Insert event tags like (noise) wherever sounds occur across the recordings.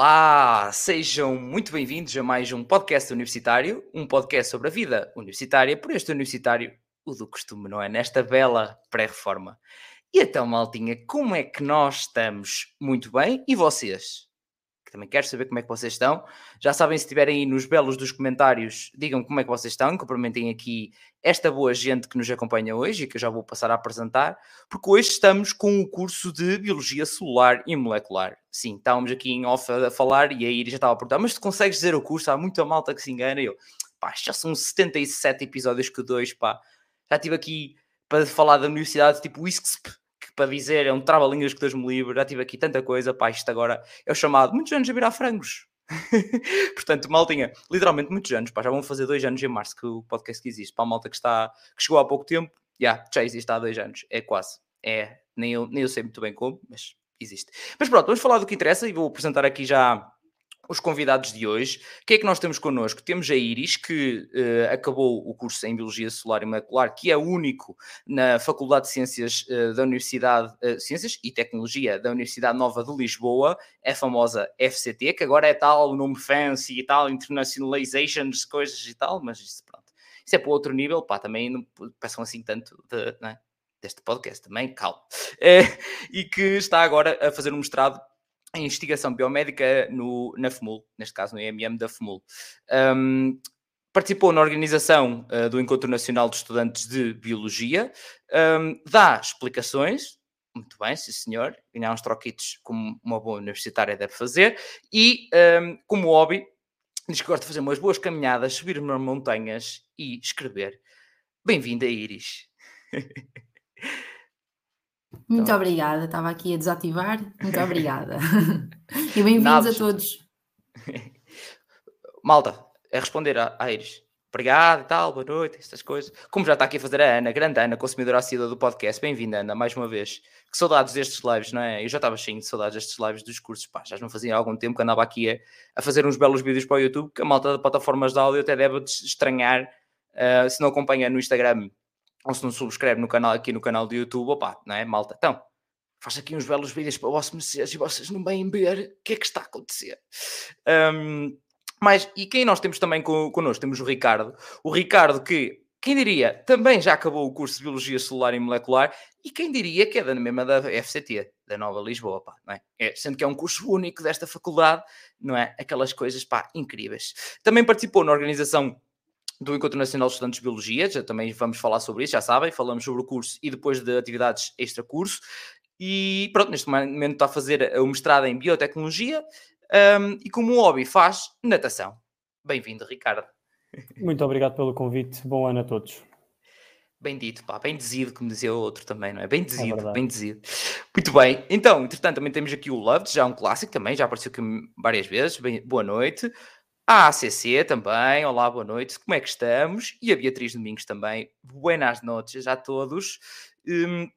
Olá, sejam muito bem-vindos a mais um podcast universitário, um podcast sobre a vida universitária, por este universitário, o do costume, não é? Nesta bela pré-reforma. E então, maltinha, como é que nós estamos? Muito bem, e vocês? Que também quero saber como é que vocês estão. Já sabem, se estiverem aí nos belos dos comentários, digam como é que vocês estão, cumprimentem aqui esta boa gente que nos acompanha hoje e que eu já vou passar a apresentar, porque hoje estamos com o curso de Biologia Celular e Molecular. Sim, estávamos aqui em off a falar e a Iris já estava a perguntar, mas tu consegues dizer o curso? Há muita malta que se engana. E eu, pá, já são 77 episódios que dois, pá. Já estive aqui para falar da universidade, tipo ISCSP, para dizer, é um trava-línguas que Deus me livre, já tive aqui tanta coisa, pá, isto agora é o chamado muitos anos a virar frangos. (laughs) Portanto, maltinha, literalmente muitos anos, pá, já vão fazer dois anos em março que o podcast que existe, para a malta que, está, que chegou há pouco tempo, já, yeah, já existe há dois anos, é quase, é, nem eu, nem eu sei muito bem como, mas existe. Mas pronto, vamos falar do que interessa e vou apresentar aqui já os convidados de hoje. Quem é que nós temos connosco? Temos a Iris, que uh, acabou o curso em Biologia Solar e Molecular, que é o único na Faculdade de Ciências uh, da Universidade, uh, Ciências e Tecnologia da Universidade Nova de Lisboa, é a famosa FCT, que agora é tal, o nome fancy e tal, internationalizations, coisas e tal, mas isso, pronto. Isso é para outro nível, pá, também não peçam assim tanto de, é? deste podcast, também, calma. (laughs) e que está agora a fazer um mestrado em investigação biomédica no, na FMUL, neste caso no IMM da FMUL. Um, participou na organização uh, do Encontro Nacional de Estudantes de Biologia, um, dá explicações, muito bem, sim senhor, ganhar uns troquitos como uma boa universitária deve fazer, e um, como hobby, diz que gosta de fazer umas boas caminhadas, subir umas montanhas e escrever. Bem-vinda, Iris. (laughs) Muito então... obrigada, estava aqui a desativar. Muito obrigada. (laughs) e bem-vindos a todos. (laughs) Malta, é responder a, a Iris. Obrigado e tal, boa noite, estas coisas. Como já está aqui a fazer a Ana, grande Ana, consumidora assídua do podcast. Bem-vinda, Ana, mais uma vez. Que saudades destes lives, não é? Eu já estava cheio de saudades destes lives dos cursos. Pá, já não fazia há algum tempo que andava aqui a, a fazer uns belos vídeos para o YouTube, que a malta de plataformas de áudio até deve estranhar. Uh, se não acompanha no Instagram ou se não subscreve no canal, aqui no canal do YouTube, opá, não é, malta? Então, faço aqui uns belos vídeos para vossos e vocês não bem ver o que é que está a acontecer. Um, mas, e quem nós temos também connosco? Temos o Ricardo. O Ricardo que, quem diria, também já acabou o curso de Biologia Celular e Molecular e quem diria que é da mesma da FCT, da Nova Lisboa, pá, não é? é? Sendo que é um curso único desta faculdade, não é? Aquelas coisas, pá, incríveis. Também participou na organização do Encontro Nacional de Estudantes de Biologia, já também vamos falar sobre isso, já sabem, falamos sobre o curso e depois de atividades extra-curso. E pronto, neste momento está a fazer o mestrado em Biotecnologia um, e como hobby faz natação. Bem-vindo, Ricardo. Muito obrigado pelo convite. Bom ano a todos. Bem dito, pá, bem dizido, como dizia o outro também, não é? Bem dizido, é bem dizido. Muito bem, então, entretanto, também temos aqui o Loved, já um clássico também, já apareceu aqui várias vezes. Bem, boa noite. A ACC também, olá, boa noite, como é que estamos? E a Beatriz Domingos também, buenas noites a todos. Hum,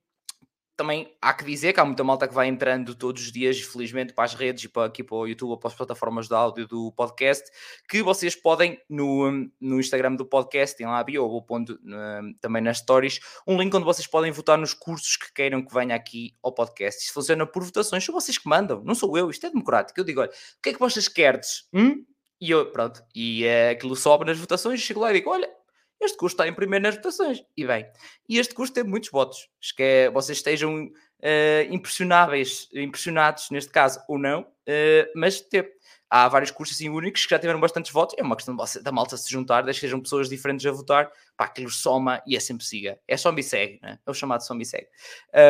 também há que dizer que há muita malta que vai entrando todos os dias, felizmente, para as redes e para aqui para o YouTube ou para as plataformas de áudio do podcast, que vocês podem no, no Instagram do podcast, tem lá a bio, vou pondo uh, também nas stories, um link onde vocês podem votar nos cursos que queiram que venha aqui ao podcast. Isto funciona por votações, são vocês que mandam, não sou eu, isto é democrático. Eu digo, olha, o que é que vocês queres? Hum? E eu, pronto, e é, aquilo sobe nas votações, chego lá e digo: olha, este curso está em primeiro nas votações. E bem, e este curso tem muitos votos. Acho que é, vocês estejam uh, impressionáveis, impressionados neste caso, ou não, uh, mas teve. Há vários cursos assim únicos que já tiveram bastantes votos. É uma questão da malta se juntar, desde que sejam pessoas diferentes a votar. Pá, aquilo soma e é sempre siga. É só me segue, né? é o chamado só me segue.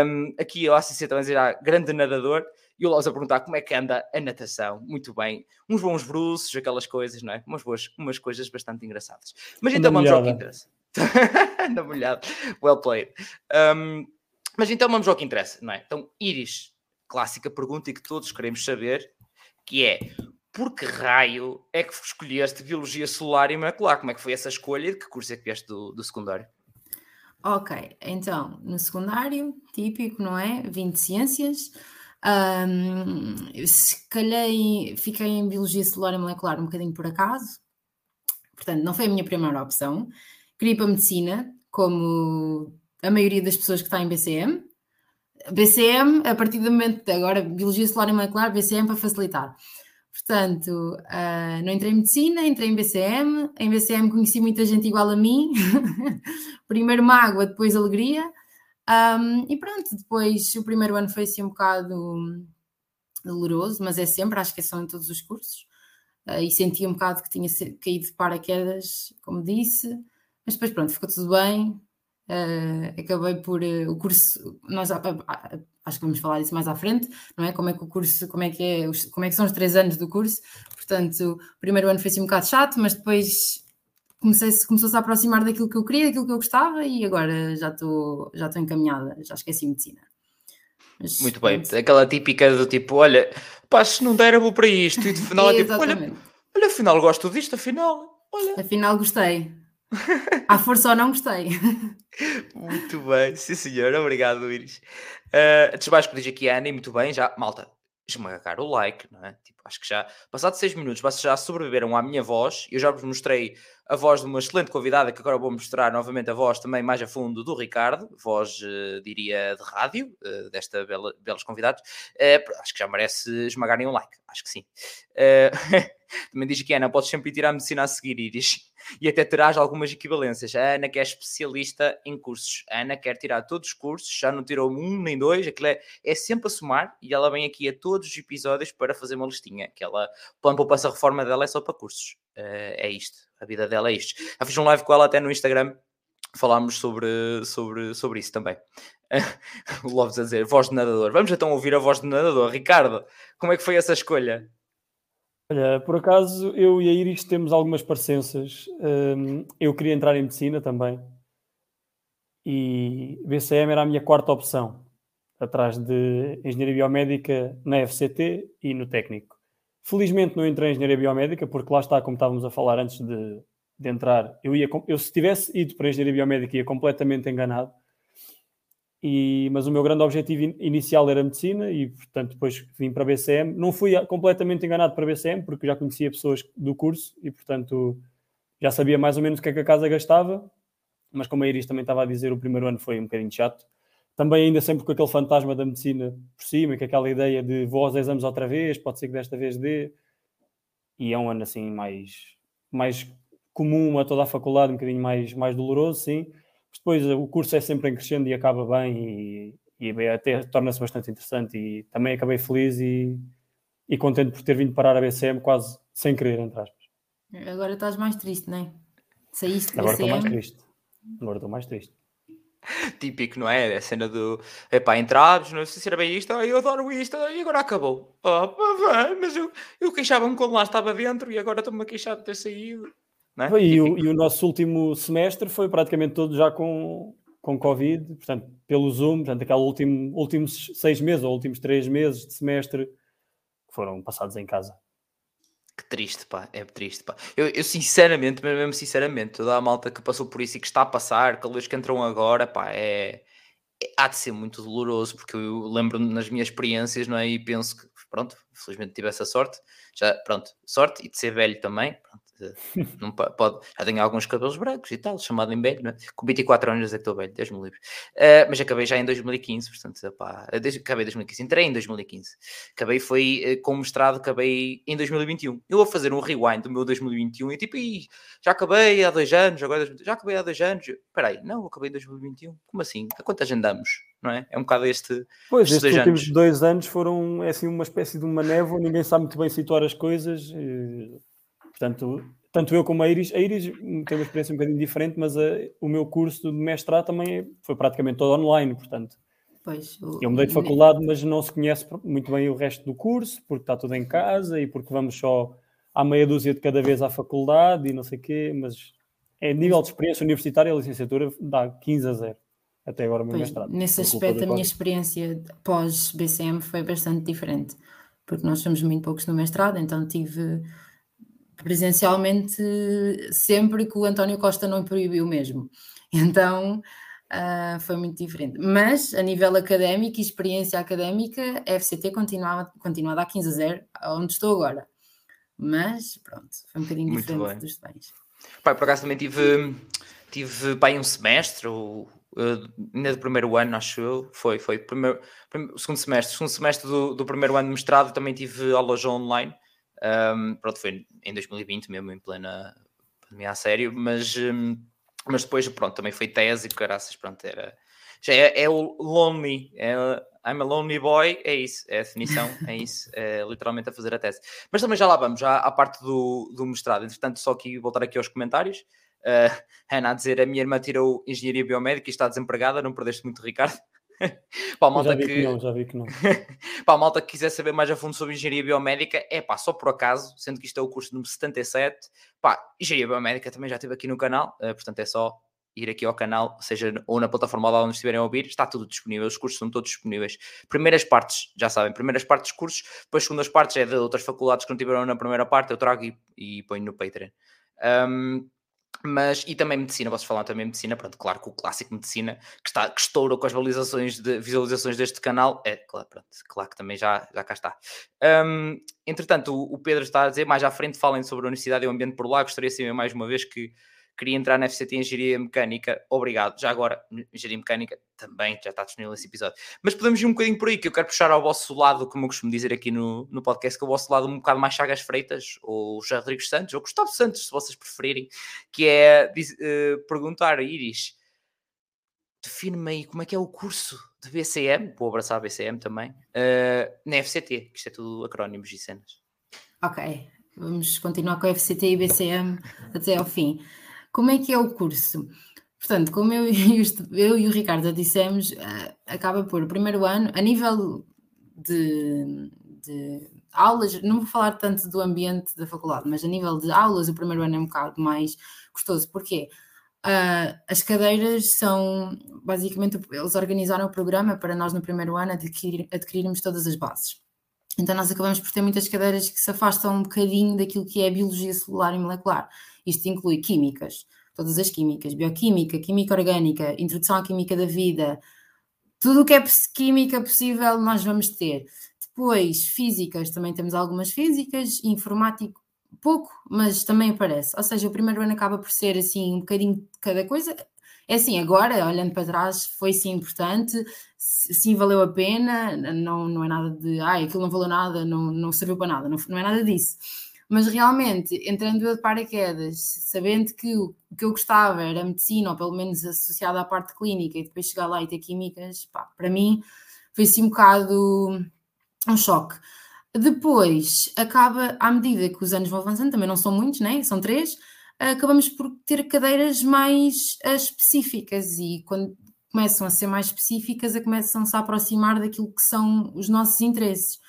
Um, aqui a ACC também dirá grande nadador e o Laus a perguntar como é que anda a natação. Muito bem. Uns bons bruços, aquelas coisas, não é? Umas, boas, umas coisas bastante engraçadas. Mas então vamos ao que interessa. (laughs) anda molhado. Well played. Um, mas então vamos ao que interessa, não é? Então, Iris, clássica pergunta e que todos queremos saber, que é por que raio é que escolheste Biologia Solar e Molecular? Como é que foi essa escolha e de que curso é que vieste do, do secundário? Ok, então, no secundário, típico, não é? Vim de Ciências, um, se calhei, fiquei em Biologia Celular e Molecular um bocadinho por acaso, portanto, não foi a minha primeira opção. Queria ir para a Medicina, como a maioria das pessoas que está em BCM. BCM, a partir do momento de agora, Biologia Celular e Molecular, BCM para facilitar. Portanto, uh, não entrei em medicina, entrei em BCM. Em BCM conheci muita gente igual a mim. (laughs) Primeiro mágoa, depois alegria. Um, e pronto, depois o primeiro ano foi assim um bocado doloroso, mas é sempre, acho que são em todos os cursos. Uh, e senti um bocado que tinha caído de paraquedas, como disse. Mas depois, pronto, ficou tudo bem. Uh, acabei por uh, o curso, nós acho que vamos falar disso mais à frente, não é? Como é que o curso, como é que é, os, como é que são os três anos do curso. Portanto, o primeiro ano foi assim um bocado chato, mas depois comecei, começou-se a aproximar daquilo que eu queria, daquilo que eu gostava e agora já estou já estou encaminhada, já esqueci medicina. Mas, Muito bem, pronto. aquela típica do tipo, olha, pá, se não der, eu vou para isto, e no (laughs) final é tipo, olha, olha, afinal gosto disto, afinal, olha. Afinal gostei. (laughs) À força ou não gostei. Muito bem, sim senhor, obrigado Iris. Uh, antes de mais, diz aqui a Ana, e muito bem, já, malta, esmagar o like, não é? Tipo, acho que já, passado seis minutos, vocês já sobreviveram à minha voz, eu já vos mostrei a voz de uma excelente convidada, que agora vou mostrar novamente a voz também mais a fundo do Ricardo, voz, uh, diria, de rádio, uh, desta bela, belos convidados, uh, acho que já merece esmagarem um like, acho que sim. (laughs) também diz aqui, Ana, podes sempre tirar a medicina a seguir, Iris e até terás algumas equivalências. A Ana que é especialista em cursos. A Ana quer tirar todos os cursos, já não tirou um nem dois, aquilo é, é sempre a somar e ela vem aqui a todos os episódios para fazer uma listinha. Que ela, o plano poupança reforma dela é só para cursos. É isto, a vida dela é isto. Já fiz um live com ela até no Instagram, falámos sobre, sobre, sobre isso também. (laughs) Loves a dizer, voz de nadador. Vamos então ouvir a voz de nadador. Ricardo, como é que foi essa escolha? Olha, por acaso eu e a Iris temos algumas parecenças. Um, eu queria entrar em medicina também. E BCM era a minha quarta opção, atrás de engenharia biomédica na FCT e no técnico. Felizmente não entrei em engenharia biomédica, porque lá está, como estávamos a falar antes de, de entrar, eu ia, eu se tivesse ido para a engenharia biomédica ia completamente enganado e, mas o meu grande objetivo inicial era medicina e, portanto, depois vim para a BCM. Não fui completamente enganado para a BCM, porque já conhecia pessoas do curso e, portanto, já sabia mais ou menos o que é que a casa gastava. Mas, como a Iris também estava a dizer, o primeiro ano foi um bocadinho chato. Também, ainda sempre com aquele fantasma da medicina por cima, com aquela ideia de vou aos exames outra vez, pode ser que desta vez dê. E é um ano assim mais, mais comum a toda a faculdade, um bocadinho mais, mais doloroso, sim depois o curso é sempre em crescendo e acaba bem e, e até torna-se bastante interessante e também acabei feliz e, e contente por ter vindo parar a BCM quase sem querer, entre aspas. Agora estás mais triste, não é? Saíste Agora estou mais triste. Agora estou mais triste. (laughs) Típico, não é? A cena do epá, entrados, não sei se era bem isto, eu adoro isto e agora acabou. Oh, mas eu, eu queixava-me quando lá estava dentro e agora estou-me a queixar de ter saído. É? E, o, e, o, nosso último semestre foi praticamente todo já com, com Covid, portanto, pelo Zoom, portanto, aqueles último, últimos seis meses ou últimos três meses de semestre foram passados em casa. Que triste, pá, é triste, pá. Eu, eu sinceramente, mesmo sinceramente, toda a malta que passou por isso e que está a passar, aqueles que entram agora, pá, é, é há de ser muito doloroso, porque eu lembro nas minhas experiências, não é? E penso que, pronto, felizmente tive essa sorte, já, pronto, sorte e de ser velho também, pronto, não pode, já tenho alguns cabelos brancos e tal, chamado em velho, né? com 24 anos é que estou velho, Deus me livre. Uh, mas acabei já em 2015, portanto, opá, acabei em 2015, entrei em 2015. Acabei foi uh, com o mestrado, acabei em 2021. Eu vou fazer um rewind do meu 2021 e tipo, já acabei há dois anos, agora já acabei há dois anos. Espera aí, não, acabei em 2021. Como assim? A quantas andamos? Não é? É um bocado este. Pois, estes dois últimos anos. dois anos foram é assim uma espécie de uma névoa, ninguém sabe muito bem situar as coisas. E Portanto, tanto eu como a Iris, a Iris tem uma experiência um bocadinho diferente, mas a, o meu curso de mestrado também foi praticamente todo online, portanto. Pois, o... Eu mudei de faculdade, mas não se conhece muito bem o resto do curso, porque está tudo em casa e porque vamos só à meia dúzia de cada vez à faculdade e não sei o quê, mas é nível de experiência universitária, a licenciatura dá 15 a 0 até agora o meu pois, mestrado. Nesse aspecto, a minha experiência pós-BCM foi bastante diferente, porque nós somos muito poucos no mestrado, então tive presencialmente sempre que o António Costa não proibiu mesmo. Então uh, foi muito diferente. Mas a nível académico e experiência académica, a FCT continuava, continua a dar 15 a 0, onde estou agora. Mas pronto, foi um bocadinho muito diferente bem. dos bens. Pai, por acaso também tive, tive pai, um semestre, ou, uh, ainda do primeiro ano, acho eu, foi, foi primeiro, primeiro, segundo semestre, segundo semestre do, do primeiro ano de mestrado, também tive aulas online Um, pronto, foi em 2020 mesmo, em plena pandemia a sério, mas, um, mas depois, pronto, também foi tese e caraças, pronto, era. Já é, é o lonely, é, I'm a lonely boy, é isso, é a definição, (laughs) é isso, é literalmente a fazer a tese. Mas também já lá vamos, já à parte do, do mestrado. Entretanto, só aqui voltar aqui aos comentários. Uh, Ana a dizer: a minha irmã tirou engenharia biomédica e está desempregada, não perdeste muito, Ricardo. (laughs) para a malta que... que... não, já vi que não. (laughs) para a malta que quiser saber mais a fundo sobre engenharia biomédica, é pá, só por acaso, sendo que isto é o curso número 77, pá, engenharia biomédica também já esteve aqui no canal, uh, portanto é só ir aqui ao canal, seja ou na plataforma lá onde estiverem a ouvir, está tudo disponível, os cursos são todos disponíveis. Primeiras partes, já sabem, primeiras partes dos cursos, depois segundas partes é de outras faculdades que não tiveram na primeira parte, eu trago e, e ponho no Patreon. Um, mas, e também medicina, posso falar também medicina, pronto, claro que o clássico medicina, que, está, que estoura com as visualizações, de, visualizações deste canal, é claro, pronto, claro que também já, já cá está. Um, entretanto, o, o, Pedro está a dizer, mais à frente falem sobre a universidade e o ambiente por lá, gostaria de saber mais uma vez que queria entrar na FCT Engenharia Mecânica, obrigado. Já agora, Engenharia Mecânica também já está disponível esse episódio. Mas podemos ir um bocadinho por aí, que eu quero puxar ao vosso lado, como eu costumo dizer aqui no, no podcast, que é o vosso lado um bocado mais Chagas Freitas, ou José Rodrigues Santos, ou Gustavo Santos, se vocês preferirem, que é uh, perguntar Iris, define-me aí como é que é o curso de BCM, vou abraçar a BCM também, uh, na FCT, que isto é tudo acrónimos e cenas. Ok, vamos continuar com a FCT e BCM até ao fim. Como é que é o curso? Portanto, como eu, (laughs) eu e o Ricardo dissemos, uh, acaba por primeiro ano, a nível de, de, aulas, não vou falar tanto do ambiente da faculdade, mas a nível de aulas, o primeiro ano é um bocado mais gostoso. Porquê? Uh, as cadeiras são, basicamente, eles organizaram o programa para nós no primeiro ano adquirir, adquirirmos todas as bases. Então nós acabamos por ter muitas cadeiras que se afastam um bocadinho daquilo que é biologia celular e molecular. Isto inclui químicas, todas as químicas, bioquímica, química orgânica, introdução à química da vida, tudo o que é química possível nós vamos ter. Depois, físicas, também temos algumas físicas, informático pouco, mas também aparece. Ou seja, o primeiro ano acaba por ser assim um bocadinho de cada coisa. É assim, agora, olhando para trás, foi sim importante, sim valeu a pena, não, não é nada de, ai, aquilo não valeu nada, não, não serviu para nada, não, não é nada disso. Mas realmente, entrando eu de paraquedas, sabendo que o que eu gostava era medicina, ou pelo menos associada à parte clínica, e depois chegar lá e ter químicas, pá, para mim foi assim um bocado um choque. Depois, acaba, à medida que os anos vão avançando, também não são muitos, né? são três, acabamos por ter cadeiras mais uh, específicas e quando começam a ser mais específicas, começam-se a aproximar daquilo que são os nossos interesses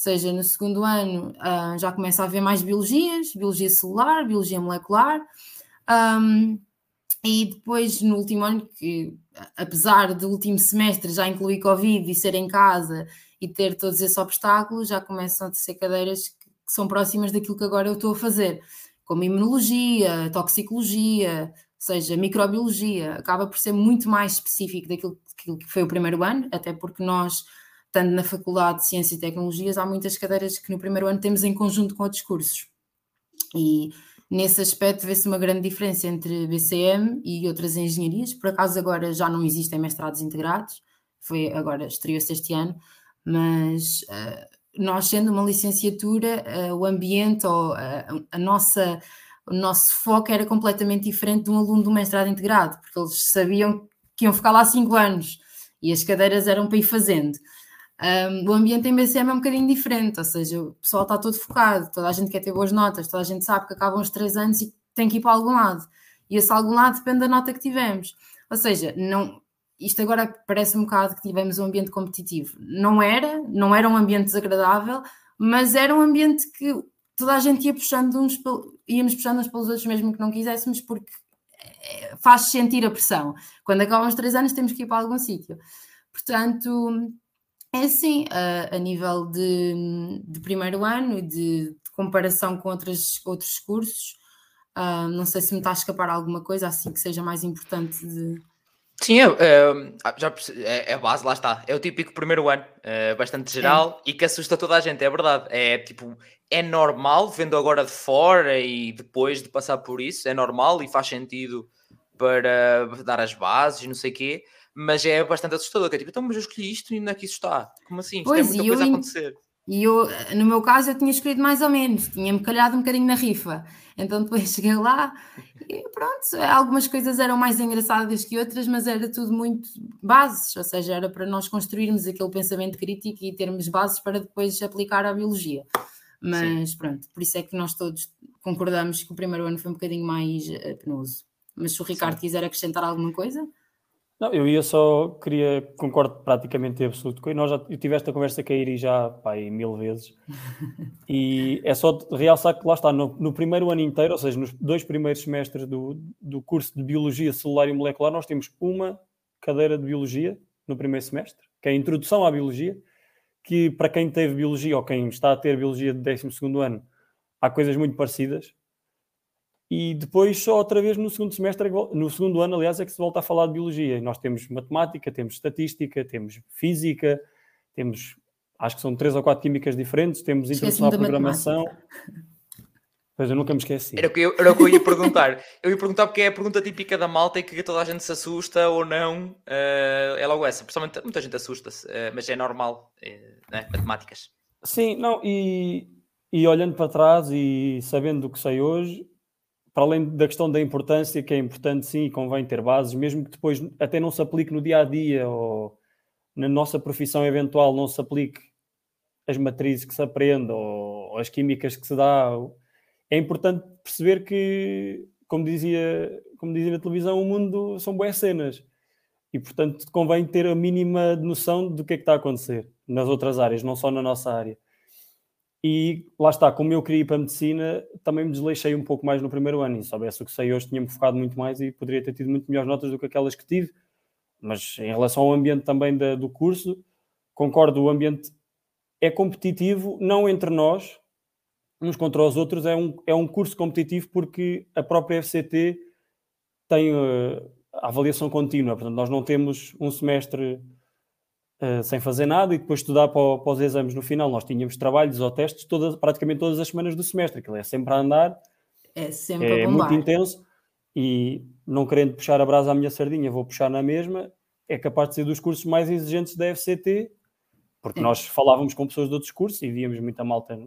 seja, no segundo ano uh, já começa a haver mais biologias, biologia celular, biologia molecular, um, e depois no último ano, que apesar do último semestre já incluir Covid e ser em casa e ter todos esses obstáculos, já começam a ser cadeiras que, que são próximas daquilo que agora eu estou a fazer, como imunologia, toxicologia, ou seja, microbiologia, acaba por ser muito mais específico daquilo que foi o primeiro ano, até porque nós tanto na Faculdade de Ciências e Tecnologias, há muitas cadeiras que no primeiro ano temos em conjunto com outros cursos. E nesse aspecto vê-se uma grande diferença entre BCM e outras engenharias. Por acaso agora já não existem mestrados integrados, foi agora estreou-se este ano, mas uh, nós sendo uma licenciatura, uh, o ambiente ou uh, a nossa o nosso foco era completamente diferente de um aluno do mestrado integrado, porque eles sabiam que iam ficar lá cinco anos e as cadeiras eram para ir fazendo. Um, o ambiente em BCM é um bocadinho diferente, ou seja, o pessoal está todo focado, toda a gente quer ter boas notas, toda a gente sabe que acabam os três anos e tem que ir para algum lado. E esse algum lado depende da nota que tivemos. Ou seja, não, isto agora parece um bocado que tivemos um ambiente competitivo. Não era, não era um ambiente desagradável, mas era um ambiente que toda a gente ia puxando uns, íamos puxando uns pelos outros mesmo que não quiséssemos, porque eh, faz sentir a pressão. Quando acabam os três anos temos que ir para algum sítio. Portanto, é sim, a, a nível de, de, primeiro ano e de, de, comparação com outros, outros cursos, uh, não sei se me está a escapar alguma coisa assim que seja mais importante de. Sim, é, já, é, é a base, lá está. É o típico primeiro ano, é bastante geral é. e que assusta toda a gente, é verdade. É tipo, é normal, vendo agora de fora e depois de passar por isso, é normal e faz sentido para dar as bases não sei o quê mas é bastante assustador. Que é tipo, então, mas eu escolhi isto e onde é que isso está? Como assim? Isto é pois, é muita coisa a acontecer. E eu, no meu caso, eu tinha escolhido mais ou menos, tinha-me calhado um bocadinho na rifa. Então depois (laughs) cheguei lá e pronto, algumas coisas eram mais engraçadas que outras, mas era tudo muito bases, ou seja, era para nós construirmos aquele pensamento crítico e termos bases para depois aplicar à biologia. Mas Sim. pronto, por isso é que nós todos concordamos que o primeiro ano foi um bocadinho mais uh, penoso. Mas se o Ricardo Sim. quiser acrescentar alguma coisa. Não, eu ia só, queria, concordo praticamente em absoluto com nós já, eu tive esta conversa com a Iri já, pá, mil vezes, (laughs) e é só realçar que lá está, no, no, primeiro ano inteiro, ou seja, nos dois primeiros semestres do, do curso de Biologia Celular e Molecular, nós temos uma cadeira de Biologia no primeiro semestre, que é a Introdução à Biologia, que para quem teve Biologia ou quem está a ter Biologia de 12 ano, há coisas muito parecidas, e depois só outra vez no segundo semestre, é no segundo ano, aliás, é que se volta a falar de biologia. E nós temos matemática, temos estatística, temos física, temos, acho que são três ou quatro químicas diferentes, temos introdução à programação. Pois eu nunca me esqueci. Era o, que eu, era o que eu ia perguntar. eu ia perguntar porque é a pergunta típica da malta e que toda a gente se assusta ou não. Uh, é logo essa. Principalmente muita gente assusta-se, uh, mas é normal, uh, né? matemáticas. Sim, não, e, e olhando para trás e sabendo do que sei hoje, para além da questão da importância, que é importante sim e convém ter bases, mesmo que depois até não se aplique no dia a dia ou na nossa profissão eventual não se aplique as matrizes que se aprende ou, ou as químicas que se dá, é importante perceber que, como dizia, como dizia na televisão, o mundo são boas cenas e portanto convém ter a mínima noção do que é que está a acontecer nas outras áreas, não só na nossa área. E lá está, como eu queria ir para a medicina, também me desleixei um pouco mais no primeiro ano. E se soubesse o que sei hoje, tinha-me focado muito mais e poderia ter tido muito melhores notas do que aquelas que tive. Mas em relação ao ambiente também da, do curso, concordo, o ambiente é competitivo, não entre nós, uns contra os outros, é um, é um curso competitivo porque a própria FCT tem uh, a avaliação contínua. Portanto, nós não temos um semestre uh, sem fazer nada e depois estudar para, para, os exames no final. Nós tínhamos trabalhos ou testes todas, praticamente todas as semanas do semestre, aquilo é sempre a andar, é, sempre é muito intenso e não querendo puxar a brasa à minha sardinha, vou puxar na mesma, é capaz de ser dos cursos mais exigentes da FCT, porque é. nós falávamos com pessoas de outros cursos e víamos muita malta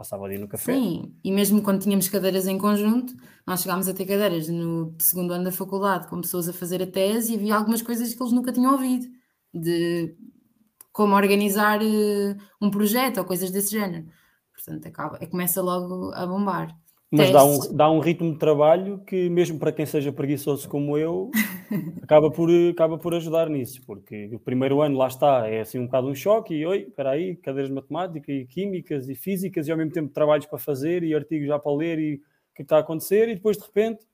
passava ali no café. Sim, e mesmo quando tínhamos cadeiras em conjunto, nós chegámos a ter cadeiras no segundo ano da faculdade com pessoas a fazer a tese e havia algumas coisas que eles nunca tinham ouvido, de como organizar uh, um projeto ou coisas desse género. Portanto, acaba, começa logo a bombar. Mas dá um, dá um ritmo de trabalho que, mesmo para quem seja preguiçoso como eu, (laughs) acaba, por, acaba por ajudar nisso, porque o primeiro ano lá está, é assim um bocado um choque, e oi, espera aí, cadeiras de matemática e químicas e físicas, e ao mesmo tempo trabalhos para fazer e artigos já para ler e o que está a acontecer, e depois de repente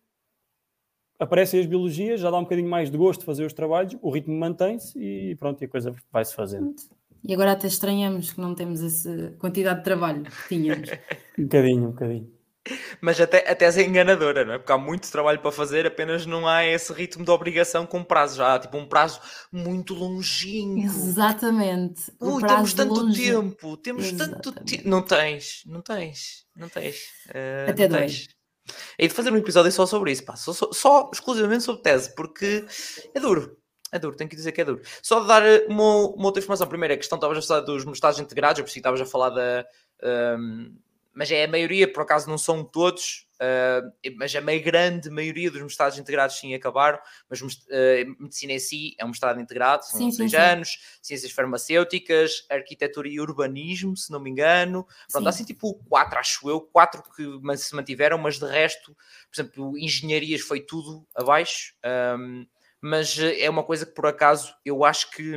aparecem as biologias, já dá um bocadinho mais de gosto de fazer os trabalhos, o ritmo mantém-se e pronto, e a coisa vai-se fazendo. E agora até estranhamos que não temos essa quantidade de trabalho que tínhamos. (laughs) um bocadinho, um bocadinho. Mas até, até é enganadora, não é? Porque há muito trabalho para fazer, apenas não há esse ritmo de obrigação com prazo. Já há tipo um prazo muito longínquo. Exatamente. Ui, temos tanto tempo, temos Exatamente. tanto tempo. Não tens, não tens, não tens. Uh, até não dois. Tens. E de fazer um episódio só sobre isso, pá. Só, só, só, exclusivamente sobre tese, porque é duro. É duro, tenho que dizer que é duro. Só de dar uma, uma outra informação. Primeiro, a questão, estavas a falar dos mestrados integrados, eu pensei que estavas a falar da. Um, mas é a maioria, por acaso não são todos, uh, mas a meio grande maioria dos mestrados integrados sim acabaram, mas uh, medicina em si é um mestrado integrado, são sim, seis sim, anos, sim. ciências farmacêuticas, arquitetura e urbanismo, se não me engano, pronto, há assim tipo quatro, acho eu, quatro que se mantiveram, mas de resto, por exemplo, engenharias foi tudo abaixo, um, mas é uma coisa que por acaso eu acho que,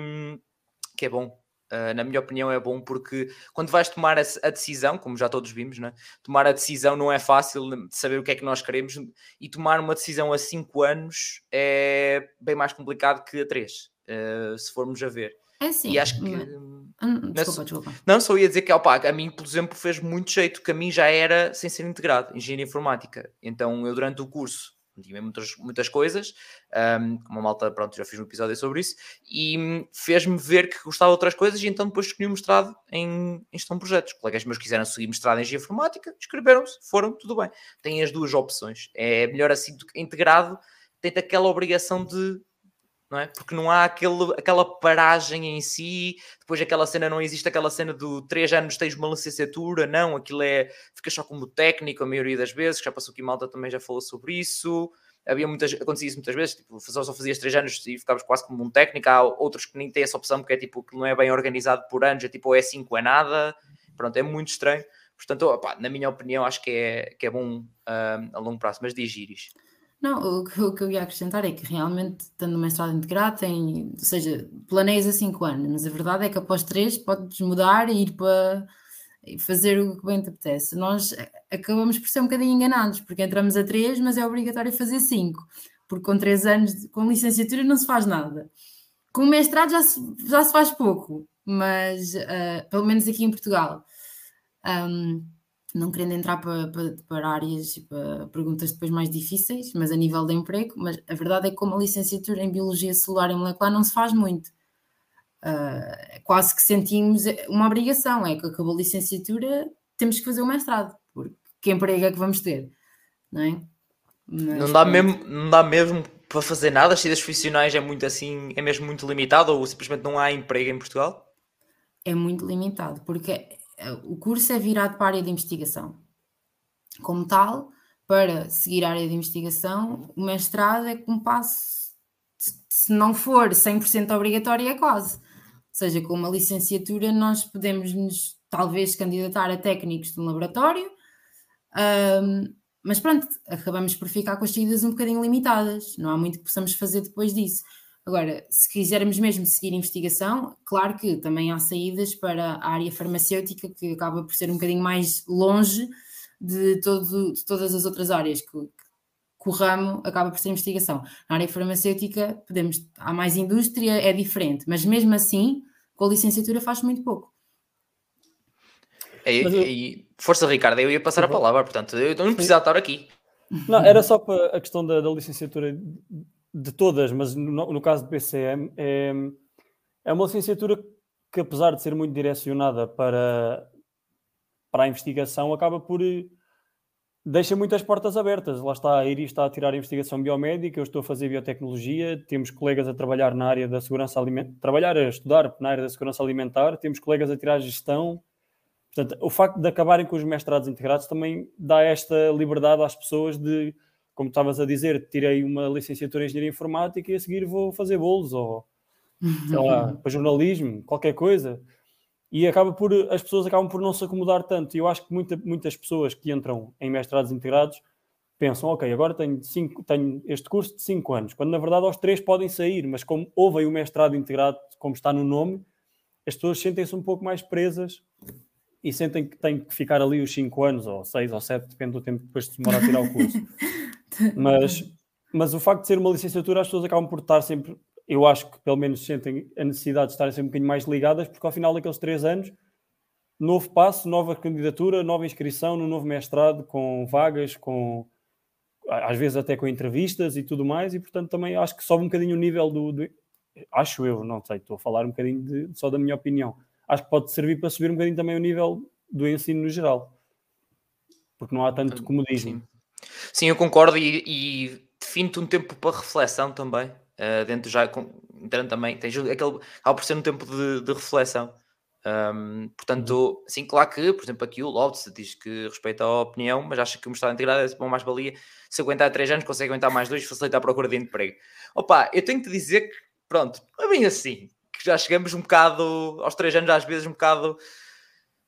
que é bom, Uh, na minha opinião, é bom porque quando vais tomar a, a decisão, como já todos vimos, né? tomar a decisão não é fácil de saber o que é que nós queremos e tomar uma decisão a 5 anos é bem mais complicado que a 3, uh, se formos a ver. É sim. E acho que. Hum, hum, desculpa, desculpa. Não, só ia dizer que opa, a mim, por exemplo, fez muito jeito, que a mim já era sem ser integrado, engenharia informática. Então eu, durante o curso, tinha muitas, muitas coisas, um, como a malta, pronto, já fiz um episódio sobre isso, e fez-me ver que gostava de outras coisas, e então depois escolhi um mestrado em, gestão de projetos. Colegas meus quiseram seguir mestrado em engenharia informática, inscreveram-se, foram, tudo bem. Tem as duas opções. É melhor assim integrado, tem aquela obrigação de não é? Porque não há aquele, aquela paragem em si, depois aquela cena, não existe aquela cena do 3 anos tens uma licenciatura, não, aquilo é, fica só como técnico a maioria das vezes, já passou aqui malta também já falou sobre isso, havia muitas, acontecia isso muitas vezes, tipo, só fazias 3 anos e ficavas quase como um técnico, há outros que nem têm essa opção porque é tipo, que não é bem organizado por anos, é tipo, ou é 5 é nada, pronto, é muito estranho, portanto, opa, na minha opinião, acho que é, que é bom um, a longo prazo, mas diz Iris. Não, o que, o que eu ia acrescentar é que realmente, tendo um mestrado integrado, tem, ou seja, planeias a 5 anos, mas a verdade é que após 3 podes mudar e ir para fazer o que bem te apetece. Nós acabamos por ser um bocadinho enganados, porque entramos a 3, mas é obrigatório fazer 5, porque com 3 anos, com licenciatura, não se faz nada. Com mestrado já se, já se faz pouco, mas uh, pelo menos aqui em Portugal. Um, não querendo entrar para, para, para áreas, para perguntas depois mais difíceis, mas a nível de emprego, mas a verdade é que como a licenciatura em Biologia Celular e Molecular não se faz muito. Uh, quase que sentimos uma obrigação, é que acabou a licenciatura, temos que fazer o mestrado, porque que emprego é que vamos ter, não é? Mas, não, dá mesmo, não dá mesmo para fazer nada, as saídas profissionais é muito assim, é mesmo muito limitado ou simplesmente não há emprego em Portugal? É muito limitado, porque o curso é virado para a área de investigação. Como tal, para seguir a área de investigação, o mestrado é um passo, se não for 100% obrigatório, é quase. Ou seja, com uma licenciatura, nós podemos nos talvez candidatar a técnicos de um laboratório, um, mas pronto, acabamos por ficar com as saídas um bocadinho limitadas. Não há muito que possamos fazer depois disso. Agora, se quisermos mesmo seguir investigação, claro que também há saídas para a área farmacêutica, que acaba por ser um bocadinho mais longe de, todo, de todas as outras áreas, que, que o ramo acaba por ser investigação. Na área farmacêutica, podemos, há mais indústria, é diferente, mas mesmo assim, com a licenciatura faz muito pouco. E, e, força, Ricardo, eu ia passar a palavra, portanto, eu não precisava estar aqui. Não, era só para a questão da, da licenciatura de todas, mas no, no caso do PCM, é, é uma licenciatura que, apesar de ser muito direcionada para, para a investigação, acaba por. deixa muitas portas abertas. Lá está, a Iris está a tirar a investigação biomédica, eu estou a fazer biotecnologia, temos colegas a trabalhar na área da segurança alimentar, trabalhar a estudar na área da segurança alimentar, temos colegas a tirar gestão. Portanto, o facto de acabarem com os mestrados integrados também dá esta liberdade às pessoas de como estavas a dizer, tirei uma licenciatura em Engenharia Informática e a seguir vou fazer bolos ou, sei lá, para jornalismo, qualquer coisa. E acaba por, as pessoas acabam por não se acomodar tanto. E eu acho que muita, muitas pessoas que entram em mestrados integrados pensam, ok, agora tenho, cinco, tenho este curso de 5 anos, quando na verdade aos 3 podem sair, mas como houve o mestrado integrado, como está no nome, as pessoas sentem-se um pouco mais presas e sentem que têm que ficar ali os 5 anos, ou 6 ou 7, depende do tempo que depois se demora a tirar o curso. (laughs) Mas, mas o facto de ser uma licenciatura, as pessoas acabam por estar sempre, eu acho que pelo menos sentem a necessidade de estarem sempre um bocadinho mais ligadas, porque ao final daqueles três anos, novo passo, nova candidatura, nova inscrição no novo mestrado, com vagas, com às vezes até com entrevistas e tudo mais, e portanto também acho que sobe um bocadinho o nível do, do acho eu, não sei, estou a falar um bocadinho de, só da minha opinião. Acho que pode servir para subir um bocadinho também o nível do ensino no geral, porque não há tanto comodismo. Sim. Sim, eu concordo e, e defino-te um tempo para reflexão também. Uh, dentro já, entrando também, tens aquele, ao por ser um tempo de, de reflexão. Um, portanto, uhum. sim, claro que, por exemplo, aqui o Lopes diz que respeita a opinião, mas acha que o mestrado integrado é uma mais-valia. Se aguentar 3 anos, consegue aguentar mais 2 e facilita a procura de emprego. Opa, eu tenho que dizer que, pronto, é bem assim, que já chegamos um bocado, aos 3 anos, às vezes, um bocado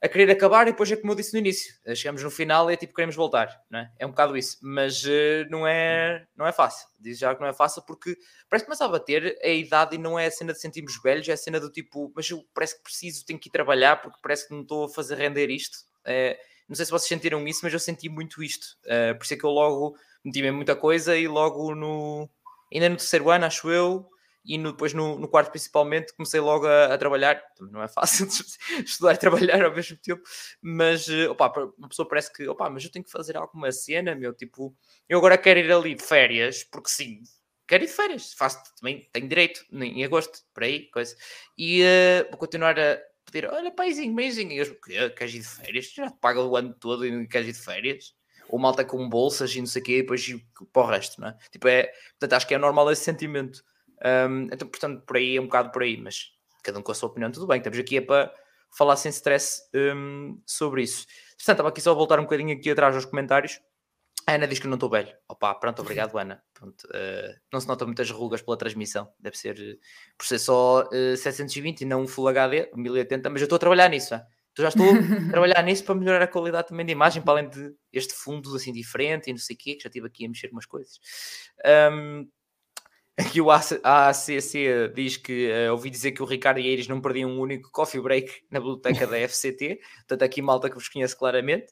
a querer acabar e depois é como eu disse no início, eh, chegamos no final e é tipo queremos voltar, não é? É um bocado isso, mas uh, não, é, não é fácil, diz já que não é fácil porque parece que começa a bater a idade e não é a cena de sentirmos velhos, é a cena do tipo, mas eu parece que preciso, tenho que ir trabalhar porque parece que não estou a fazer render isto. É, não sei se vocês sentiram isso, mas eu senti muito isto, uh, por isso é que eu logo meti em muita coisa e logo no, ainda no terceiro ano, acho eu, e no, depois no, no, quarto principalmente comecei logo a, a, trabalhar, não é fácil (laughs) estudar e trabalhar ao mesmo tempo, mas eh, opa, uma pessoa parece que, opa, mas eu tenho que fazer alguma cena, meu, tipo, eu agora quero ir ali de férias, porque sim, quero ir de férias, faço também, tenho direito, em agosto, por aí, coisa, e uh, vou continuar a pedir, olha, paizinho, paizinho, e eu, queres ir de férias? Já te paga o ano todo e não queres ir de férias? Ou malta com bolsas e não sei o quê, e depois para o resto, não é? Tipo, é, portanto, acho que é normal esse sentimento. Um, então, portanto, por aí é um bocado por aí, mas cada um com a sua opinião, tudo bem. Estamos aqui é para falar sem stress um, sobre isso. Portanto, estava aqui só a voltar um bocadinho aqui atrás aos comentários. A Ana diz que não estou velho. Opa, pronto, (laughs) obrigado, Ana. Pronto, uh, não se notam muitas rugas pela transmissão. Deve ser uh, por ser só uh, 720 e não um Full HD 1080, mas eu estou a trabalhar nisso. Hein? Então já estou a trabalhar nisso para melhorar a qualidade também de imagem, para além de este fundo assim diferente e não sei o quê, que já estive aqui a mexer umas coisas. Um, aqui o ACC diz que uh, ouvi dizer que o Ricardo e a Iris não perdiam um único coffee break na biblioteca da (laughs) FCT, portanto aqui malta que vos conhece claramente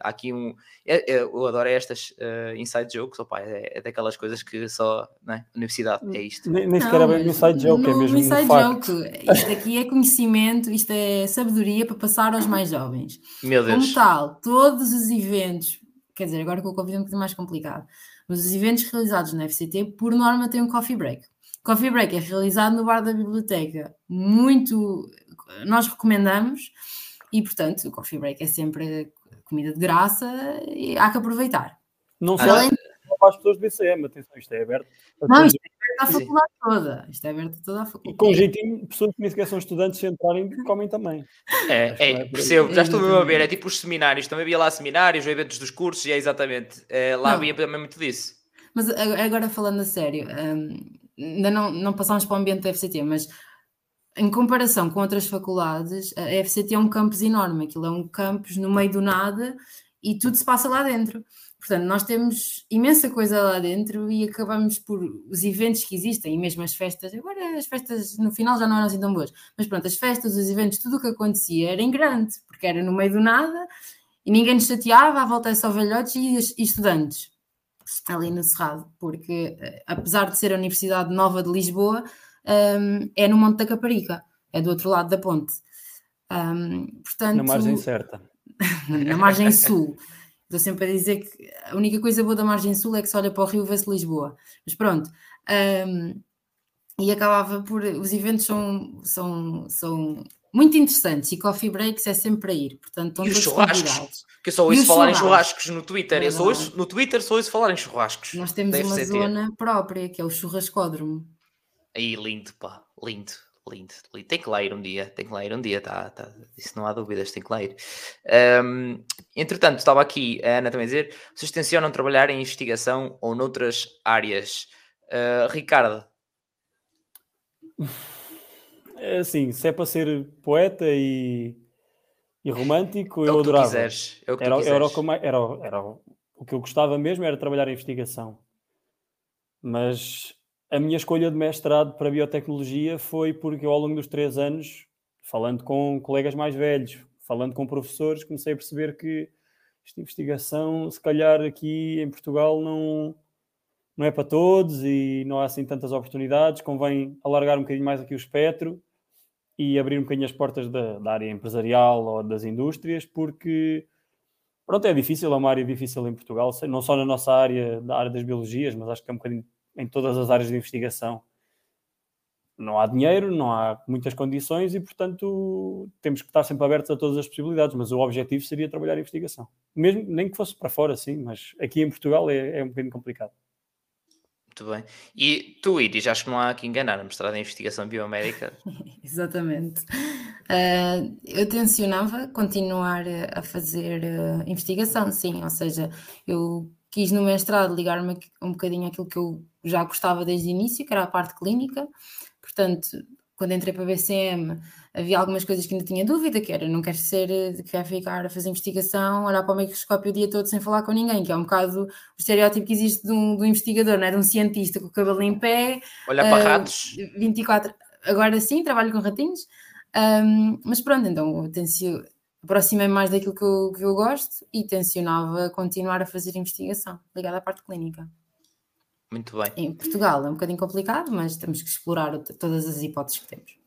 há aqui um. É, é, eu adoro estas uh, inside jokes, opa, é, é, daquelas coisas que só, né? Universidade, é isto. Nem, nem sequer é bem um inside joke, é mesmo inside um joke. Isto aqui é conhecimento, isto é sabedoria para passar aos mais jovens. Meu Deus. Como tal, todos os eventos, quer dizer, agora com o Covid é um bocadinho mais complicado, mas os eventos realizados na FCT, por norma, têm um coffee break. Coffee break é realizado no bar da biblioteca. Muito. Nós recomendamos. E, portanto, o coffee break é sempre comida de graça e há que aproveitar. Não só Além... para as pessoas do BCM, atenção, isto é aberto. Não, isto é aberto à faculdade toda. Isto é aberto a toda a faculdade. E com jeitinho, pessoas que nem sequer são estudantes, se entrarem, comem também. É, é, é percebo, já estou mesmo a ver, é tipo os seminários, também havia lá seminários, eventos dos cursos, e é exatamente, é, lá não. havia também muito disso. Mas agora falando a sério, um, ainda não, não passámos para o ambiente da FCT, mas em comparação com outras faculdades, a FCT é um campus enorme, aquilo é um campus no meio do nada e tudo se passa lá dentro. Portanto, nós temos imensa coisa lá dentro e acabamos por os eventos que existem e mesmo as festas. Agora, as festas no final já não eram assim tão boas, mas pronto, as festas, os eventos, tudo o que acontecia era em grande, porque era no meio do nada e ninguém nos chateava, à volta é só velhotes e, e estudantes ali no Cerrado, porque eh, apesar de ser a Universidade Nova de Lisboa, um, é no Monte da Caparica, é do outro lado da ponte. Um, portanto, na margem certa. (laughs) na margem sul. Estou sempre a dizer que a única coisa boa da margem sul é que se olha para o rio vê-se Lisboa. Mas pronto. Um, e acabava por. Os eventos são, são, são muito interessantes e coffee breaks é sempre para ir. Portanto, e os churrascos, que eu só ouço falar churrascos. em churrascos no Twitter. eu só ouço, no Twitter só ouço falar em churrascos. Nós temos uma zona própria que é o churrascódromo. Aí, lindo, pá, lindo, lindo, lindo. Tem que lá ir um dia, tem que lá ir um dia, tá, tá. Isso não há dúvidas, tem que lá ir. Um, entretanto, estava aqui a Ana também a dizer: vocês tencionam trabalhar em investigação ou noutras áreas? Uh, Ricardo. É assim, se é para ser poeta e, e romântico, é eu adorava. Quiseres, é era, era, o que eu gostava mesmo era trabalhar em investigação. Mas a minha escolha de mestrado para biotecnologia foi porque eu, ao longo dos três anos, falando com colegas mais velhos, falando com professores, comecei a perceber que esta investigação, se calhar aqui em Portugal, não, não é para todos e não há assim tantas oportunidades. Convém alargar um bocadinho mais aqui o espectro e abrir um bocadinho as portas da, da área empresarial ou das indústrias, porque pronto, é difícil, é uma área difícil em Portugal, não só na nossa área, da área das biologias, mas acho que é um bocadinho em todas as áreas de investigação. Não há dinheiro, não há muitas condições e, portanto, temos que estar sempre abertos a todas as possibilidades. Mas o objetivo seria trabalhar em investigação, mesmo nem que fosse para fora, sim, mas aqui em Portugal é, é um bocadinho complicado. Muito bem. E tu, Iris, acho que não há que enganar, a mestrado em investigação biomédica. (laughs) Exatamente. Uh, eu tencionava continuar a fazer uh, investigação, sim, ou seja, eu quis no mestrado ligar-me um bocadinho àquilo que eu já gostava desde o início, que era a parte clínica. Portanto, quando entrei para a BCM, havia algumas coisas que ainda tinha dúvida, que era não quero ser, quero ficar a fazer investigação, olhar para o microscópio o dia todo sem falar com ninguém, que é um bocado o estereótipo que existe de um, de um investigador, não é? de um cientista com o cabelo em pé. Olhar uh, para ratos. 24. Agora sim, trabalho com ratinhos. Um, mas pronto, então eu tencio, aproximei mais daquilo que eu, que eu gosto e tencionava continuar a fazer investigação ligada à parte clínica. Muito bem. Em Portugal é um bocadinho complicado, mas temos que explorar todas as hipóteses que temos.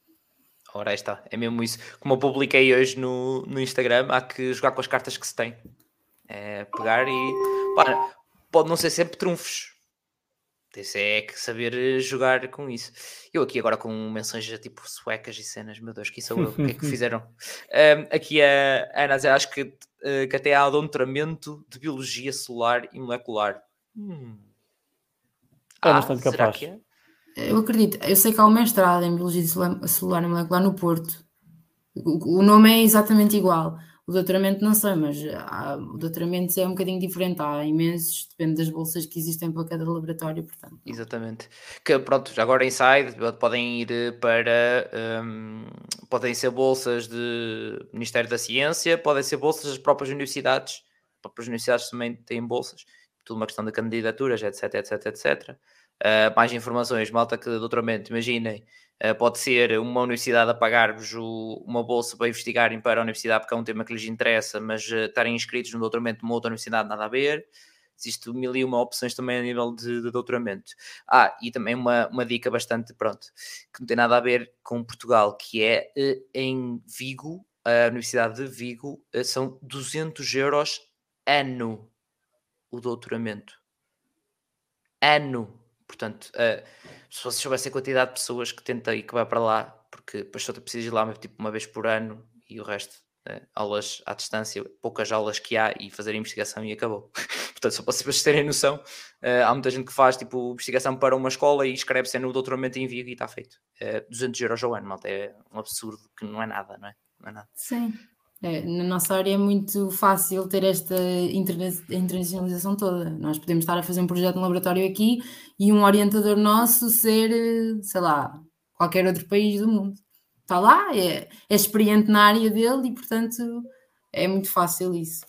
Ora, aí está, é mesmo isso. Como eu publiquei hoje no, no Instagram, há que jogar com as cartas que se tem. É pegar e. Pá, pode não ser sempre trunfos, isso é que saber jogar com isso. Eu aqui agora com menções tipo suecas e cenas, meu Deus, que sou eu, o que é que (laughs) fizeram? Um, aqui a Ana acho que, uh, que até há adulteramento de biologia celular e molecular. Hum. É ah, bastante capaz. É? Eu acredito, eu sei que há um mestrado em Biologia Celular e Molecular no Porto. O, o nome é exatamente igual. O doutoramento não sei, mas há, o doutoramento é um bocadinho diferente. Há imensos, depende das bolsas que existem para cada laboratório, portanto. Exatamente. Que pronto, agora inside podem ir para um, podem ser bolsas de Ministério da Ciência, podem ser bolsas das próprias universidades. As próprias universidades também têm bolsas, tudo uma questão de candidaturas, etc, etc, etc. Uh, mais informações, malta que doutoramento, imaginem, pode ser uma universidade a pagar-vos uma bolsa para investigarem para a universidade porque é um tema que lhes interessa, mas uh, estarem inscritos no doutoramento de uma outra universidade nada a ver. Existem mil e uma opções também a nível de, de, doutoramento. Ah, e também uma, uma dica bastante, pronto, que não tem nada a ver com Portugal, que é em Vigo, a Universidade de Vigo, são 200 euros ano o doutoramento. Ano Portanto, uh, se vocês soubessem a quantidade de pessoas que tenta e que vai para lá, porque depois só precisa ir lá tipo, uma vez por ano e o resto, uh, aulas à distância, poucas aulas que há e fazer investigação e acabou. (laughs) Portanto, só para vocês terem noção, uh, há muita gente que faz tipo investigação para uma escola e escreve-se no doutoramento em Vigo e está feito. Uh, 200 euros ao ano, malta, é um absurdo que não é nada, não é? Não é nada. Sim. É, na nossa área é muito fácil ter esta interna internacionalização toda. Nós podemos estar a fazer um projeto no laboratório aqui e um orientador nosso ser, sei lá, qualquer outro país do mundo. Está lá, é, é experiente na área dele e, portanto, é muito fácil isso.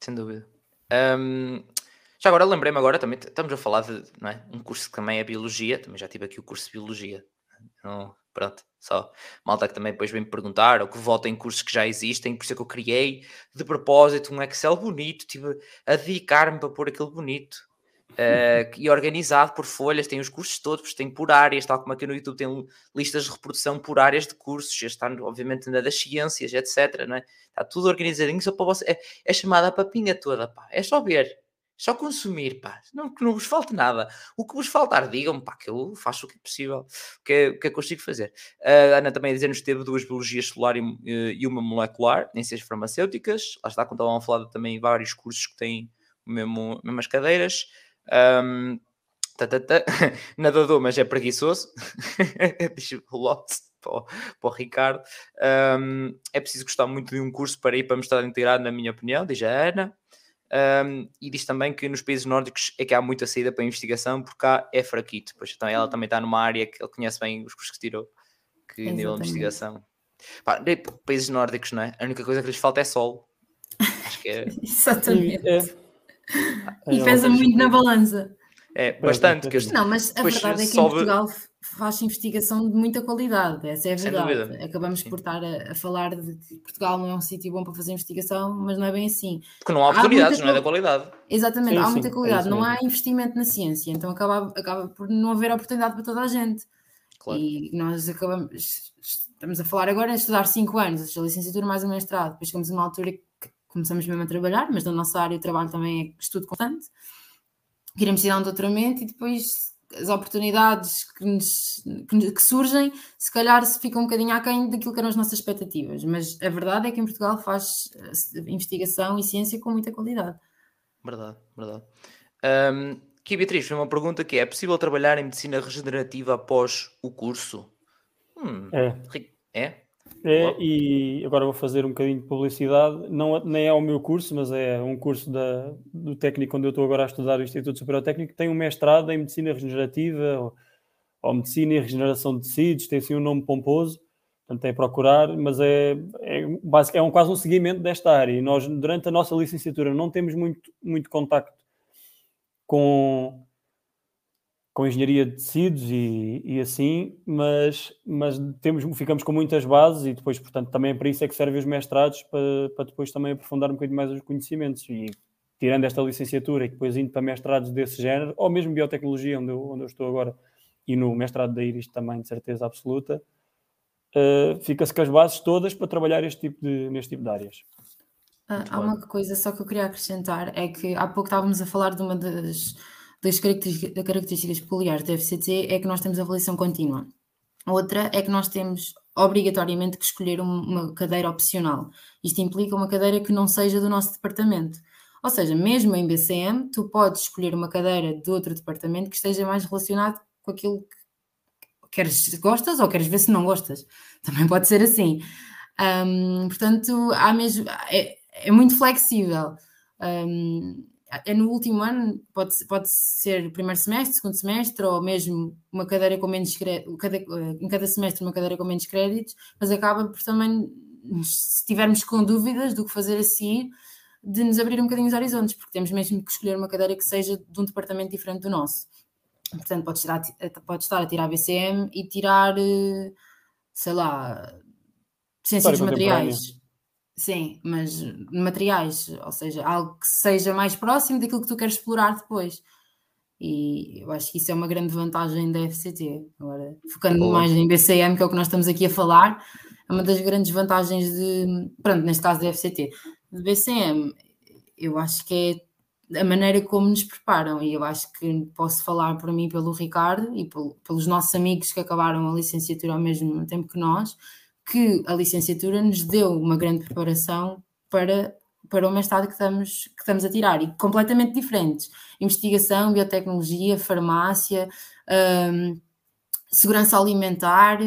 Sem dúvida. Um, já agora lembrei-me agora também, estamos a falar de é, um curso que também é Biologia, também já tive aqui o curso de Biologia. Não, pronto, só malta que também depois vem me perguntar, ou que vota em cursos que já existem, por isso é que eu criei de propósito um Excel bonito, tive a dedicar-me para pôr aquilo bonito. (laughs) Uh, e organizado por folhas, tem os cursos todos, tem por áreas, tal como aqui no YouTube tem listas de reprodução por áreas de cursos, está obviamente na das ciências, etc. Não é? Está tudo organizadinho só para você. É, é chamada a papinha toda, pá. é só ver. Só consumir, pá. Não, que não vos falte nada. O que vos faltar, digam-me, pá, que eu faço o que é possível, o que é, que é consigo fazer. A Ana também a dizer-nos que teve duas biologias celular e, eh, e, uma molecular, em ciências farmacêuticas. Lá está, quando estavam a falar também vários cursos que têm mesmo, mesmas cadeiras. Um, tá, tá, tá. (laughs) Nadador, mas é preguiçoso. (laughs) Deixa o, para o Ricardo. Um, é preciso gostar muito de um curso para ir para mestrado integrado, na minha opinião, diz a Ana. Um, e diz também que nos países nórdicos é que há muita saída para a investigação, porque cá é fraquito. Pois então ela também está numa área que ele conhece bem os cursos que tirou, que Exatamente. nível de investigação. Pá, países nórdicos, não é? A única coisa que lhes falta é sol. Acho que é. (laughs) Exatamente. É. E pesa muito na balança. É, bastante. Que não, mas a verdade é que sobe... em Portugal faz investigação de muita qualidade, essa é a verdade. Acabamos Sim. por estar a, a, falar de que Portugal não é um sítio bom para fazer investigação, mas não é bem assim. Porque não há oportunidades, há não é da qualidade. Exatamente, sim, há muita é qualidade, é não há investimento na ciência, então acaba, acaba por não haver oportunidade para toda a gente. Claro. E nós acabamos, estamos a falar agora em estudar 5 anos, a licenciatura mais o mestrado, depois chegamos a uma altura que começamos mesmo a trabalhar, mas na nossa área de trabalho também é estudo constante queremos tirar um doutoramento e depois as oportunidades que, nos, que, que, surgem, se calhar se ficam um bocadinho aquém daquilo que eram as nossas expectativas. Mas a verdade é que em Portugal faz eh, investigação e ciência com muita qualidade. Verdade, verdade. Um, aqui, Beatriz, uma pergunta que é: é possível trabalhar em medicina regenerativa após o curso? Hum, é. É? É, e agora vou fazer um bocadinho de publicidade. Não, nem é o meu curso, mas é um curso da, do técnico onde eu estou agora a estudar, o Instituto Superior Técnico, tem um mestrado em Medicina Regenerativa ou, ou Medicina e Regeneração de Tecidos, tem assim um nome pomposo, portanto é procurar, mas é, é, é um, quase um seguimento desta área. E nós, durante a nossa licenciatura, não temos muito, muito contacto com com engenharia de tecidos e, e, assim, mas, mas temos, ficamos com muitas bases e depois, portanto, também é para isso é que servem os mestrados, para, para depois também aprofundar um bocadinho mais os conhecimentos e tirando esta licenciatura e depois indo para mestrados desse género, ou mesmo biotecnologia, onde eu, onde eu estou agora, e no mestrado da Iris também, de certeza absoluta, uh, fica-se com as bases todas para trabalhar este tipo de, neste tipo de áreas. Ah, há uma coisa só que eu queria acrescentar, é que há pouco estávamos a falar de uma das das características, peculiares do FCT é que nós temos avaliação contínua. Outra é que nós temos obrigatoriamente que escolher uma cadeira opcional. Isto implica uma cadeira que não seja do nosso departamento. Ou seja, mesmo em BCM, tu podes escolher uma cadeira de outro departamento que esteja mais relacionado com aquilo queres gostas ou queres ver se não gostas. (laughs) Também pode ser assim. Um, portanto, há mesmo, é, é muito flexível. Um, é no último ano, pode, pode ser primeiro semestre, segundo semestre, ou mesmo uma cadeira com menos cada, em cada semestre uma cadeira com menos créditos, mas acaba por também, se tivermos com dúvidas do que fazer a seguir, de nos abrir um bocadinho os horizontes, porque temos mesmo que escolher uma cadeira que seja de um departamento diferente do nosso. Portanto, pode estar, pode estar a tirar BCM e tirar, eh, sei lá, ciências materiais. Sim, mas materiais, ou seja, algo que seja mais próximo daquilo que tu queres explorar depois. E eu acho que isso é uma grande vantagem da FCT. Agora, focando Boa. mais em BCM, que é o que nós estamos aqui a falar, é uma das grandes vantagens de, pronto, neste caso da FCT. De BCM, eu acho que é a maneira como nos preparam, e eu acho que posso falar por mim, pelo Ricardo e pelos nossos amigos que acabaram a licenciatura ao mesmo tempo que nós, que a licenciatura nos deu uma grande preparação para, para o mestrado que estamos, que estamos a tirar, e completamente diferentes. Investigação, biotecnologia, farmácia, hum, segurança alimentar,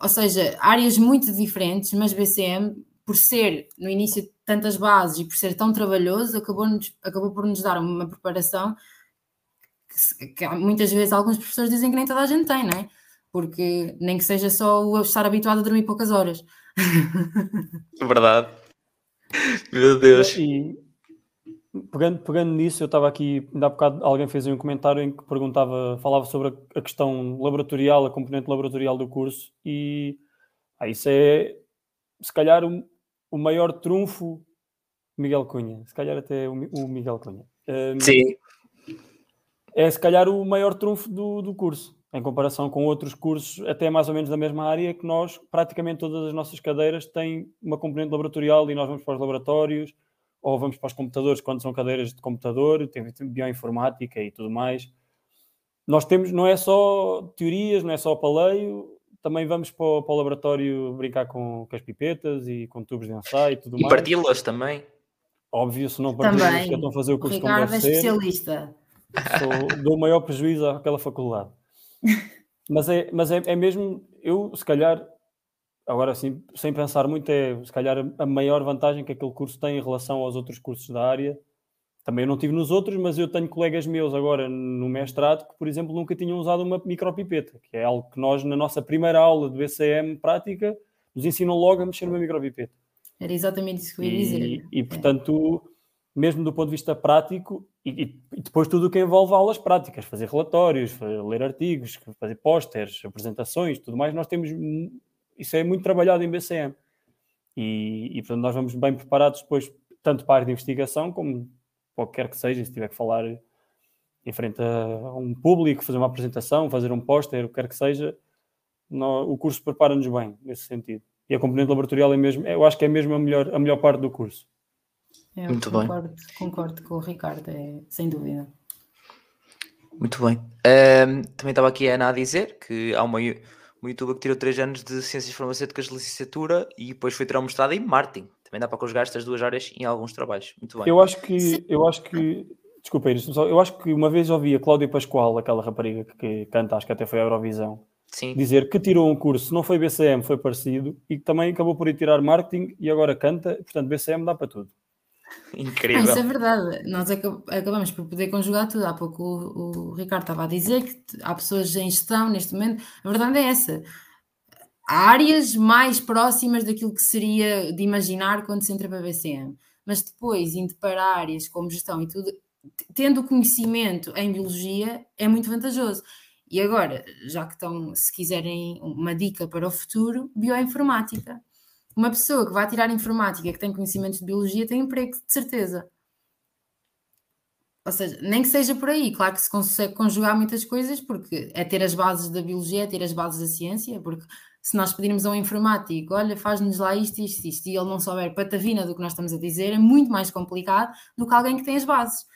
ou seja, áreas muito diferentes, mas BCM, por ser no início tantas bases e por ser tão trabalhoso, acabou, acabou por nos dar uma preparação que, que, muitas vezes alguns professores dizem que nem toda a gente tem, não é? Porque nem que seja só o estar habituado a dormir poucas horas. (laughs) Verdade. Meu Deus. E, pegando, pegando nisso, eu estava aqui, ainda há bocado alguém fez um comentário em que perguntava, falava sobre a, a questão laboratorial, a componente laboratorial do curso, e ah, isso é se calhar o, o maior trunfo Miguel Cunha, se calhar até o, o Miguel Cunha. Um, Sim. É se calhar o maior trunfo do, do curso, em comparação com outros cursos, até mais ou menos da mesma área, que nós, praticamente todas as nossas cadeiras têm uma componente laboratorial e nós vamos para os laboratórios ou vamos para os computadores quando são cadeiras de computador, tem bioinformática e tudo mais. Nós temos, não é só teorias, não é só paleio, também vamos para o, para o laboratório brincar com, com, as pipetas e com tubos de ensaio e tudo e mais. E parti-las também. Óbvio, se não partilhas, tentam fazer o curso Ricardo como deve é especialista. Sou, dou o maior prejuízo àquela faculdade. Mas é, mas é, é mesmo, eu se calhar, agora assim, sem pensar muito, é se calhar a maior vantagem que aquele curso tem em relação aos outros cursos da área também eu não tive nos outros, mas eu tenho colegas meus agora no mestrado que, por exemplo, nunca tinham usado uma micropipeta, que é algo que nós, na nossa primeira aula de BCM prática, nos ensinam logo a mexer numa micropipeta. Era exatamente isso que eu ia dizer. E, e portanto, é. mesmo do ponto de vista prático, e, e, depois tudo o que envolve aulas práticas, fazer relatórios, fazer, ler artigos, fazer pósteres, apresentações, tudo mais, nós temos. Isso é muito trabalhado em BCM. E, e portanto, nós vamos bem preparados depois, tanto para a área de investigação, como qualquer que seja, se tiver que falar em frente a um público, fazer uma apresentação, fazer um póster, o que quer que seja, no, o curso prepara-nos bem nesse sentido. E a componente laboratorial é mesmo, eu acho que é mesmo a melhor, a melhor parte do curso. Eu Muito concordo, bem. Concordo com o Ricardo, é, sem dúvida. Muito bem. Um, também estava aqui a Ana a dizer que há uma, uma youtuber que tirou 3 anos de Ciências Farmacêuticas de licenciatura e depois foi tirar um mestrado em marketing. Também dá para conjugar estas duas áreas em alguns trabalhos. Muito bem. Eu acho que, eu acho que, desculpa, eu acho que uma vez ouvi a Cláudia Pascoal, aquela rapariga que canta, acho que até foi a Eurovisão, Sim. dizer que tirou um curso, não foi BCM, foi parecido, e que também acabou por ir tirar marketing e agora canta, portanto BCM dá para tudo. Incrível. (laughs) isso é verdade. Nós acabamos por poder conjugar tudo. Há pouco o, o Ricardo estava a dizer que há pessoas em gestão neste momento. A verdade é essa áreas mais próximas daquilo que seria de imaginar quando se entra para a BCM. Mas depois, indo para áreas como gestão e tudo, tendo conhecimento em biologia, é muito vantajoso. E agora, já que estão, se quiserem uma dica para o futuro, bioinformática. Uma pessoa que vai tirar informática, que tem conhecimentos de biologia, tem emprego, de certeza. Ou seja, nem que seja por aí, claro que se consegue conjugar muitas coisas, porque é ter as bases da biologia, é ter as bases da ciência, porque se nós pedirmos a um informático, olha, faz-nos lá isto, isto, isto, e ele não souber patavina do que nós estamos a dizer, é muito mais complicado do que alguém que tem as bases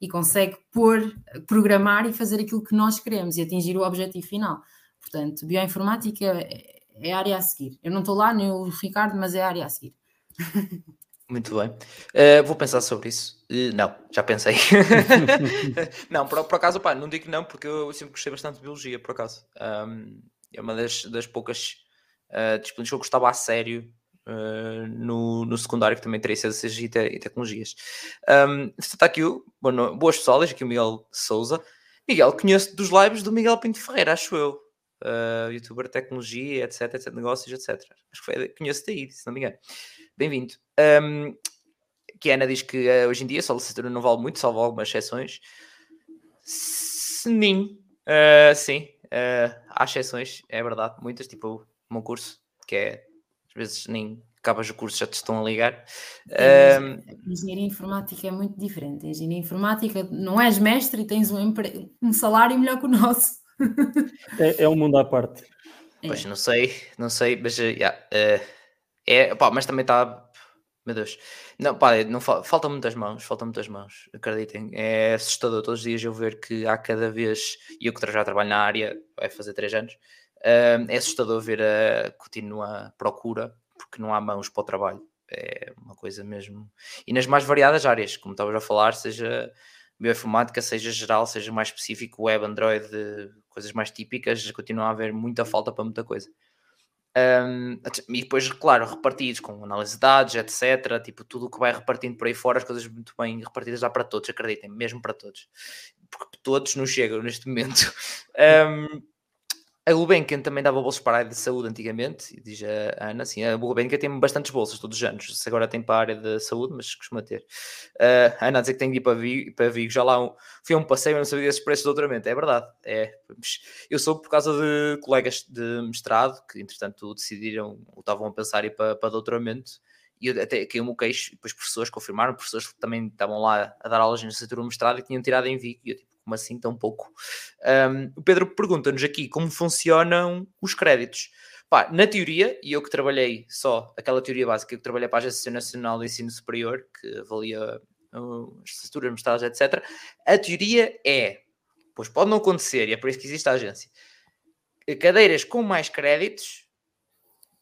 e consegue pôr, programar e fazer aquilo que nós queremos e atingir o objetivo final. Portanto, bioinformática é, a área a seguir. Eu não estou lá, nem o Ricardo, mas é a área a seguir. Muito bem. Uh, vou pensar sobre isso. Uh, não, já pensei. (laughs) não, por, por acaso, pá, não digo não, porque eu sempre gostei bastante de biologia, por acaso. Um, É uma das, das poucas uh, disciplinas que eu gostava a sério no, no secundário, que também teria ciências e, te, e tecnologias. Um, está aqui o boas pessoas, aqui o Miguel Souza. Miguel, conheço dos lives do Miguel Pinto Ferreira, acho eu. Uh, youtuber de tecnologia, etc, etc, negócios, etc. Acho que foi, conheço daí, se não me engano. Bem-vindo. Um, que a Ana diz que uh, hoje em dia só a licenciatura não vale muito, salvo algumas exceções. Sim, uh, sim, uh, há exceções, é verdade, muitas, tipo o meu curso, que é às vezes nem acabas o curso, já te estão a ligar. É, um, engenharia informática é muito diferente. Engenharia informática não és mestre e tens um, um salário melhor que o nosso. (laughs) é, é um mundo à parte. Pois é. não sei, não sei, mas yeah, é, pá, mas também está meu Deus. Não, pá, não, faltam muitas mãos, faltam muitas mãos, acreditem. É assustador todos os dias eu ver que há cada vez, e eu que já trabalho na área, vai fazer três anos, uh, é assustador ver a contínua procura, porque não há mãos para o trabalho. É uma coisa mesmo. E nas mais variadas áreas, como estavas a falar, seja bioinformática, seja geral, seja mais específico, web, Android, coisas mais típicas, continua a haver muita falta para muita coisa. Um, e depois, claro, repartidos com análise de dados, etc. Tipo, tudo o que vai repartindo por aí fora, as coisas muito bem repartidas já para todos, acreditem, mesmo para todos. Porque todos nos chegam neste momento. Um, a Gulbenkian também dava bolsas para a área de saúde antigamente, diz a Ana, sim, a Gulbenkian tem bastantes bolsas todos os anos, se agora tem para a área de saúde, mas costuma ter. Uh, a Ana dizer que tem de ir para Vigo, para Vigo. já lá um, fui a um passeio e não sabia desses preços de doutoramento, é verdade, é. Eu sou por causa de colegas de mestrado, que entretanto decidiram, ou estavam a pensar ir para, para doutoramento, e eu até caiu-me o queixo, e depois professores confirmaram, professores que também estavam lá a dar aulas na licenciatura do mestrado e tinham tirado em Vigo, e eu tipo, como assim tão pouco? Um, o Pedro pergunta-nos aqui como funcionam os créditos. Pá, na teoria, e eu que trabalhei só, aquela teoria básica que trabalhei para a Agência Nacional de Ensino Superior, que avalia uh, as estruturas, mestrados, etc., a teoria é, pois pode não acontecer, e é por isso que existe a agência, cadeiras com mais créditos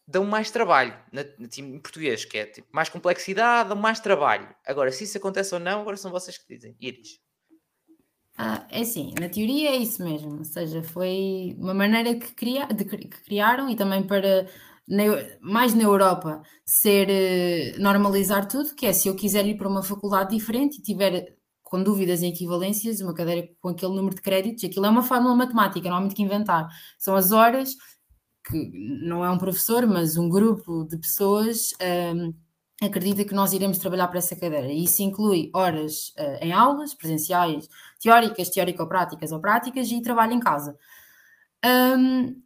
dão mais trabalho, na, em português, que é tipo, mais complexidade, dão mais trabalho. Agora, se isso acontece ou não, agora são vocês que dizem. Iris. Ah, é assim, na teoria é isso mesmo, ou seja, foi uma maneira que, cria, de, que criaram e também para, na, mais na Europa, ser eh, normalizar tudo, que é se eu quiser ir para uma faculdade diferente e tiver com dúvidas em equivalências, uma cadeira com aquele número de créditos, aquilo é uma fórmula matemática, não há muito que inventar. São as horas que não é um professor, mas um grupo de pessoas um, acredita que nós iremos trabalhar para essa cadeira. E isso inclui horas uh, em aulas, presenciais, teóricas, teórico-práticas ou práticas e trabalho em casa. Um,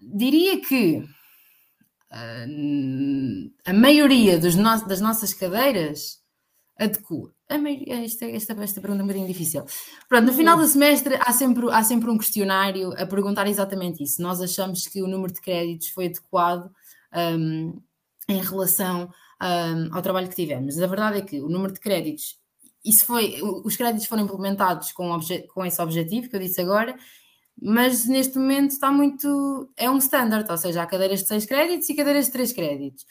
diria que uh, a maioria no das nossas cadeiras adequa. Maioria, esta, esta, esta pergunta é um bocadinho difícil. Pronto, no final do semestre há sempre, há sempre um questionário a perguntar exatamente isso. Nós achamos que o número de créditos foi adequado um, em relação um, ao trabalho que tivemos. A verdade é que o número de créditos, isso foi, os créditos foram implementados com, com esse objetivo que eu disse agora, mas neste momento está muito, é um standard, ou seja, há cadeiras de 6 créditos e cadeiras de 3 créditos.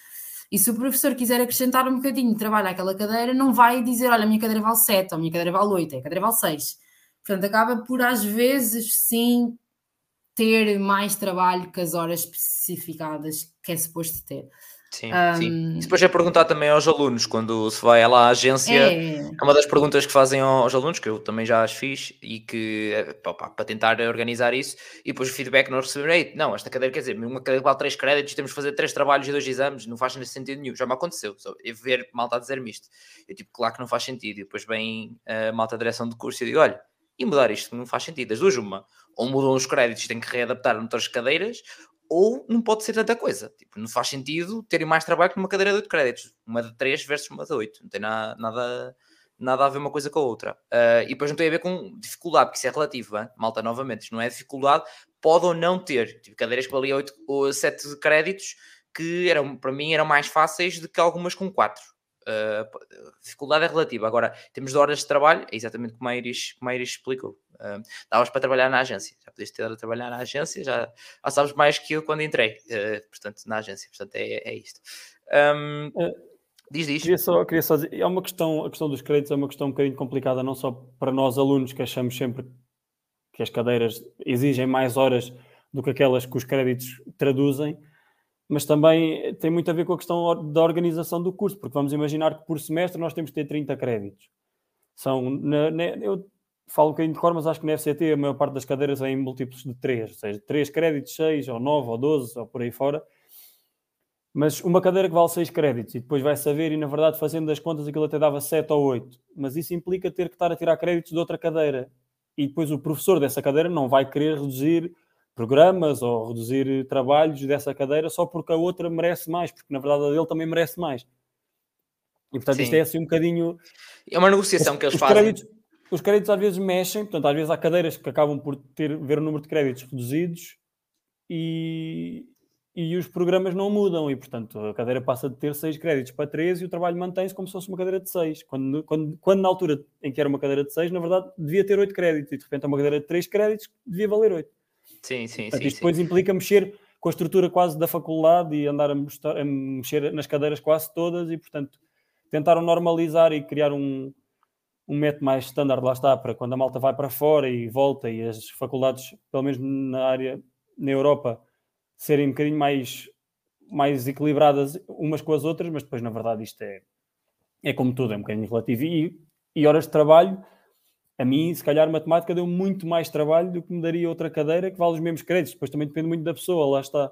E se o professor quiser acrescentar um bocadinho de trabalho àquela cadeira, não vai dizer, olha, a minha cadeira vale 7, ou a minha cadeira vale 8, a cadeira vale 6. Portanto, acaba por, às vezes, sim, ter mais trabalho que as horas especificadas que é suposto ter. Sim, um, sim. E depois é perguntar também aos alunos, quando se vai lá à agência, é... é uma das perguntas que fazem aos alunos, que eu também já as fiz, e que é, para tentar organizar isso, e depois o feedback nós recebemos, não, esta cadeira quer dizer, uma cadeira vale 3 créditos, temos de fazer 3 trabalhos e 2 exames, não faz sentido nenhum, já me aconteceu, só ver malta a dizer-me isto. Eu tipo, claro que não faz sentido, e depois vem a malta direção de curso e eu digo, olha, e mudar isto não faz sentido, as duas uma, ou mudam os créditos, têm que readaptar noutras cadeiras, ou não pode ser tanta coisa. Tipo, não faz sentido terem mais trabalho que uma cadeira de 8 créditos, uma de 3 versus uma de 8. Não tem nada, nada, nada a ver uma coisa com a outra. Uh, e depois não tem a ver com dificuldade, porque isso é relativo, hein? malta, novamente, isto não é dificuldade, pode ou não ter. Tipo, cadeiras que valiam 8 ou 7 créditos que eram, para mim eram mais fáceis do que algumas com 4. Uh, dificuldade é relativa. Agora, temos de horas de trabalho, é exatamente como a Iris, como a Iris explicou. Uh, davas para trabalhar na agência, já podias ter a trabalhar na agência, já, já sabes mais que eu quando entrei, uh, portanto, na agência, portanto, é, é isto. Um, uh, diz, diz. Queria só, queria só dizer, é uma questão, a questão dos créditos é uma questão um bocadinho complicada, não só para nós alunos que achamos sempre que as cadeiras exigem mais horas do que aquelas que os créditos traduzem, mas também tem muito a ver com a questão da organização do curso, porque vamos imaginar que por semestre nós temos que ter 30 créditos. São, na, na, eu falo um bocadinho de cor, mas acho que na FCT a maior parte das cadeiras é em múltiplos de 3, ou seja, 3 créditos, 6, ou 9, ou 12, ou por aí fora. Mas uma cadeira que vale 6 créditos e depois vai saber, e na verdade, fazendo as contas, aquilo até dava 7 ou 8. Mas isso implica ter que estar a tirar créditos de outra cadeira. E depois o professor dessa cadeira não vai querer reduzir programas ou reduzir trabalhos dessa cadeira só porque a outra merece mais, porque na verdade a dele também merece mais. E portanto Sim. isto é assim um bocadinho. É uma negociação os, que eles os fazem. Créditos, os créditos às vezes mexem, portanto, às vezes há cadeiras que acabam por ter, ver o número de créditos reduzidos e, e os programas não mudam, e portanto a cadeira passa de ter 6 créditos para 13 e o trabalho mantém-se como se fosse uma cadeira de 6. Quando, quando, quando na altura em que era uma cadeira de 6, na verdade devia ter 8 créditos, e de repente é uma cadeira de 3 créditos devia valer 8. Sim, sim, portanto, sim. Isto sim. depois implica mexer com a estrutura quase da faculdade e andar a, mostrar, a mexer nas cadeiras quase todas, e portanto tentaram normalizar e criar um, um método mais standard, lá está, para quando a malta vai para fora e volta e as faculdades, pelo menos na área, na Europa, serem um bocadinho mais, mais equilibradas umas com as outras, mas depois, na verdade, isto é, é como tudo, é um bocadinho relativo. E, e horas de trabalho, a mim, se calhar, matemática deu muito mais trabalho do que me daria outra cadeira que vale os mesmos créditos. Depois também depende muito da pessoa, lá está.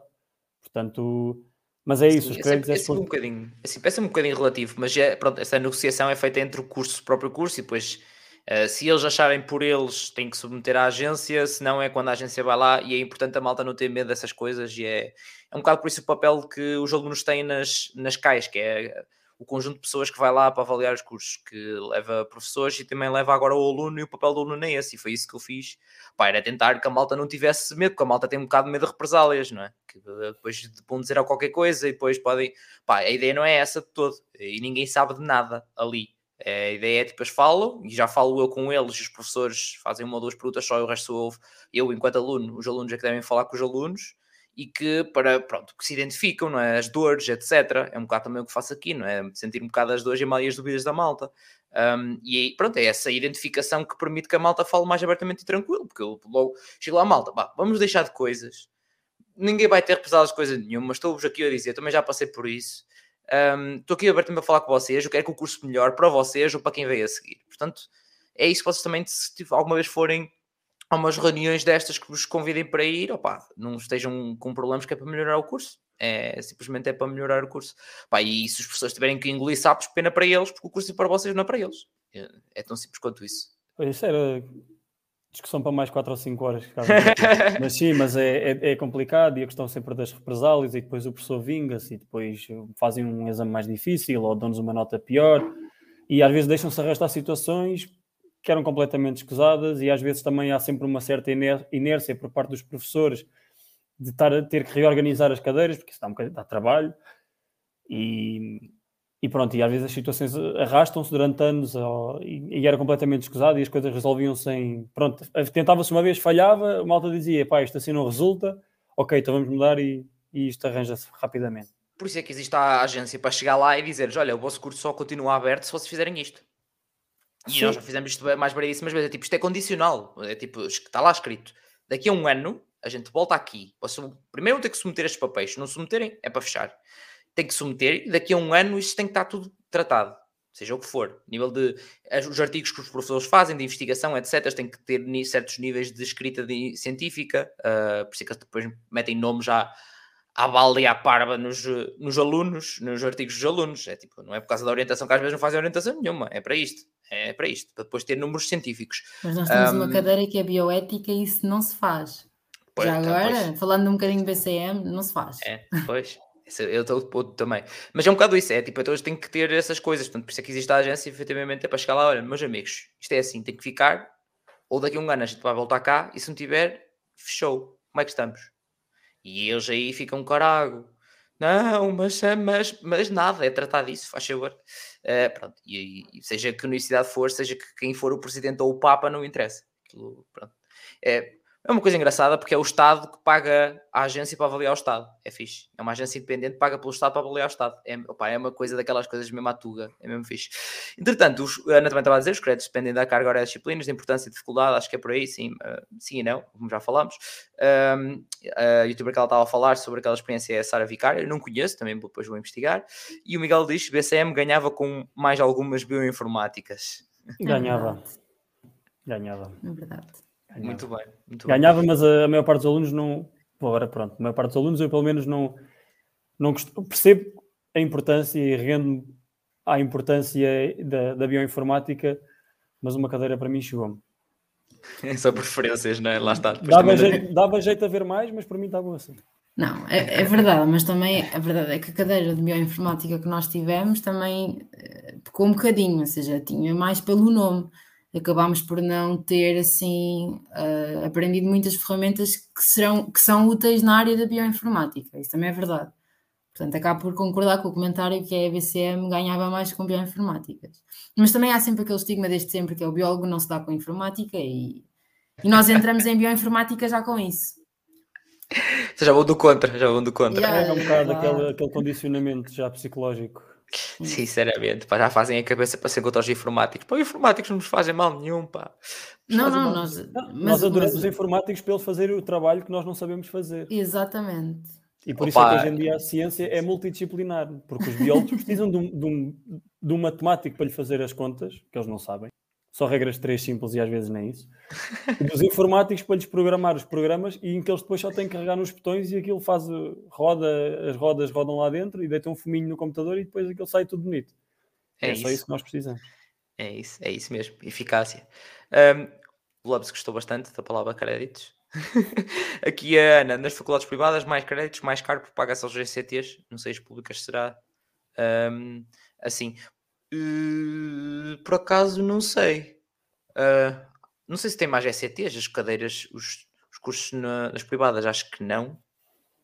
Portanto, mas é isso, Sim, os créditos... É, é, é, um bocadinho, assim, parece um bocadinho relativo, mas é, pronto, essa negociação é feita entre o curso, o próprio curso, e depois Uh, se eles acharem por eles, têm que submeter à agência, senão é quando a agência vai lá e é importante a malta não ter medo dessas coisas e é, é um bocado por isso o papel que os alunos têm nas, nas CAIs, que é o conjunto de pessoas que vai lá para avaliar os cursos, que leva professores e também leva agora o aluno e o papel do aluno é esse, e foi isso que eu fiz. Pá, era tentar que a malta não tivesse medo, porque a malta tem um bocado de medo de represálias, não é? Que depois vão dizer qualquer coisa e depois podem... Pá, a ideia não é essa de todo, e ninguém sabe de nada ali. É, a ideia é tipo, eles falam, e já falo eu com eles, os professores fazem uma ou duas perguntas só, e o resto ouve eu, enquanto aluno, os alunos é que devem falar com os alunos, e que para, pronto, que se identificam, não é? As dores, etc. É um bocado também o que faço aqui, não é? Sentir um bocado as dores e as dúvidas da malta. Um, e pronto, é essa identificação que permite que a malta fale mais abertamente e tranquilo, porque eu logo chego lá, malta, bah, vamos deixar de coisas. Ninguém vai ter pesadas de coisa nenhuma, mas estou-vos aqui a dizer, também já passei por isso um, estou aqui aberto a falar com vocês. Eu quero que o curso melhor para vocês ou para quem veio a seguir. Portanto, é isso que vocês também, se alguma vez forem a umas reuniões destas que vos convidem para ir, opa, não estejam com problemas que é para melhorar o curso. É, simplesmente é para melhorar o curso. Pá, e se os professores tiverem que engolir sapos, pena para eles, porque o curso é para vocês, não é para eles. É, é tão simples quanto isso. Isso era discussão para mais 4 ou 5 horas. (laughs) mas sim, mas é, é, é, complicado e a questão sempre das represálias e depois o professor vinga-se e depois fazem um exame mais difícil ou dão-nos uma nota pior e às vezes deixam-se arrastar situações que eram completamente escusadas e às vezes também há sempre uma certa inércia por parte dos professores de estar a ter que reorganizar as cadeiras porque isso dá um bocadinho de trabalho e, e pronto, e às vezes as situações arrastam-se durante anos e, e, era completamente escusado e as coisas resolviam-se em. Pronto, tentava-se uma vez, falhava, a malta dizia, pá, isto assim não resulta, ok, então vamos mudar e, e isto arranja-se rapidamente. Por isso é que existe a agência para chegar lá e dizer olha, o vosso curso só continua aberto se vocês fizerem isto. E Sim. nós já fizemos isto mais variedíssimas vezes. É tipo, isto é condicional. É tipo, está lá escrito. Daqui a um ano, a gente volta aqui. Primeiro tem que submeter estes papéis. Se não submeterem, é para fechar tem que submeter e daqui a um ano isto tem que estar tudo tratado, seja o que for. Nível de os artigos que os professores fazem de investigação, etc., têm que ter certos níveis de escrita de, científica, uh, por isso é que depois metem nomes já à balda e à parva nos, nos alunos, nos artigos dos alunos. É tipo, não é por causa da orientação que às vezes não fazem orientação nenhuma, é para isto. É para isto, para depois ter números científicos. Mas nós temos um, uma cadeira que é bioética e isso não se faz. Pois, Já agora, pois. falando um bocadinho de BCM, não se faz. É, pois. Eu estou ponto também. Mas é um bocado isso, é tipo, então tem que ter essas coisas. Portanto, por isso é que existe a agência, efetivamente, é para chegar lá, olha, meus amigos, isto é assim, tem que ficar, ou daqui a um ano a gente vai voltar cá, e se não tiver, fechou. Como é que estamos? E eles aí ficam carago. Não, mas, mas, mas nada, é tratar disso, faz favor. Uh, pronto, e, e, seja que universidade for, seja que quem for o presidente ou o papa, não interessa. Aquilo, pronto. É, É uma coisa engraçada porque é o Estado que paga a agência para avaliar o Estado. É fixe. É uma agência independente que paga pelo Estado para avaliar o Estado. É, opa, é uma coisa daquelas coisas mesmo à tuga. É mesmo fixe. Entretanto, os, a Ana também estava a dizer, os créditos dependem da carga horária das disciplinas, da importância e dificuldade. Acho que é por aí, sim. Uh, sim e não, como já falámos. Um, a youtuber que ela estava a falar sobre aquela experiência é a Sara Vicária. Eu não conheço, também depois vou investigar. E o Miguel diz que BCM ganhava com mais algumas bioinformáticas. Ganhava. Ganhava. É verdade. Ganhava. Muito bem. Muito Ganhava, bem. mas a, a, maior parte dos alunos não. Agora, pronto, a maior parte dos alunos eu pelo menos não, não percebo a importância e rendo à importância da, da bioinformática, mas uma cadeira para mim chegou-me. (laughs) São preferências, não é? Lá está. Dava, jeito, dava jeito a ver mais, mas para mim está bom assim. Não, é, é, verdade, mas também a verdade é que a cadeira de bioinformática que nós tivemos também eh, pecou um bocadinho, ou seja, tinha mais pelo nome acabámos por não ter assim uh, aprendido muitas ferramentas que, serão, que são úteis na área da bioinformática, isso também é verdade. Portanto, acabo por concordar com o comentário que a EBCM ganhava mais com bioinformáticas. Mas também há sempre aquele estigma desde sempre que é o biólogo não se dá com informática e, e nós entramos em bioinformática já com isso. Já vou do contra, já vou do contra. Yeah, é um bocado aquele, aquele condicionamento já psicológico. Sinceramente, pá, já fazem a cabeça para ser contra os informáticos. Pá, os informáticos não nos fazem mal nenhum, pá. Nos não, não, nós, mas, nós adoramos mas... os informáticos para eles fazerem o trabalho que nós não sabemos fazer. Exatamente. E por Opa. isso é que hoje em dia a ciência é multidisciplinar, porque os biólogos precisam de um, de, um, de um matemático para lhe fazer as contas, que eles não sabem só regras três simples e às vezes nem isso. E dos informáticos para lhes programar os programas e em que eles depois só têm que carregar nos botões e aquilo faz roda, as rodas rodam lá dentro e deitam um fuminho no computador e depois aquilo sai tudo bonito. É, é isso. só isso que nós precisamos. É isso, é isso mesmo, eficácia. Um, o Lopes gostou bastante da palavra créditos. (laughs) Aqui a Ana, nas faculdades privadas, mais créditos, mais caro por pagar-se aos GCTs, não sei, as públicas será um, assim. Uh, por acaso não sei. Uh, não sei se tem mais ECTs, as cadeiras, os, os cursos na, nas privadas, acho que não.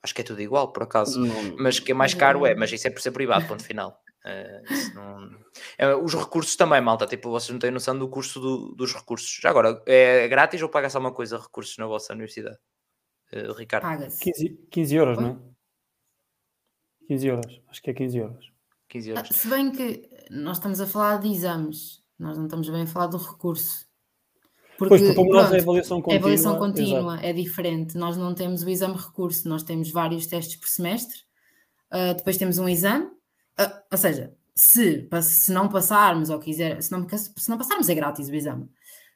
Acho que é tudo igual, por acaso. Não. Mas que é mais caro é, mas isso é por ser privado, ponto final. Uh, não... é, os recursos também, malta. Tipo, vocês não têm noção do curso do, dos recursos. Já agora, é grátis ou paga-se alguma coisa recursos na vossa universidade? Uh, Ricardo? Paga-se. 15, 15 euros, Oi? não é? 15 euros. Acho que é 15 euros. 15 euros. Ah, se bem que nós estamos a falar de exames, nós não estamos bem a falar do recurso. Porque, pois, porque como pronto, nós é avaliação contínua, é avaliação contínua, é diferente. Nós não temos o exame recurso, nós temos vários testes por semestre, uh, depois temos um exame, uh, ou seja, se, se não passarmos ou quiser, se não, se não passarmos é grátis o exame.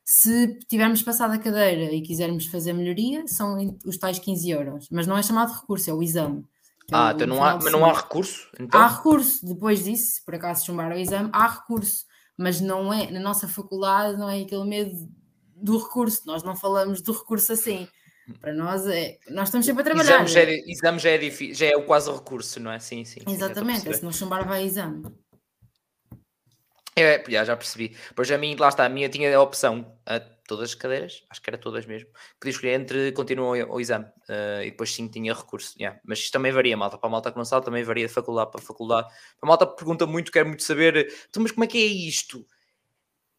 Se tivermos passado a cadeira e quisermos fazer melhoria, são os tais 15 euros, mas não é chamado recurso, é o exame. Ah, então não há, mas não há recurso? Então? Há recurso, depois disso, se por acaso chumbar o exame, há recurso, mas não é, na nossa faculdade não é aquele medo do recurso, nós não falamos do recurso assim. Para nós é, nós estamos sempre a trabalhar. Exame já é, exame já é, difícil, já é o quase recurso, não é? Sim, sim. Exatamente, se não chumbar vai exame. É, já, já percebi. Pois a mim, lá está, a minha tinha a opção a todas as cadeiras, acho que era todas mesmo, podia escolher entre continuar o exame uh, e depois sim tinha recurso. Yeah. Mas isto também varia, malta. Para a malta que não sabe, também varia de faculdade para faculdade. Para a malta pergunta muito, quer muito saber, então, mas como é que é isto?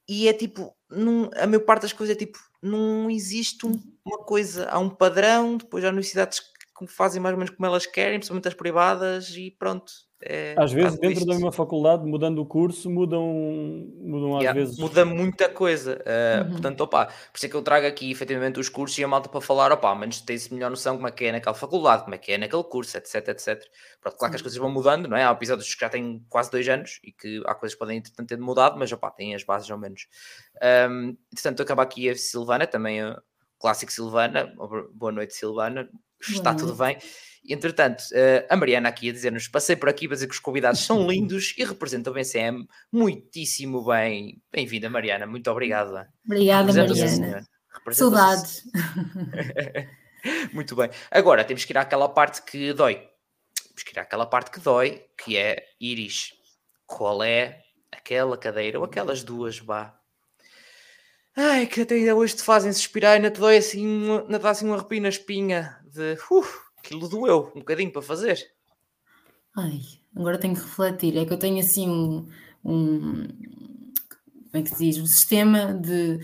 E é tipo, num, a maior parte das coisas é tipo, não existe um, uma coisa, há um padrão, depois há universidades que fazem mais ou menos como elas querem, principalmente as privadas, e pronto é, às vezes, dentro isto. da mesma faculdade, mudando o curso, mudam, mudam às yeah, vezes. Muda muita coisa. Uh, uhum. Portanto, opa, por isso é que eu trago aqui efetivamente os cursos e a malta para falar, opa, mas tem-se melhor noção como é que é naquela faculdade, como é que é naquele curso, etc, etc. Pronto, claro que as coisas vão mudando, não é? Há episódios que já têm quase dois anos e que há coisas que podem, entretanto, ter mudado, mas, opa, têm as bases ao menos. Um, entretanto, acaba aqui a Silvana, também o clássico Silvana. Boa noite, Silvana. Está tudo bem. Entretanto, uh, a Mariana aqui a dizer-nos: passei por aqui para dizer que os convidados são lindos e representam o BCM muitíssimo bem. Bem-vinda, Mariana, muito obrigado. Obrigada, Mariana. Saudades. (laughs) muito bem. Agora temos que ir àquela parte que dói. Temos que ir àquela parte que dói, que é Iris. Qual é aquela cadeira ou aquelas duas, vá? Ai, que até hoje te fazem suspirar e ainda te dói assim, ainda dá assim um arrepio na espinha de. Uh, aquilo doeu um bocadinho para fazer. Ai, agora tenho que refletir. É que eu tenho assim um, um como é que se diz? Um sistema de,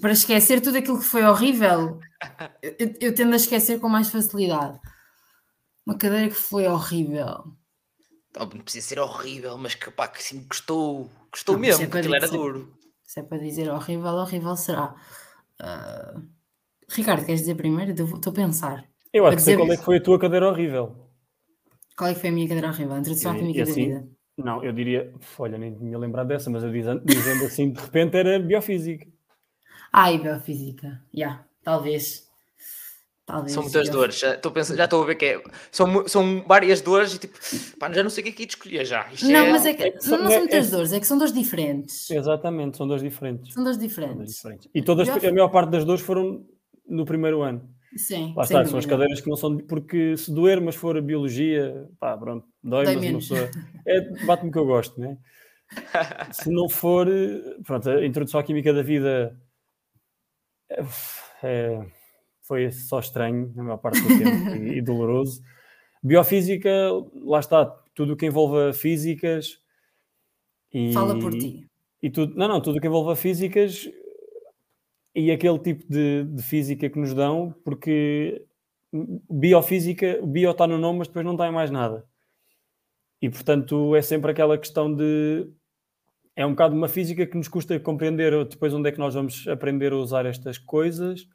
para esquecer tudo aquilo que foi horrível, eu, eu, tendo a esquecer com mais facilidade. Uma cadeira que foi horrível. Não precisa ser horrível, mas que pá, que sim gostou, gostou não, mesmo, é porque aquilo era duro. Se é para dizer horrível, horrível será. Uh... Ricardo, queres dizer primeiro? Estou a pensar. Eu acho que sei qual é que foi a tua cadeira horrível. Qual é que foi a minha cadeira horrível? A introdução à química assim, da vida. Não, eu diria, olha, nem tinha lembrado dessa, mas eu dizendo, dizendo assim, de repente era biofísica. Ai, biofísica, já, yeah, talvez. Talvez, são muitas dores, já estou, pensando, já estou a ver que é. São, são várias dores e tipo, pá, já não sei o que é que escolher já. Isto não, é... mas é que, é não, são, não são muitas é, dores, é que são dores diferentes. Exatamente, são dores diferentes. São dores diferentes. São dores diferentes. E todas, a maior parte das dores foram no primeiro ano. Sim. Lá está, são as cadeiras que não são. Porque se doer, mas for a biologia, pá, pronto, dói, mas menos. uma pessoa. É, bate-me que eu gosto, né? (laughs) se não for, pronto, a introdução à química da vida é, é, foi só estranho na maior parte do tempo e, e, doloroso. Biofísica, lá está, tudo o que envolva físicas. E, Fala por ti. E tudo, não, não, tudo o que envolva físicas e aquele tipo de, de física que nos dão, porque biofísica, bio está no nome, mas depois não está em mais nada. E portanto é sempre aquela questão de. É um bocado uma física que nos custa compreender depois onde é que nós vamos aprender a usar estas coisas,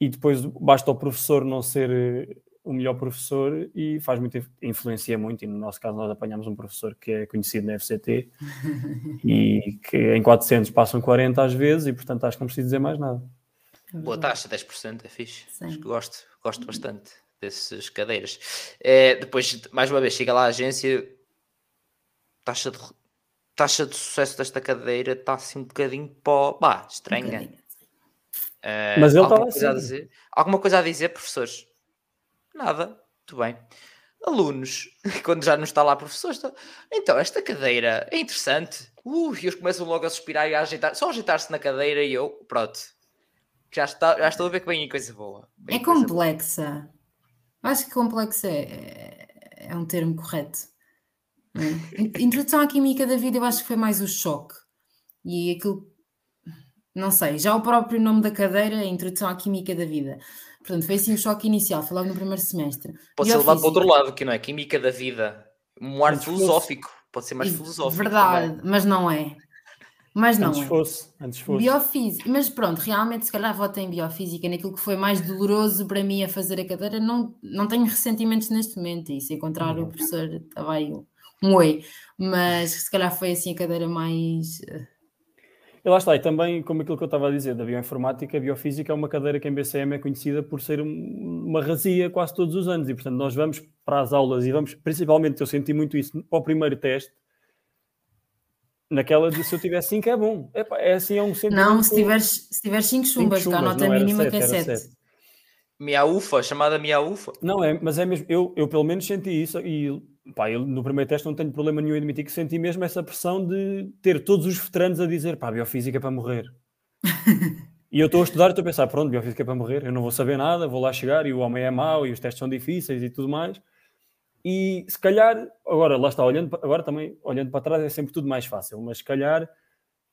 e depois basta o professor não ser o melhor professor e faz muito, influencia muito, e no nosso caso nós apanhamos um professor que é conhecido na FCT (laughs) e que em 400 passam 40 às vezes e portanto acho que não preciso dizer mais nada. Boa taxa, 10%, é fixe. Acho que gosto, gosto bastante dessas cadeiras. É, depois, mais uma vez, chega lá a agência, taxa de, taxa de sucesso desta cadeira está assim um bocadinho pó, bah, estranha. Um uh, Mas ele estava assim. A dizer, alguma coisa a dizer, professores? Nada, muito bem. Alunos, (laughs) quando já não está lá professor, está... então esta cadeira é interessante. Uh, e eles começam logo a suspirar e a ajeitar, só ajeitar-se na cadeira e eu, pronto, já, está, já estou a ver que vem coisa boa. é complexa. Boa. Acho que complexa é, é um termo correto. É? Introdução à química da vida, eu acho que foi mais o choque. E aquilo, não sei, já o próprio nome da cadeira é Introdução à Química da Vida. Portanto, foi assim o choque inicial, foi logo no primeiro semestre. Pode ser levado para outro lado, que não é? Química da vida. Um ar filosófico. Pode ser mais filosófico. Verdade, também. mas não é. Mas não antes é. Fosse, antes fosse. Biofísica. Mas pronto, realmente, se calhar voto em biofísica, naquilo que foi mais doloroso para mim a fazer a cadeira. Não, não tenho ressentimentos neste momento. E se encontrar o professor, estava aí um, um oi. Mas se calhar foi assim a cadeira mais eh, e lá está, e também, como aquilo que eu estava a dizer, da bioinformática, a biofísica é uma cadeira que em BCM é conhecida por ser uma razia quase todos os anos, e portanto nós vamos para as aulas e vamos, principalmente eu senti muito isso para o primeiro teste, naquela de se eu tiver 5 é bom. É, é assim, é um. Não, se tiveres 5 tiver chumbas, que a nota mínima que é 7. Miaufa, chamada Miaufa. Não, é, mas é mesmo, eu, eu pelo menos senti isso e pá, eu no primeiro teste não tenho problema nenhum em admitir que senti mesmo essa pressão de ter todos os veteranos a dizer pá, biofísica é para morrer. (laughs) e eu estou a estudar e estou a pensar, pronto, biofísica é para morrer, eu não vou saber nada, vou lá chegar e o homem é mau e os testes são difíceis e tudo mais. E se calhar, agora lá está, olhando, agora também olhando para trás é sempre tudo mais fácil, mas se calhar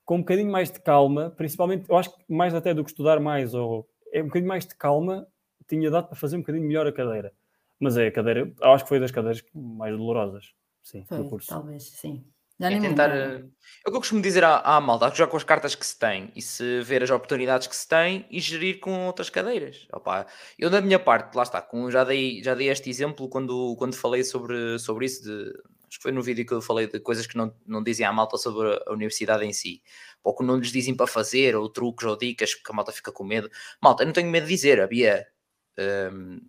com um bocadinho mais de calma, principalmente, eu acho que mais até do que estudar mais, ou é um bocadinho mais de calma, tinha dado para fazer um bocadinho melhor a cadeira. Mas é a cadeira, eu acho que foi das cadeiras mais dolorosas, sim, foi, do curso. Talvez, sim. Já é tentar, eh, é o que eu costumo dizer à, à malta, jogar com as cartas que se tem e se ver as oportunidades que se tem e gerir com outras cadeiras. Opa, eu da minha parte, lá está, com, já, dei, já dei este exemplo quando, quando falei sobre, sobre isso, de, acho que foi no vídeo que eu falei de coisas que não, não dizem à malta sobre a universidade em si, ou que não lhes dizem para fazer, ou truques ou dicas, porque a malta fica com medo. Malta, eu não tenho medo de dizer, havia... Um,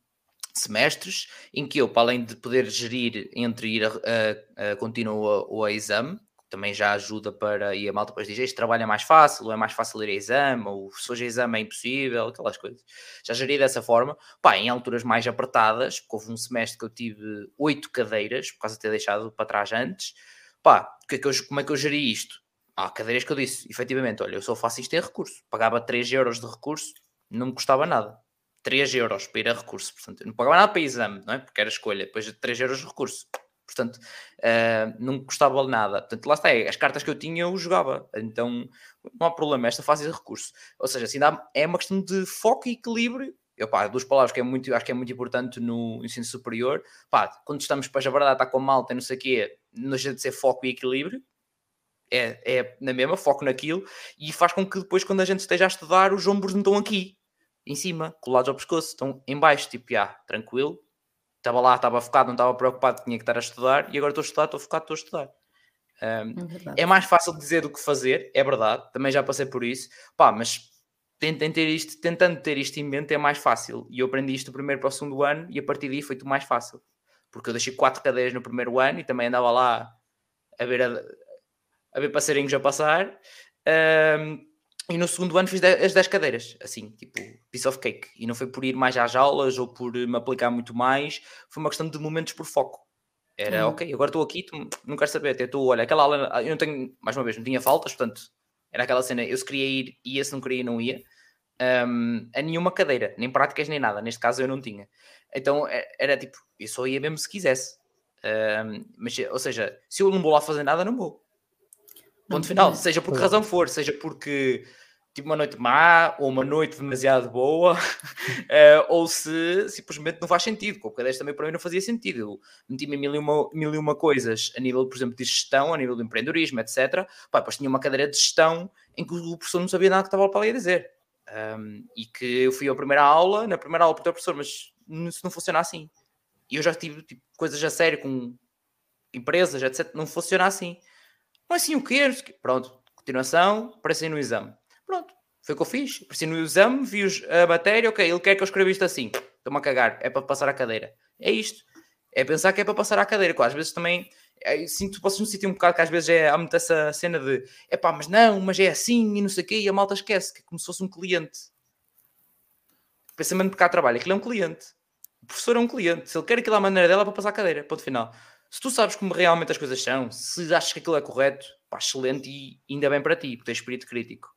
semestres, em que eu, para além de poder gerir entre ir a, a, a ou a exame, também já ajuda para, e a malta depois diz, este trabalho é mais fácil, ou é mais fácil ir a exame, ou se hoje exame é impossível, aquelas coisas. Já geri dessa forma, pá, em alturas mais apertadas, porque houve um semestre que eu tive oito cadeiras, por causa de ter deixado para trás antes, pá, que é que eu, como é que eu geri isto? Há cadeiras que eu disse, efetivamente, olha, eu só faço isto em recurso, pagava 3 euros de recurso, não me custava nada. 3 euros para ir a recurso. Portanto, não pagava nada para exame, não é? Porque era escolha. Depois de 3 euros de recurso. Portanto, uh, não custava nada. Portanto, lá está, as cartas que eu tinha eu jogava. Então, não há problema, esta fase de recurso. Ou seja, assim, dá, é uma questão de foco e equilíbrio. Eu, pá, duas palavras que é muito, acho que é muito importante no ensino superior. Pá, quando estamos para verdade, está com malta e não sei o quê, não deixa de ser foco e equilíbrio. É, é na mesma, foco naquilo. E faz com que depois, quando a gente esteja a estudar, os ombros não estão aqui, em cima, colados ao pescoço, estão em baixo, tipo, já, tranquilo, estava lá, estava focado, não estava preocupado, tinha que estar a estudar, e agora estou a estudar, estou focado, estou a estudar. Um, é, é, mais fácil dizer do que fazer, é verdade, também já passei por isso, pá, mas tentem ter isto, tentando ter isto em mente é mais fácil. E eu aprendi isto do primeiro para o segundo ano e a partir daí foi tudo mais fácil. Porque eu deixei quatro cadeiras no primeiro ano e também andava lá a ver, a, a ver passarinhos a passar. Um, e no segundo ano fiz as 10 cadeiras, assim, tipo, piece of cake. E não foi por ir mais às aulas ou por me aplicar muito mais, foi uma questão de momentos por foco. Era, uhum. ok, agora estou aqui, não quero saber, até estou, olha, aquela aula, eu não tenho, mais uma vez, não tinha faltas, portanto, era aquela cena, eu se queria ir, ia, se não queria, não ia. Um, a nenhuma cadeira, nem práticas, nem nada. Neste caso eu não tinha. Então é, era tipo, eu só ia mesmo se quisesse. Um, mas, ou seja, se eu não vou lá fazer nada, não vou. Ponto final. Seja por que razão for, seja porque tive uma noite má ou uma noite demasiado boa, uh, (laughs) ou se simplesmente não faz sentido. Com o cadeiras também para mim não fazia sentido. Eu meti-me em mil e, uma, mil e uma coisas a nível, por exemplo, de gestão, a nível de empreendedorismo, etc. Pá, depois tinha uma cadeira de gestão em que o professor não sabia nada que estava para ali a dizer. Um, e que eu fui à primeira aula, na primeira aula, para o professor, mas isso não funciona assim. E eu já tive tipo, coisas a sério com empresas, etc. Não funciona assim. Não é assim o quê? Pronto, continuação, apareci no exame. Pronto, foi o que eu fiz. Apareci no exame, vi a matéria, ok, ele quer que eu escreva isto assim. Estou-me a cagar, é para passar a cadeira. É isto. É pensar que é para passar a cadeira. Às vezes também é, sinto, posso me sentir um bocado que às vezes é, há muito essa cena de é pá, mas não, mas é assim e não sei o quê, e a malta esquece que é como se fosse um cliente. Pensamento de cá trabalho, aquilo é um cliente. O professor é um cliente. Se ele quer aquilo à maneira dela, é para passar a cadeira. Ponto final. Se tu sabes como realmente as coisas são, se achas que aquilo é correto, pá, excelente e ainda bem para ti, porque tens espírito crítico.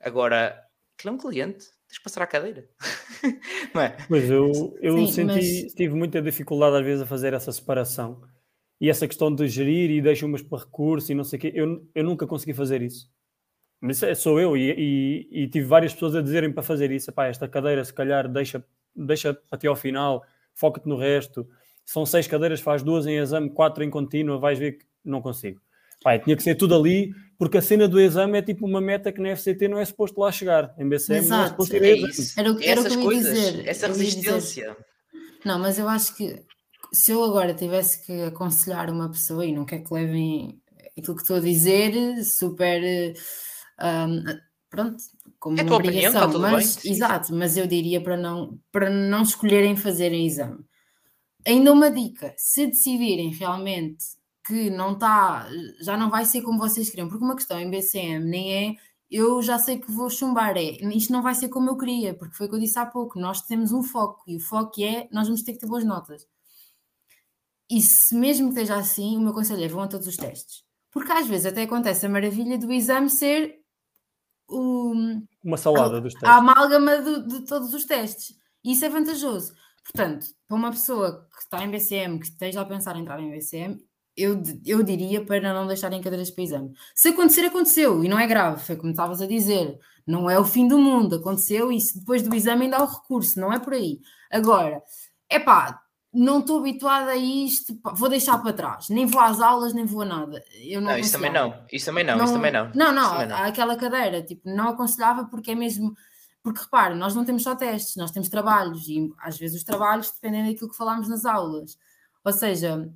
Agora, aquilo é um cliente, tens que passar a cadeira. (laughs) não é? Pois eu, eu Sim, senti, mas... tive muita dificuldade às vezes a fazer essa separação e essa questão de gerir e deixo umas para recurso e não sei o quê, eu, eu nunca consegui fazer isso. Mas é, sou eu e, e, e, tive várias pessoas a dizerem para fazer isso. Epá, esta cadeira, se calhar, deixa, deixa até ao final, foca-te no resto. São seis cadeiras, faz duas em exame, quatro em contínua, vais ver que não consigo. Pai, tinha que ser tudo ali, porque a cena do exame é tipo uma meta que na FCT não é suposto lá chegar. Em BCM Exato. não é suposto ir é isso. Era, era o que eu ia coisas, dizer. Essa resistência. Não, mas eu acho que se eu agora tivesse que aconselhar uma pessoa, e não quer que levem aquilo que estou a dizer, super. Um, pronto, como é uma obrigação, opinião, mas bem. exato, mas eu diria para não, para não escolherem fazerem exame. Ainda uma dica: se decidirem realmente que não está, já não vai ser como vocês queriam, porque uma questão em BCM nem é eu já sei que vou chumbar, é isto não vai ser como eu queria, porque foi o que eu disse há pouco, nós temos um foco e o foco é nós vamos ter que ter boas notas. E se mesmo que esteja assim, o meu conselho é vão a todos os testes. Porque às vezes até acontece a maravilha do exame ser o, uma salada a, dos testes. A amálgama de, de todos os testes. E isso é vantajoso. Portanto, para uma pessoa que está em BCM, que esteja a pensar em entrar em BCM, eu, eu diria para não deixarem cadeiras para exame. Se acontecer, aconteceu, e não é grave, foi como estavas a dizer, não é o fim do mundo, aconteceu e depois do exame ainda há o recurso, não é por aí. Agora, é pá, não estou habituada a isto, vou deixar para trás, nem vou às aulas, nem vou a nada. Eu não, não isso também não, isso também não, não, isso também não. Não, não, não. aquela cadeira, tipo, não aconselhava porque é mesmo. Porque repare, nós não temos só testes, nós temos trabalhos e às vezes os trabalhos dependem daquilo que falámos nas aulas. Ou seja,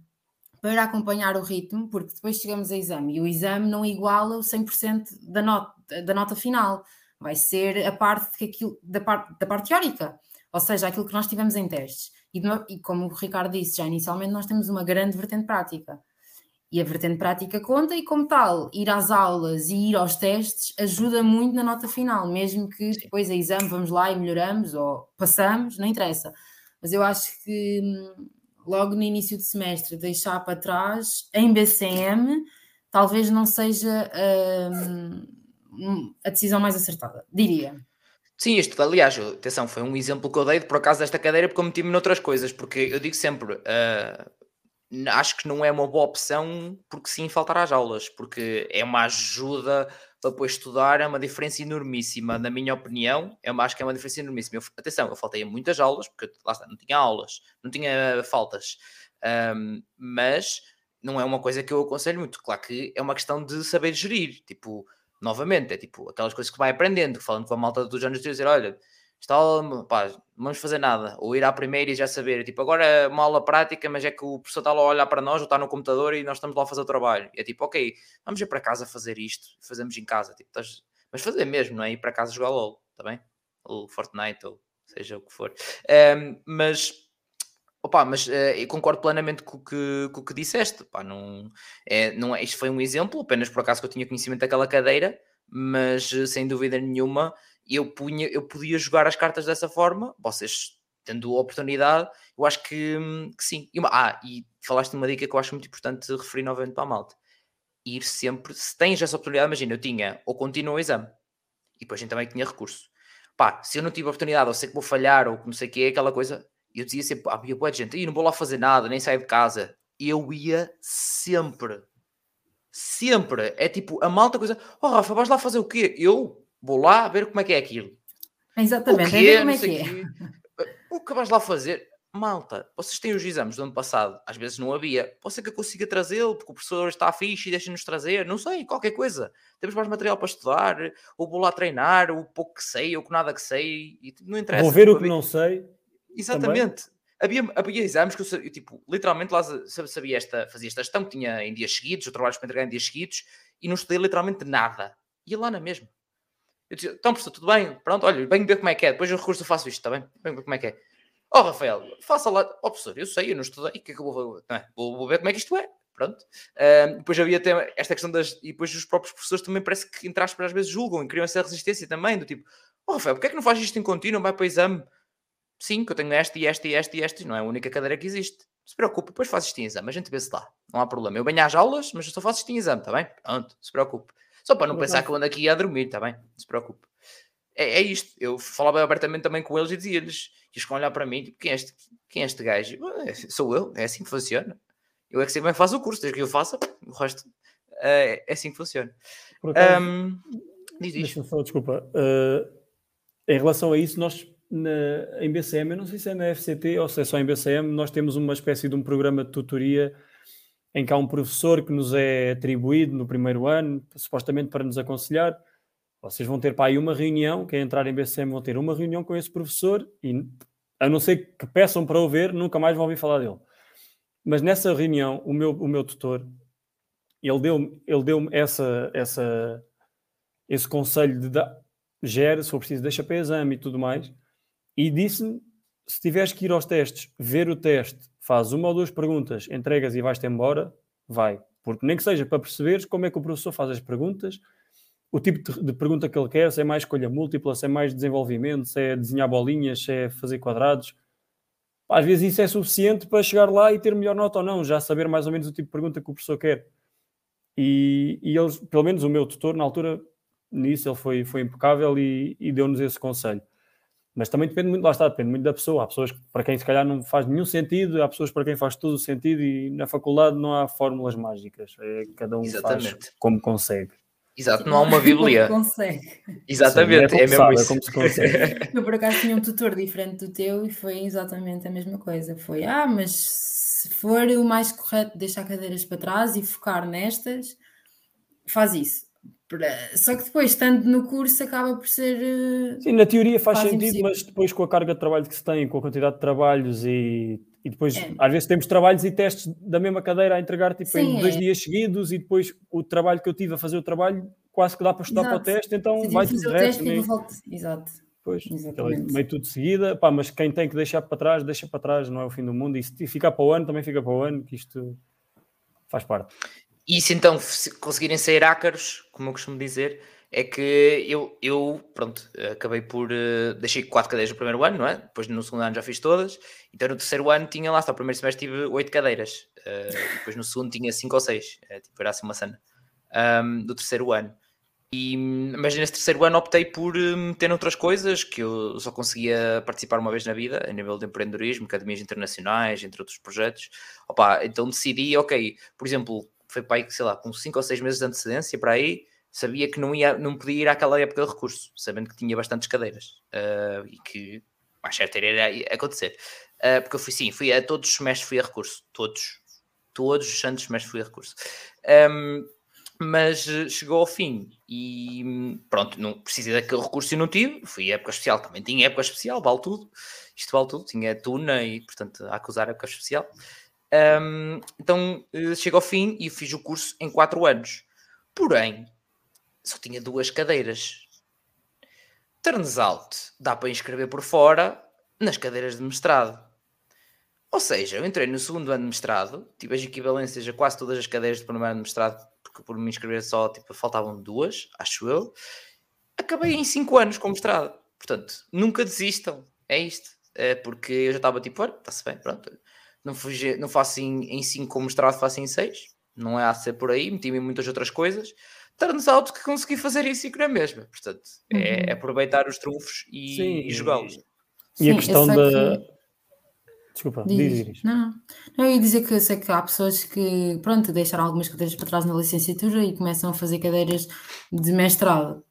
para acompanhar o ritmo, porque depois chegamos ao exame e o exame não iguala o 100% da nota, da nota final, vai ser a parte, aquilo, da, parte, da parte teórica, ou seja, aquilo que nós tivemos em testes. E, e como o Ricardo disse já inicialmente, nós temos uma grande vertente prática. E a vertente prática conta, e como tal, ir às aulas e ir aos testes ajuda muito na nota final, mesmo que depois a exame vamos lá e melhoramos ou passamos, não interessa. Mas eu acho que hum, logo no início do semestre, deixar para trás em BCM, talvez não seja hum, a decisão mais acertada, diria. Sim, isto, aliás, atenção, foi um exemplo que eu dei por acaso desta cadeira, porque eu meti-me noutras coisas, porque eu digo sempre, uh, acho que não é uma boa opção porque sim faltar às aulas, porque é uma ajuda para depois estudar, é uma diferença enormíssima, na minha opinião, é uma, acho que é uma diferença enormíssima. Eu, atenção, eu faltei a muitas aulas, porque lá está, não tinha aulas, não tinha faltas, um, mas não é uma coisa que eu aconselho muito. Claro que é uma questão de saber gerir, tipo, novamente, é tipo aquelas coisas que vai aprendendo, falando com a malta dos anos de dizer, olha, está pá, não vamos fazer nada, ou ir à primeira e já saber, tipo, agora é uma aula prática, mas é que o professor está lá a olhar para nós, ou está no computador e nós estamos lá a fazer o trabalho. E é tipo, ok, vamos ir para casa fazer isto, fazemos em casa, tipo, estás... mas fazer mesmo, não é? Ir para casa jogar LOL, está bem? Ou Fortnite, ou seja o que for. Um, mas, opa, mas uh, concordo plenamente com o que, com o que disseste, não, é, não é, isto foi um exemplo, apenas por acaso que eu tinha conhecimento daquela cadeira, mas sem dúvida nenhuma eu, punha, eu podia jogar as cartas dessa forma, vocês tendo a oportunidade, eu acho que, que sim. E uma, ah, e falaste de uma dica que eu acho muito importante referir novamente para a malta. Ir sempre, se tens essa oportunidade, imagina, eu tinha ou continuo o exame e depois a gente também tinha recurso. Pá, se eu não tive a oportunidade, ou sei que vou falhar, ou não sei o que é, aquela coisa, eu dizia sempre, ah, havia boa gente, e não vou lá fazer nada, nem sair de casa. Eu ia sempre. Sempre. É tipo, a malta coisa, oh Rafa, vais lá fazer o quê? Eu? Vou lá ver como é que é aquilo. Exatamente, o que é, como é que é. O que vais lá fazer? Malta, vocês têm os exames do ano passado, às vezes não havia. Pode ser que eu consiga trazê-lo, porque o professor está fixe e deixa-nos trazer, não sei, qualquer coisa. Temos mais material para estudar, ou vou lá treinar, o pouco que sei, ou que nada que sei, e não interessa. Vou ver o que não sei. Exatamente. Havia, havia exames que eu, sabia, tipo, literalmente lá sabia esta, fazia esta gestão que tinha em dias seguidos, ou trabalhos para entregar em dias seguidos, e não estudei literalmente nada. Ia lá na mesma. Eu disse, então, professor, tudo bem? Pronto, olha, venho ver como é que é. Depois o recurso eu faço isto, está bem? Venho ver como é que é. Ó, oh, Rafael, faça lá. Ó, oh, professor, eu sei, eu não estudei. O que é que eu vou? É? Vou, vou, ver como é que isto é. Pronto. Uh, depois havia até esta questão das. E depois os próprios professores também parece que, entre aspas, às vezes julgam e criam essa resistência também. Do tipo, ó, oh, Rafael, porque é que não faz isto em contínuo? Vai para o exame. Sim, que eu tenho esta e esta e esta e esta. Não é a única cadeira que existe. se preocupe, depois faz isto em exame. A gente vê se lá. Não há problema. Eu venho às aulas, mas eu só faço isto em exame, está bem? Pronto, se preocupe. Só para não pensar que eu ando aqui a dormir, está bem? Se preocupe é, é isto. Eu falava abertamente também com eles e dizia-lhes, eles a olhar para mim, tipo, quem é este, quem é este gajo? É, sou eu, é assim que funciona. Eu é que bem faz o curso, desde que eu faça, o resto é, é assim que funciona. Um, diz isto. Só, desculpa. Uh, em relação a isso, nós na, em BCM, eu não sei se é na FCT ou se é só em BCM, nós temos uma espécie de um programa de tutoria em que há um professor que nos é atribuído no primeiro ano, supostamente para nos aconselhar, vocês vão ter para aí uma reunião, quem entrar em BCM vão ter uma reunião com esse professor e, a não ser que peçam para o ver, nunca mais vão ouvir falar dele. Mas nessa reunião, o meu, o meu tutor, ele deu-me ele deu essa, essa, esse conselho de dar, gere, se for preciso, deixa para exame e tudo mais, e disse-me, se tiveres que ir aos testes, ver o teste, faz uma ou duas perguntas, entregas e vais-te embora, vai. Porque nem que seja para perceberes como é que o professor faz as perguntas, o tipo de, pergunta que ele quer, se é mais escolha múltipla, se é mais desenvolvimento, se é desenhar bolinhas, se é fazer quadrados. Às vezes isso é suficiente para chegar lá e ter melhor nota ou não, já saber mais ou menos o tipo de pergunta que o professor quer. E, e eles, pelo menos o meu tutor, na altura, nisso ele foi, foi impecável e, e deu-nos esse conselho. Mas também depende muito, lá está, depende muito da pessoa. Há pessoas para quem se calhar não faz nenhum sentido, há pessoas para quem faz todo o sentido e na faculdade não há fórmulas mágicas. É, cada um Exatamente. faz como consegue. Exato, não há uma Bíblia. Como consegue. Exatamente, Sim, é, é, mesmo isso. É como se consegue. (laughs) Eu por acaso tinha um tutor diferente do teu e foi exatamente a mesma coisa. Foi, ah, mas se for o mais correto deixar cadeiras para trás e focar nestas, faz isso. Só que depois, estando no curso, acaba por ser. Eh, Sim, na teoria faz sentido, impossível. mas depois com a carga de trabalho que se tem, com a quantidade de trabalhos e e depois, é. às vezes, temos trabalhos e testes da mesma cadeira a entregar tipo, Sim, em dois é. dias seguidos, e depois o trabalho que eu tive a fazer o trabalho quase que dá para estudar Exato. para o teste, então vai tudo reto. Nem... Volto... Exato. Pois, meio tudo de seguida, pá, mas quem tem que deixar para trás, deixa para trás, não é o fim do mundo. E se ficar para o ano, também fica para o ano, que isto faz parte. E se então se conseguirem sair ácaros, como eu costumo dizer, é que eu, eu pronto, acabei por. Uh, deixei quatro cadeiras no primeiro ano, não é? Depois no segundo ano já fiz todas. Então no terceiro ano tinha lá, só no primeiro semestre tive oito cadeiras. Uh, depois no segundo tinha cinco ou seis. Uh, tipo, era assim uma cena. Um, do terceiro ano. E, mas nesse terceiro ano optei por meter outras coisas que eu só conseguia participar uma vez na vida, a nível de empreendedorismo, academias internacionais, entre outros projetos. Opa, então decidi, ok, por exemplo, foi para aí, sei lá, com 5 ou 6 meses de antecedência para aí, sabia que não, ia, não podia ir àquela época de recurso, sabendo que tinha bastantes cadeiras uh, e que mais certo era acontecer. Uh, porque eu fui sim, fui a todos os semestres fui a recurso, todos, todos os santos semestres fui a recurso. Um, mas eh, chegou ao fim e pronto, não precisei daquele recurso e não tive. Fui época especial, também tinha época especial, vale tudo. Isto vale tudo, tinha tuna e portanto há que usar época especial. Um, então eh, chego ao fim e fiz o curso em 4 anos. Porém, só tinha duas cadeiras. Turns out, dá para inscrever por fora nas cadeiras de mestrado. Ou seja, eu entrei no segundo ano de mestrado, tive as equivalências a quase todas as cadeiras do primeiro ano de mestrado porque por me inscrever só tipo, faltavam duas, acho eu. Acabei em cinco anos com mestrado. Portanto, nunca desistam. É isto. É porque eu já estava tipo, está-se bem, pronto. Não, fugi, não faço em, em cinco com mestrado, faço em seis. Não é a ser por aí, meti-me em muitas outras coisas. Turns out que consegui fazer em cinco na mesma. Portanto, é uhum. é aproveitar os trunfos e, e jogá-los. E a questão da. Que Desculpa, diz, diz. Não, não, eu ia dizer que eu sei que há pessoas que, pronto, deixaram algumas cadeiras para trás na licenciatura e começam a fazer cadeiras de mestrado.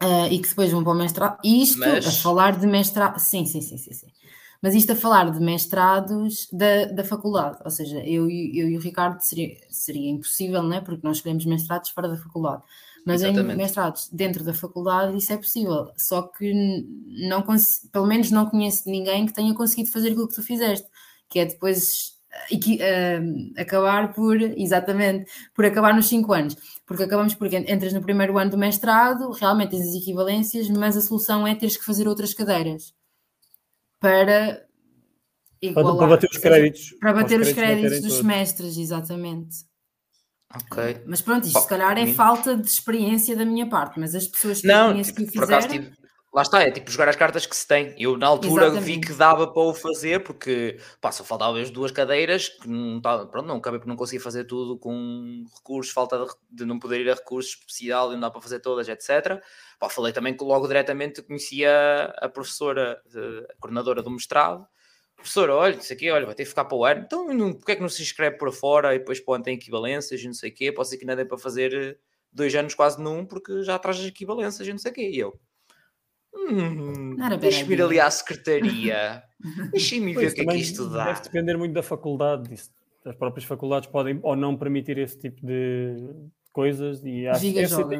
Uh, e que depois vão para o mestrado. Isto Mas... a falar de mestrado. Sim, sim, sim, sim, sim. Mas isto a falar de mestrados da, da faculdade, ou seja, eu, eu e o Ricardo seria, seria impossível, não é? Porque nós escolhemos mestrados fora da faculdade. Mas Exatamente. em mestrados dentro da faculdade isso é possível, só que não pelo menos não conheço ninguém que tenha conseguido fazer aquilo que tu fizeste, que é depois uh, acabar por, exatamente, por acabar nos 5 anos, porque acabamos porque entras no primeiro ano do mestrado, realmente tens as equivalências, mas a solução é teres que fazer outras cadeiras para igualar, para, bater os créditos. Para bater os créditos, créditos dos semestres, exatamente. Ok. Mas pronto, isto se calhar é mim... falta de experiência da minha parte, mas as pessoas que não, conheço tipo, que o fizeram... Tive... Lá está, é tipo jogar as cartas que se tem. Eu na altura Exatamente. vi que dava para o fazer, porque pá, só faltavam as duas cadeiras, que não, tá, pronto, não acabei por não conseguir fazer tudo com recursos, falta de, de não poder ir a recursos especial e não dá para fazer todas, etc. Pá, falei também que logo diretamente conhecia a professora, a coordenadora do mestrado, professor, olha, isso aqui, olha, vai ter que ficar para o ano. Então, não, porque é que não se inscreve por fora e depois para ano tem equivalências e não sei o quê? Pode ser que ainda dê para fazer eh, dois anos quase num, porque já traz as equivalências e não sei o quê. E eu, hum, deixa-me ir ali à secretaria, (laughs) deixa-me ver o que é que isto dá. Deve depender muito da faculdade, disso. as próprias faculdades podem ou não permitir esse tipo de coisas e acho,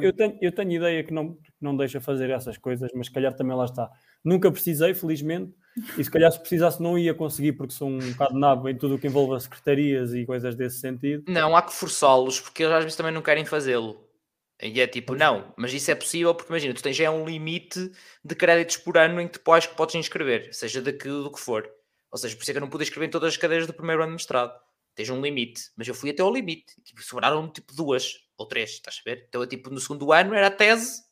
eu, tenho, eu tenho ideia que não, não deixa fazer essas coisas, mas se calhar também lá está. Nunca precisei, felizmente, e se calhar se precisasse não ia conseguir porque sou um bocado nabo em tudo o que envolve secretarias e coisas desse sentido. Não, há que forçá-los porque eles às vezes também não querem fazê-lo. E é tipo, não, mas isso é possível porque imagina, tu tens já um limite de créditos por ano em que depois podes inscrever, seja daquilo do que for. Ou seja, por isso é que eu não pude escrever em todas as cadeiras do primeiro ano de mestrado. Tens um limite, mas eu fui até ao limite. Tipo, sobraram tipo duas ou três, estás a ver? Então, eu, tipo, no segundo ano era a tese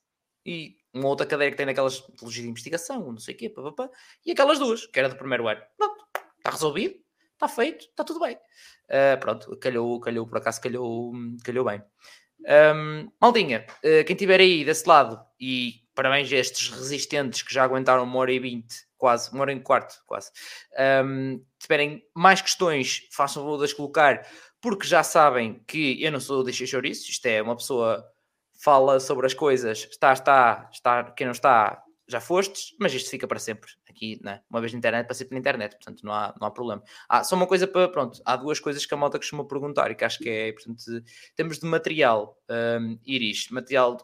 e uma outra cadeira que tem naquelas de investigação, não sei o quê, pá, pá, pá, e aquelas duas, que era do primeiro ano. Pronto, está resolvido, está feito, está tudo bem. Uh, pronto, calhou, calhou, por acaso calhou, calhou bem. Um, Maldinha, uh, quem estiver aí desse lado, e parabéns a estes resistentes que já aguentaram uma hora e vinte, quase, uma hora e quarto, quase. Um, tiverem mais questões, façam favor de colocar, porque já sabem que eu não sou deixa chouriço, isto é uma pessoa fala sobre as coisas, está, está, está, quem não está, já fostes, mas isto fica para sempre aqui, né? uma vez na internet, para sempre na internet, portanto não há, não há problema. Ah, só uma coisa para, pronto, há duas coisas que a malta costuma perguntar e que acho que é, portanto, temos de material, um, Iris, material,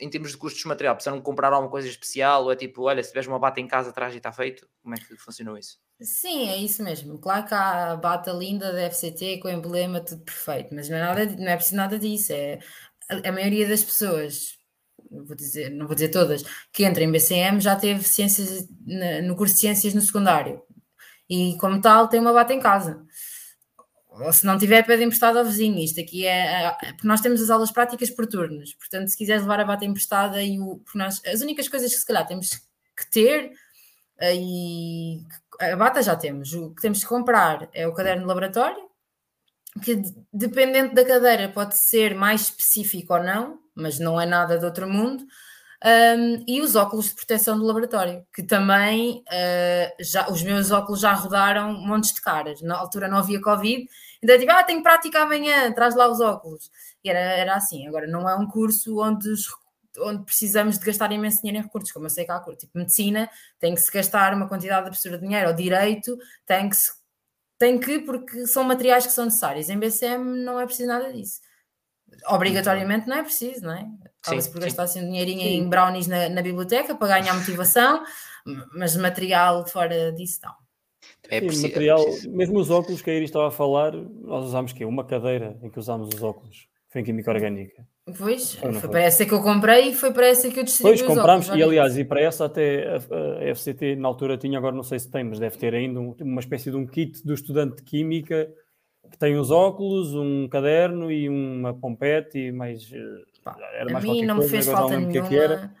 em termos de custos de material, precisam comprar alguma coisa especial ou é tipo, olha, se tiveres uma bata em casa atrás e está feito, como é que funcionou isso? Sim, é isso mesmo. Claro que há a bata linda da FCT com o emblema, tudo perfeito, mas não é, nada, não é preciso nada disso. É, a, maioria das pessoas, vou dizer, não vou dizer todas, que entra em BCM já teve ciências no curso de ciências no secundário e, como tal, tem uma bata em casa. Ou se não tiver, pede emprestado ao vizinho. Isto aqui é, é. Porque nós temos as aulas práticas por turnos. Portanto, se quiseres levar a bata emprestada e o. Nós, as únicas coisas que se calhar temos que ter eh, e a bata já temos. O que temos que comprar é o caderno de laboratório, que dependendo da cadeira pode ser mais específico ou não, mas não é nada de outro mundo. Um, e os óculos de proteção do laboratório, que também uh, já, os meus óculos já rodaram montes de caras. Na altura não havia Covid, então tipo, ah, tenho prática amanhã, traz lá os óculos. E era, era assim. Agora, não é um curso onde, onde precisamos de gastar imenso dinheiro em recursos, como eu sei que há curso. Tipo, medicina tem que se gastar uma quantidade absurda de dinheiro, ou direito tem que se, tem que, porque são materiais que são necessários. Em BCM não é preciso nada disso. Obrigatoriamente não é preciso, não é? Acaba-se por gastar assim um dinheirinho sim. em brownies na, na, biblioteca para ganhar motivação, mas material fora disso não. É sim, preciso, material, é mesmo os óculos que a Iris estava a falar, nós usámos que Uma cadeira em que usámos os óculos. Foi em química orgânica. Pois, foi, foi para essa que eu comprei e foi para essa que eu distribuí Pois, comprámos, e aliás, e para essa até a, a, FCT na altura tinha, agora não sei se tem, mas deve ter ainda um, uma espécie de um kit do estudante de Química que tem os óculos, um caderno e uma pompete e mais. Eh, pá, era mais a mim não me fez falta é nenhuma. Que era.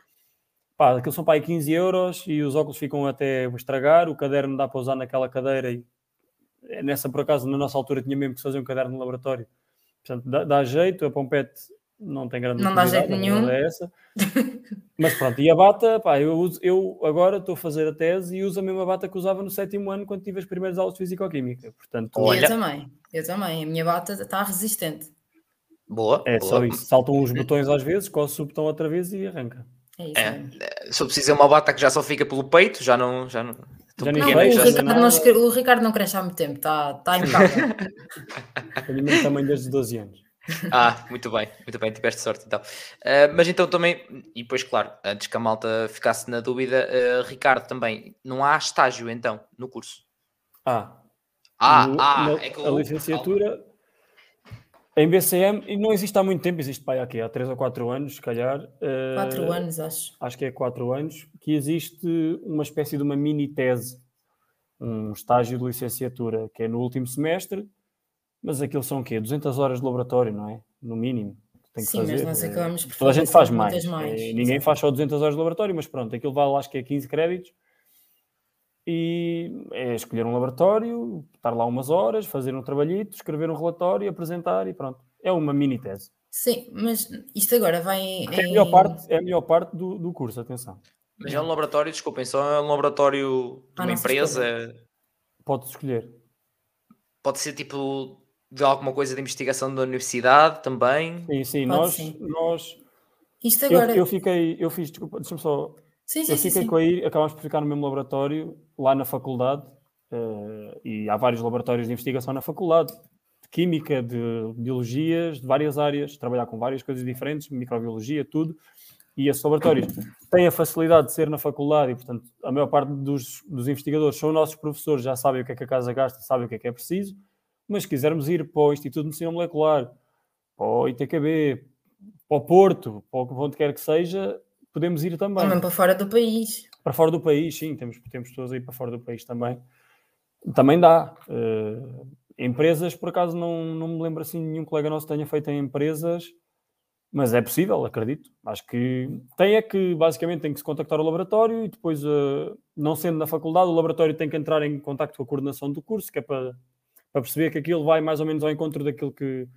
Pá, aquilo são para aí 15 euros e os óculos ficam até estragar, o caderno dá para usar naquela cadeira e eh, nessa por acaso na nossa altura tinha mesmo que fazer um caderno no laboratório. Portanto, dá, dá jeito, a pompete não tem grande Não dá jeito nenhum. É essa. (laughs) Mas pronto, e a bata, pá, eu, uso, eu agora estou a fazer a tese e uso a mesma bata que usava no sétimo ano quando tive as primeiras aulas de Físico-Química. Portanto, Olha... Eu também, eu também. A minha bata está resistente. Boa. É boa. só isso. Saltam os botões às vezes, coce o botão outra vez e arranca. É isso. É. Se eu preciso uma bata que já só fica pelo peito, já não. Já não... Já não, o, Ricardo não, o Ricardo não cresce há muito tempo, está tá impecável. (laughs) Tenho o mesmo tamanho desde 12 anos. Ah, muito bem, muito bem, tiveste sorte então. Uh, mas então também, e depois, claro, antes que a malta ficasse na dúvida, uh, Ricardo, também, não há estágio então no curso? Ah. Ah, no, ah, é que a licenciatura em BCM e não existe há muito tempo, existe para aqui há 3 ou 4 anos, se calhar. 4 uh, anos, acho. Acho que é 4 anos, que existe uma espécie de uma mini tese, um estágio de licenciatura, que é no último semestre mas aquilo são o quê? 200 horas de laboratório, não é? No mínimo. Tem que Sim, fazer. mas nós acabamos por Toda a gente faz mais. mais. É, ninguém faz só 200 horas de laboratório, mas pronto, aquilo vale acho que é 15 créditos. E é escolher um laboratório, estar lá umas horas, fazer um trabalhito, escrever um relatório, apresentar e pronto. É uma mini tese. Sim, mas isto agora vai em... É a melhor parte, é a melhor parte do, do curso, atenção. Mas é um laboratório, desculpem, só é um laboratório de uma ah, empresa. Pode escolher. Pode ser tipo de alguma coisa de investigação da universidade também? Sim, sim, nós, sim. nós Isto agora... eu, eu fiquei, eu fiz, desculpa, deixa-me só. Sim, sim, eu fiquei sim, com aí, acabámos por ficar no mesmo laboratório, lá na faculdade, uh, e há vários laboratórios de investigação na faculdade, de química, de biologias, de várias áreas, trabalhar com várias coisas diferentes, microbiologia, tudo. E esses laboratórios têm a facilidade de ser na faculdade e, portanto, a maior parte dos, dos investigadores são nossos professores, já sabem o que é que a casa gasta, sabem o que é que é preciso mas se quisermos ir para o Instituto de Medicina Molecular, para o ITKB, para o Porto, para onde quer que seja, podemos ir também. Também para fora do país. Para fora do país, sim, temos, temos pessoas aí para fora do país também. Também dá. Uh, empresas, por acaso, não, não me lembro assim, nenhum colega nosso tenha feito em empresas, mas é possível, acredito. Acho que tem é que, basicamente, tem que se contactar o laboratório e depois, uh, não sendo na faculdade, o laboratório tem que entrar em contato com a coordenação do curso, que é para para perceber que aquilo vai mais ou menos ao encontro daquilo que,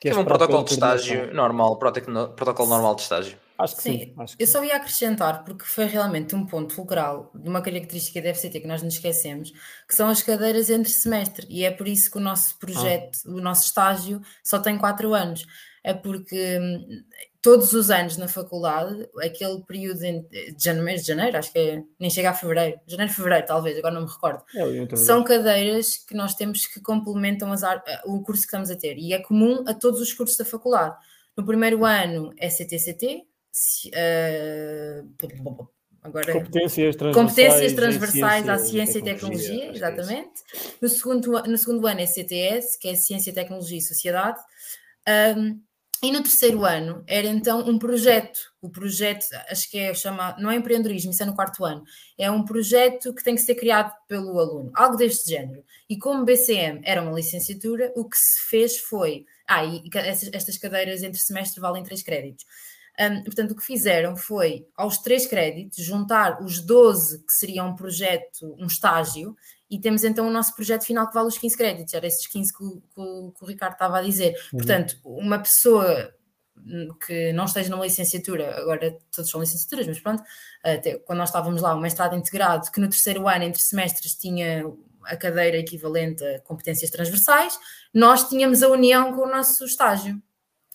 que é um protocolo de estágio normal, protocolo normal de estágio. Acho que sim. sim. Acho que eu só ia acrescentar, porque foi realmente um ponto fulcral de uma característica da FCT que nós nos esquecemos, que são as cadeiras entre semestre, e é por isso que o nosso projeto, ah. o nosso estágio, só tem quatro anos. É porque hum, todos os anos na faculdade, aquele período de janeiro, de janeiro, acho que é, nem chega a fevereiro, janeiro, fevereiro, talvez, agora não me recordo. É, São cadeiras que nós temos que complementam as, o curso que estamos a ter e é comum a todos os cursos da faculdade. No primeiro ano é CTCT, uh, agora, competências transversais, competências transversais à ciência e tecnologia, tecnologia é exatamente. No segundo, no segundo ano é CTS, que é Ciência, Tecnologia e Sociedade. Um, e no terceiro ano era então um projeto, o projeto, acho que é chamado, não é empreendedorismo, isso é no quarto ano, é um projeto que tem que ser criado pelo aluno, algo deste género. E como BCM era uma licenciatura, o que se fez foi, ah, e estas cadeiras entre semestre valem três créditos. Um, portanto, o que fizeram foi, aos três créditos, juntar os 12 que seria um projeto, um estágio, e temos então o nosso projeto final que vale os 15 créditos, era esses 15 que o, que que o Ricardo estava a dizer. Uhum. Portanto, uma pessoa que não esteja numa licenciatura, agora todos são licenciaturas, mas pronto, até quando nós estávamos lá, o mestrado integrado, que no terceiro ano, entre semestres, tinha a cadeira equivalente a competências transversais, nós tínhamos a união com o nosso estágio,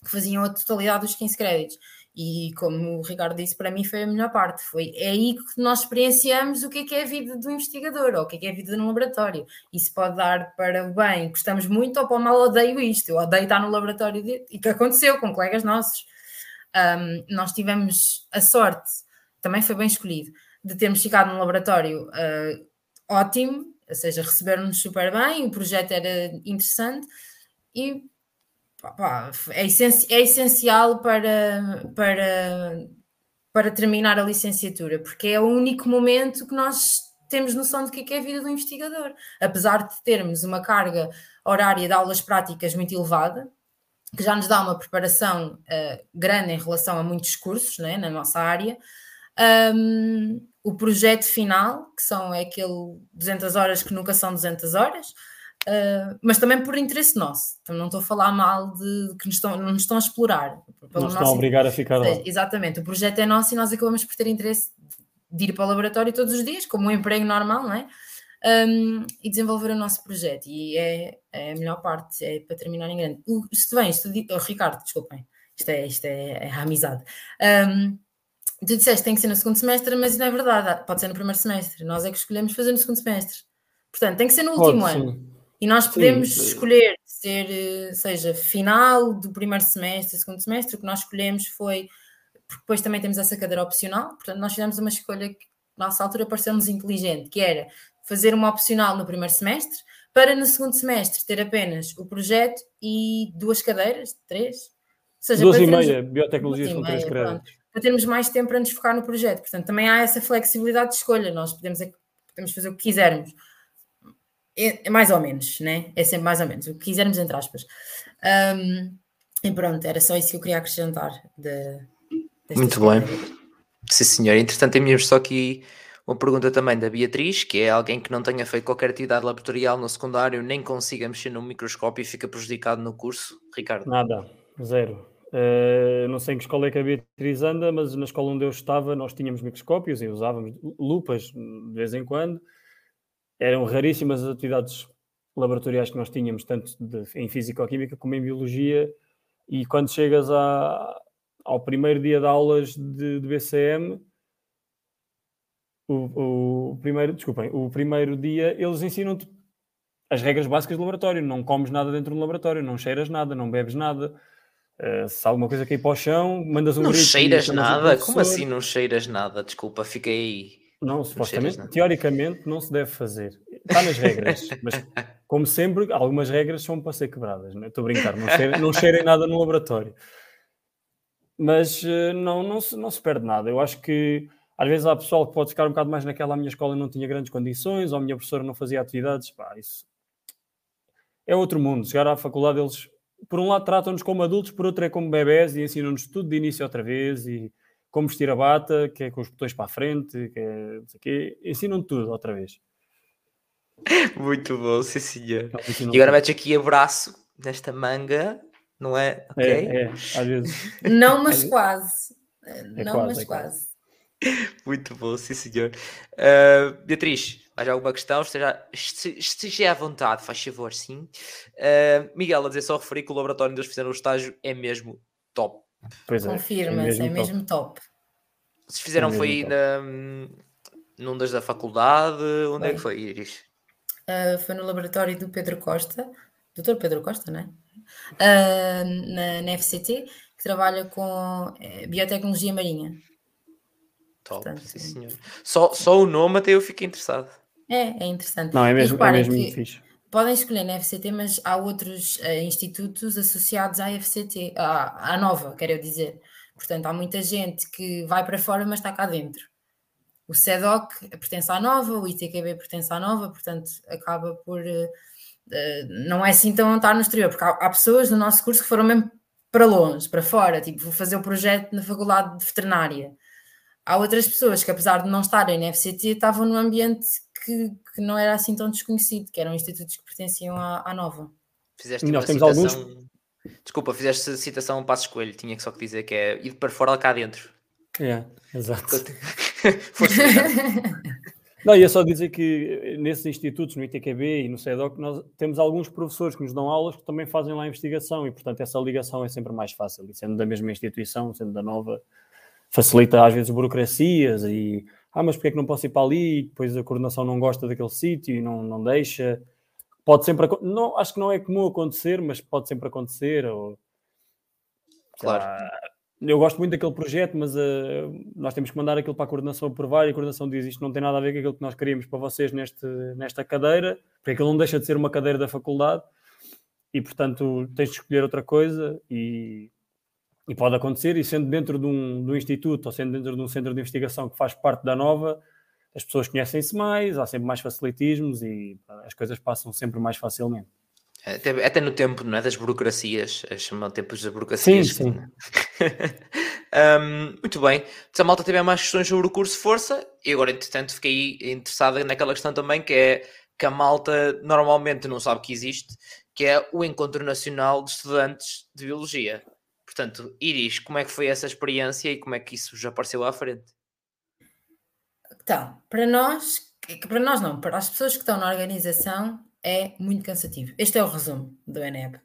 que faziam a totalidade dos 15 créditos. E como o Ricardo disse, para mim foi a melhor parte. Foi é aí que nós experienciamos o que é, que é a vida do investigador, ou o que é, que é a vida num laboratório. Isso pode dar para o bem, gostamos muito, ou para o mal, odeio isto. Eu odeio estar no laboratório de... e que aconteceu com colegas nossos. Um, nós tivemos a sorte, também foi bem escolhido, de termos ficado num laboratório uh, ótimo, ou seja, receberam-nos super bem, o projeto era interessante e é, é essencial para, para, para terminar a licenciatura, porque é o único momento que nós temos noção do que é, é a vida do investigador. Apesar de termos uma carga horária de aulas práticas muito elevada, que já nos dá uma preparação uh, grande em relação a muitos cursos né, na nossa área, um, o projeto final, que são é aquele 200 horas que nunca são 200 horas, Uh, mas também por interesse nosso. Então, não estou a falar mal de que nos estão, não nos estão a explorar. Não estão a obrigar a ficar lá. Exatamente, o projeto é nosso e nós acabamos por ter interesse de ir para o laboratório todos os dias, como um emprego normal, não é? Um, e desenvolver o nosso projeto. E é, é, a melhor parte, é para terminar em grande. O, se bem, isto, oh, Ricardo, desculpem, isto é, isto é, é a amizade. Um, tu disseste que tem que ser no segundo semestre, mas não é verdade, pode ser no primeiro semestre. Nós é que escolhemos fazer no segundo semestre. Portanto, tem que ser no último pode, ano. Sim. E nós podemos Sim. escolher ser, eh, seja final do primeiro semestre, segundo semestre, o que nós escolhemos foi, porque depois também temos essa cadeira opcional, portanto nós fizemos uma escolha que na nossa altura pareceu-nos inteligente, que era fazer uma opcional no primeiro semestre, para no segundo semestre ter apenas o projeto e duas cadeiras, três, ou seja, duas e meia, biotecnologia são três créditos. Para termos mais tempo para nos focar no projeto, portanto também há essa flexibilidade de escolha, nós podemos, é podemos fazer o que quisermos é, é, mais ou menos, né? É sempre mais ou menos, o que quisermos, entre aspas. Um, e pronto, era só isso que eu queria acrescentar. De, Muito bem. Sim, senhor. Entretanto, temos só aqui uma pergunta também da Beatriz, que é alguém que não tenha feito qualquer atividade laboratorial no secundário, nem consiga mexer no microscópio e fica prejudicado no curso. Ricardo? Nada, zero. Uh, não sei em que escola é que a Beatriz anda, mas na escola onde eu estava nós tínhamos microscópios e usávamos lupas de vez em quando eram raríssimas as atividades laboratoriais que nós tínhamos, tanto de, em Físico-Química como em Biologia, e quando chegas a, ao primeiro dia de aulas de, de BCM, o, o, primeiro, desculpem, o primeiro dia eles ensinam-te as regras básicas do laboratório, não comes nada dentro do laboratório, não cheiras nada, não bebes nada, uh, se alguma coisa cair para o chão, mandas um não cheiras nada? Como assim não cheiras nada? Desculpa, fiquei aí não, supostamente, não. teoricamente, não se deve fazer. Está nas regras, (laughs) mas como sempre, algumas regras são para ser quebradas. Não é? Estou a brincar, não cheirem, não cheirem nada no laboratório. Mas eh, não, não, se, não se perde nada. Eu acho que às vezes há pessoal que pode ficar um bocado mais naquela. A minha escola não tinha grandes condições, ou a minha professora não fazia atividades. Pá, isso é outro mundo. Chegar à faculdade, eles, por um lado, tratam-nos como adultos, por outro, é como bebés e ensinam-nos tudo de início outra vez. E como vestir a bata, que é com os botões para a frente, que é não sei o quê. Ensinam tudo outra vez. Muito bom, sim senhor. E agora metes aqui abraço nesta manga, não é? Ok? É, é às vezes. Não, mas quase. É não, quase, mas é quase. Muito bom, sim senhor. Uh, Beatriz, mais alguma questão? Esteja, esteja à vontade, faz favor, sim. Uh, Miguel, a dizer só referir que o laboratório onde eles fizeram o estágio é mesmo top. Pois é, Confirma, é mesmo, é mesmo top. top. Vocês fizeram é foi top. na, num das da faculdade? Onde foi. é que foi, Iris? Uh, foi no laboratório do Pedro Costa, doutor Pedro Costa, não é? Uh, na, na FCT, que trabalha com eh, biotecnologia marinha. Top, Portanto, sim senhor. Só, só o nome até eu fiquei interessado. É, é interessante. Não, é mesmo, é mesmo que, fixe podem escolher na FCT, mas há outros uh, institutos associados à FCT, à, à nova, quero dizer. Portanto, há muita gente que vai para fora, mas está cá dentro. O CEDOC pertence à nova, o ITQB pertence à nova, portanto, acaba por. Uh, uh, não é assim tão estar no exterior, porque há, há, pessoas no nosso curso que foram mesmo para longe, para fora, tipo, vou fazer o um projeto na faculdade de veterinária. Há outras pessoas que, apesar de não estarem na FCT, estavam num ambiente que, que não era assim tão desconhecido, que eram institutos que pertenciam à, à Nova. Fizeste nós temos alguns Desculpa, fizeste citação um passo escolho, tinha que só que dizer que é ir para fora cá dentro. É, exato. (laughs) (laughs) Não, ia só dizer que nesses institutos, no ITQB e no CEDOC, nós temos alguns professores que nos dão aulas que também fazem lá investigação e, portanto, essa ligação é sempre mais fácil. E sendo da mesma instituição, sendo da nova, facilita às vezes burocracias e ah, mas porque é que não posso ir para ali? E depois a coordenação não gosta daquele sítio e não, não deixa. Pode sempre não Acho que não é comum acontecer, mas pode sempre acontecer. Ou, claro. eu gosto muito daquele projeto, mas uh, nós temos que mandar aquilo para a coordenação aprovar e a coordenação diz isto não tem nada a ver com aquilo que nós queríamos para vocês neste, nesta cadeira, porque aquilo não deixa de ser uma cadeira da faculdade e, portanto, tens de escolher outra coisa e e pode acontecer, e sendo dentro de um, de um instituto ou sendo dentro de um centro de investigação que faz parte da nova, as pessoas conhecem-se mais, há sempre mais facilitismos e as coisas passam sempre mais facilmente. Até, até no tempo não é, das burocracias, chamam tempos das burocracias. Sim, sim. (laughs) um, muito bem. Se a malta tiver mais questões sobre o curso Força, e agora, entretanto, fiquei interessada naquela questão também que é que a malta normalmente não sabe que existe, que é o Encontro Nacional de Estudantes de Biologia. Portanto, Iris, como é que foi essa experiência e como é que isso já apareceu à frente? Então, para nós, para nós não, para as pessoas que estão na organização é muito cansativo. Este é o resumo do ENEB.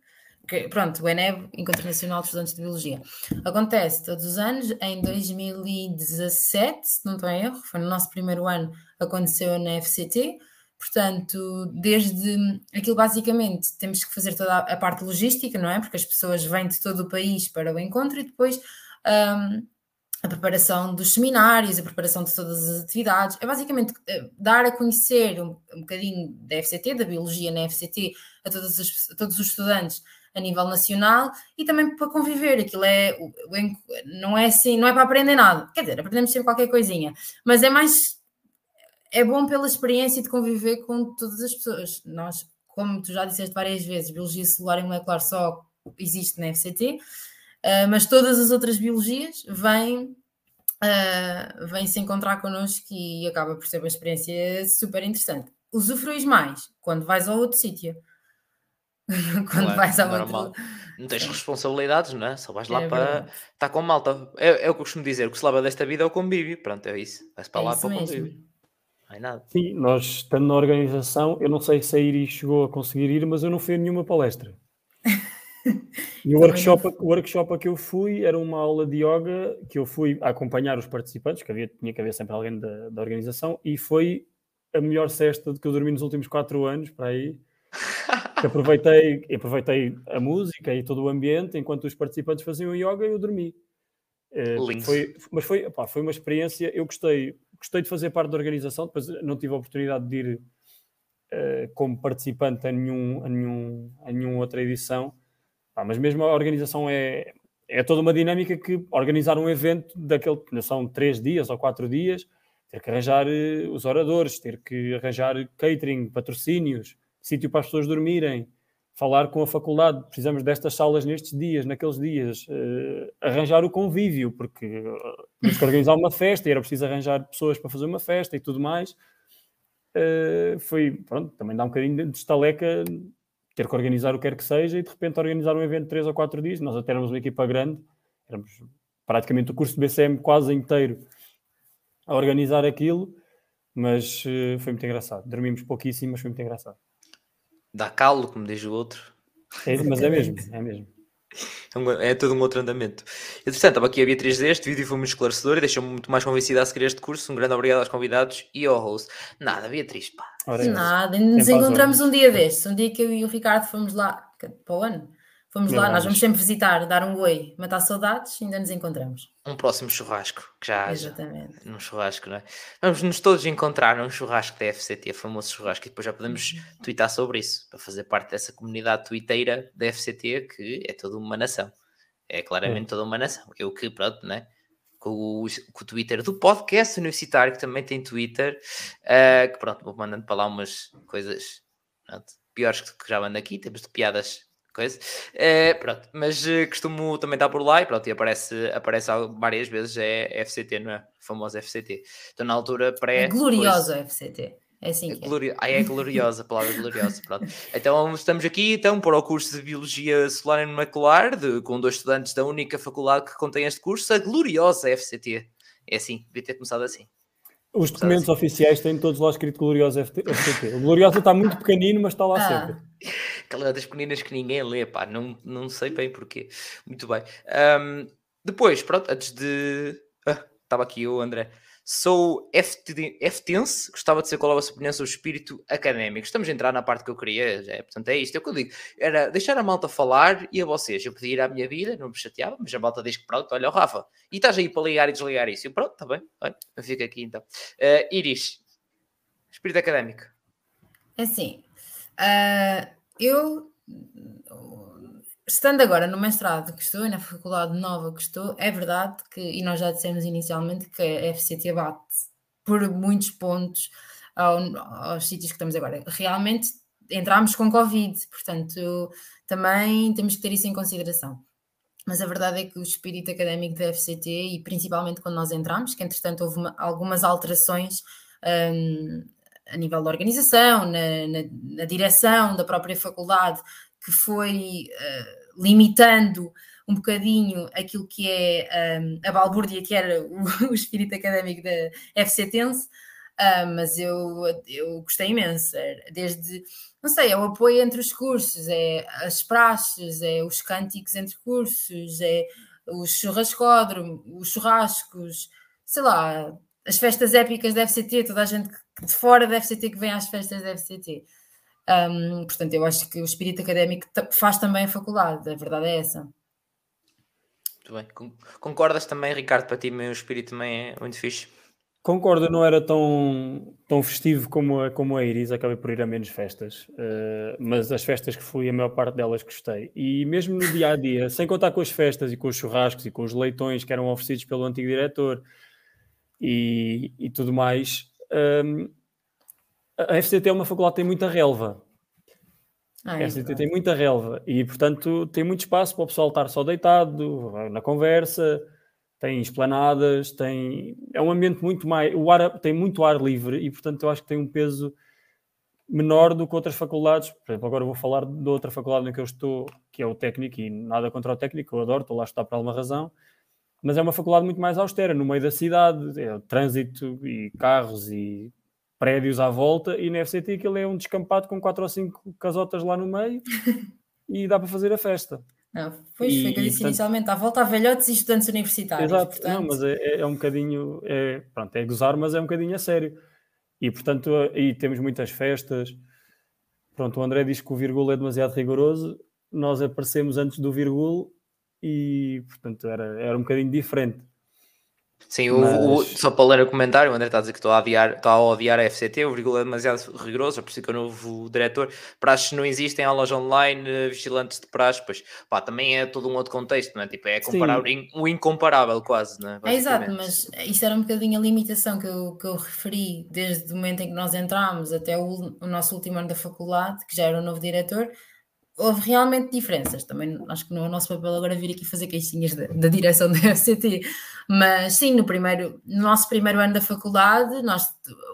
Que, pronto, o ENEB, Encontro Nacional de Estudantes de Biologia. Acontece todos os anos, em 2017, se não estou em erro, foi no nosso primeiro ano, aconteceu na FCT, Portanto, desde aquilo basicamente temos que fazer toda a parte logística, não é? Porque as pessoas vêm de todo o país para o encontro e depois um, a preparação dos seminários, a preparação de todas as atividades. É basicamente eh, dar a conhecer um, um bocadinho da FCT, da biologia na FCT, a todos, os, a todos os estudantes a nível nacional e também para conviver. Aquilo é não é assim, não é para aprender nada. Quer dizer, aprendemos sempre qualquer coisinha, mas é mais é bom pela experiência de conviver com todas as pessoas. Nós, como tu já disseste várias vezes, biologia celular e molecular só existe na FCT, uh, ah, mas todas as outras biologias vêm, uh, vêm se encontrar connosco e acaba por ser uma experiência super interessante. Usufruis mais quando vais ao outro sítio. (laughs) quando é, vais ao normal. outro. Não tens responsabilidades, não é? Só vais lá é para estar com malta. É, é, o que eu costumo dizer: o que se leva desta vida é o convívio. Pronto, é isso. Vais para é lá para o convívio é nada. Sim, nós estando na organização, eu não sei se a Iris chegou a conseguir ir, mas eu não fui a nenhuma palestra. (laughs) e o workshop, o workshop a que eu fui era uma aula de yoga que eu fui acompanhar os participantes, que havia, tinha que haver sempre alguém da, da organização, e foi a melhor cesta de que eu dormi nos últimos quatro anos, para aí. (laughs) Que aproveitei, aproveitei a música e todo o ambiente enquanto os participantes faziam yoga eu dormi. Uh, foi, mas foi, foi uma experiência, eu gostei, gostei de fazer parte da organização, depois não tive a oportunidade de ir uh, como participante a nenhum, a, nenhum, a nenhuma outra edição, ah, mas mesmo a organização é, é toda uma dinâmica que organizar um evento daquele, são três dias ou quatro dias, ter que arranjar uh, os oradores, ter que arranjar catering, patrocínios, sítio para as pessoas dormirem, falar com a faculdade, precisamos destas salas nestes dias, naqueles dias, uh, arranjar o convívio, porque uh, que organizar uma festa e era preciso arranjar pessoas para fazer uma festa e tudo mais. Uh, foi, pronto, também dá um bocadinho de estaleca ter que organizar o que quer que seja e de repente organizar um evento de 3 ou 4 dias. Nós até éramos uma equipa grande, éramos praticamente o curso de BCM quase inteiro a organizar aquilo, mas foi muito engraçado. Dormimos pouquíssimo, mas foi muito engraçado dá calo, como diz o outro. É, mas é mesmo, é mesmo. É, é todo um outro andamento. Entretanto, estava aqui a Beatriz deste vídeo foi muito esclarecedor e deixou-me muito mais convencida a seguir este curso. Um grande obrigado aos convidados e ao host. Nada, Beatriz, pá. Nada, nos encontramos um dia destes. Um dia que eu e o Ricardo fomos lá para o ano Vamos lá, nós vamos sempre visitar, dar um oi, matar saudades e ainda nos encontramos. Um próximo churrasco, que já Exatamente. num churrasco, não é? Vamos nos todos encontrar num churrasco da FCT, famoso churrasco, e depois já podemos uhum. twittar sobre isso, para fazer parte dessa comunidade twitteira da FCT, que é toda uma nação. É claramente uhum. toda uma nação. Eu que, pronto, né? Com o, com o Twitter do podcast universitário, que também tem Twitter, uh, que pronto, vou mandando para lá umas coisas pronto, piores que já mando aqui, temos de piadas coisa. É, pronto, mas uh, costumo também estar por lá e pronto, e aparece, aparece várias vezes, é FCT, não é? Famosa FCT. Então na altura pré. A gloriosa FCT. É assim É que é. glori... Ah, é gloriosa, a palavra gloriosa. Pronto. Então estamos aqui então, para o curso de Biologia Solar e Molecular, de, com dois estudantes da única faculdade que contém este curso, a gloriosa FCT. É assim, devia ter começado assim. Os documentos oficiais têm todos lá escrito Gloriosa FT FTT. O Gloriosa está muito pequenino, mas está lá Ah. sempre. (laughs) Aquela das pequeninas que ninguém lê, pá, não, não sei bem porquê. Muito bem. Ahm, depois, pronto, antes de. Ah, estava aqui o André. Sou FT FTense, gostava de saber qual é a sua opinião sobre o espírito académico. Estamos a entrar na parte que eu queria, é, portanto é isto. É o que eu digo. Era deixar a malta falar e a vocês. Eu podia ir à minha vida, não me chateava, mas a malta diz que pronto, olha o Rafa. E estás aí para ligar e desligar isso. Eu, pronto, está bem, olha, eu fico aqui então. Ah, Iris, espírito académico. É assim, ah, eu, estando agora no mestrado que estou e na faculdade nova que estou, é verdade que, e nós já dissemos inicialmente, que a FCT bate por muitos pontos ao- aos sítios que estamos agora. Realmente entramos com Covid, portanto também temos que ter isso em consideração. Mas a verdade é que o espírito académico da FCT, e principalmente quando nós entramos, que entretanto houve uma- algumas alterações hum, a nível da organização, na, na- na direção da própria faculdade, que foi eh, limitando um bocadinho aquilo que é hum, a balbúrdia que era o, (laughs) o espírito académico da FCTense, ah, mas eu, eu gostei imenso, era desde, não sei, é o apoio entre os cursos, é as praxes, é os cânticos entre cursos, é o churrascódromo, os churrascos, sei lá, as festas épicas da FCT, toda a gente de fora da FCT que vem às festas da FCT. Um, portanto, eu acho que o espírito académico faz também a faculdade, a verdade é essa. Muito bem. Con- Concordas também, Ricardo, para ti o espírito também é muito fixe? Concordo, eu não era tão, tão festivo como a, como a Iris, acabei por ir a menos festas, eh, mas as festas que fui, a maior parte delas gostei. E mesmo no dia a dia, (laughs) sem contar com as festas e com os churrascos e com os leitões que eram oferecidos pelo antigo diretor e, e tudo mais, a FCT é uma faculdade que tem muita relva. Ah, A é FCT verdade. tem muita relva e, portanto, tem muito espaço para o pessoal estar só deitado, na conversa, tem esplanadas, tem... é um ambiente muito mais... O ar, tem muito ar livre e, portanto, eu acho que tem um peso menor do que outras faculdades. Por exemplo, agora vou falar de outra faculdade em que eu estou, que é o técnico, e nada contra o técnico, eu adoro, estou lá a estudar por alguma razão, mas é uma faculdade muito mais austera, no meio da cidade, é trânsito e carros e prédios à volta, e na FCT aquilo é um descampado com quatro ou cinco casotas lá no meio (laughs) e dá para fazer a festa. Não, pois E- foi que eu disse portanto- inicialmente, à volta a velhotes e estudantes universitários. Exato, portanto, não, mas é, é- é um bocadinho, é, pronto, é gozar, mas é um bocadinho a sério. E portanto, aí temos muitas festas. Pronto, o André diz que o vírgula é demasiado rigoroso, nós aparecemos antes do vírgula e portanto era, era um bocadinho diferente. Sim, o- o- Mas- só para ler o comentário, o André está a dizer que estou a odiar, está a odiar a FCT, o vírgula é demasiado rigoroso, é por isso que o novo diretor, praxes não existem, aulas online, eh, vigilantes de praxe, pois pá, também é todo um outro contexto, não é? Tipo, é comparar o, in- o incomparável quase, não é? É exato, mas isso era um bocadinho a limitação que eu, que eu referi desde o momento em que nós entramos até o, o nosso último ano da faculdade, que já era o novo diretor, houve realmente diferenças. Também acho que não é o nosso papel agora vir aqui fazer queixinhas da, da direção da FCT, mas sim, no, primeiro, no nosso primeiro ano da faculdade, nós,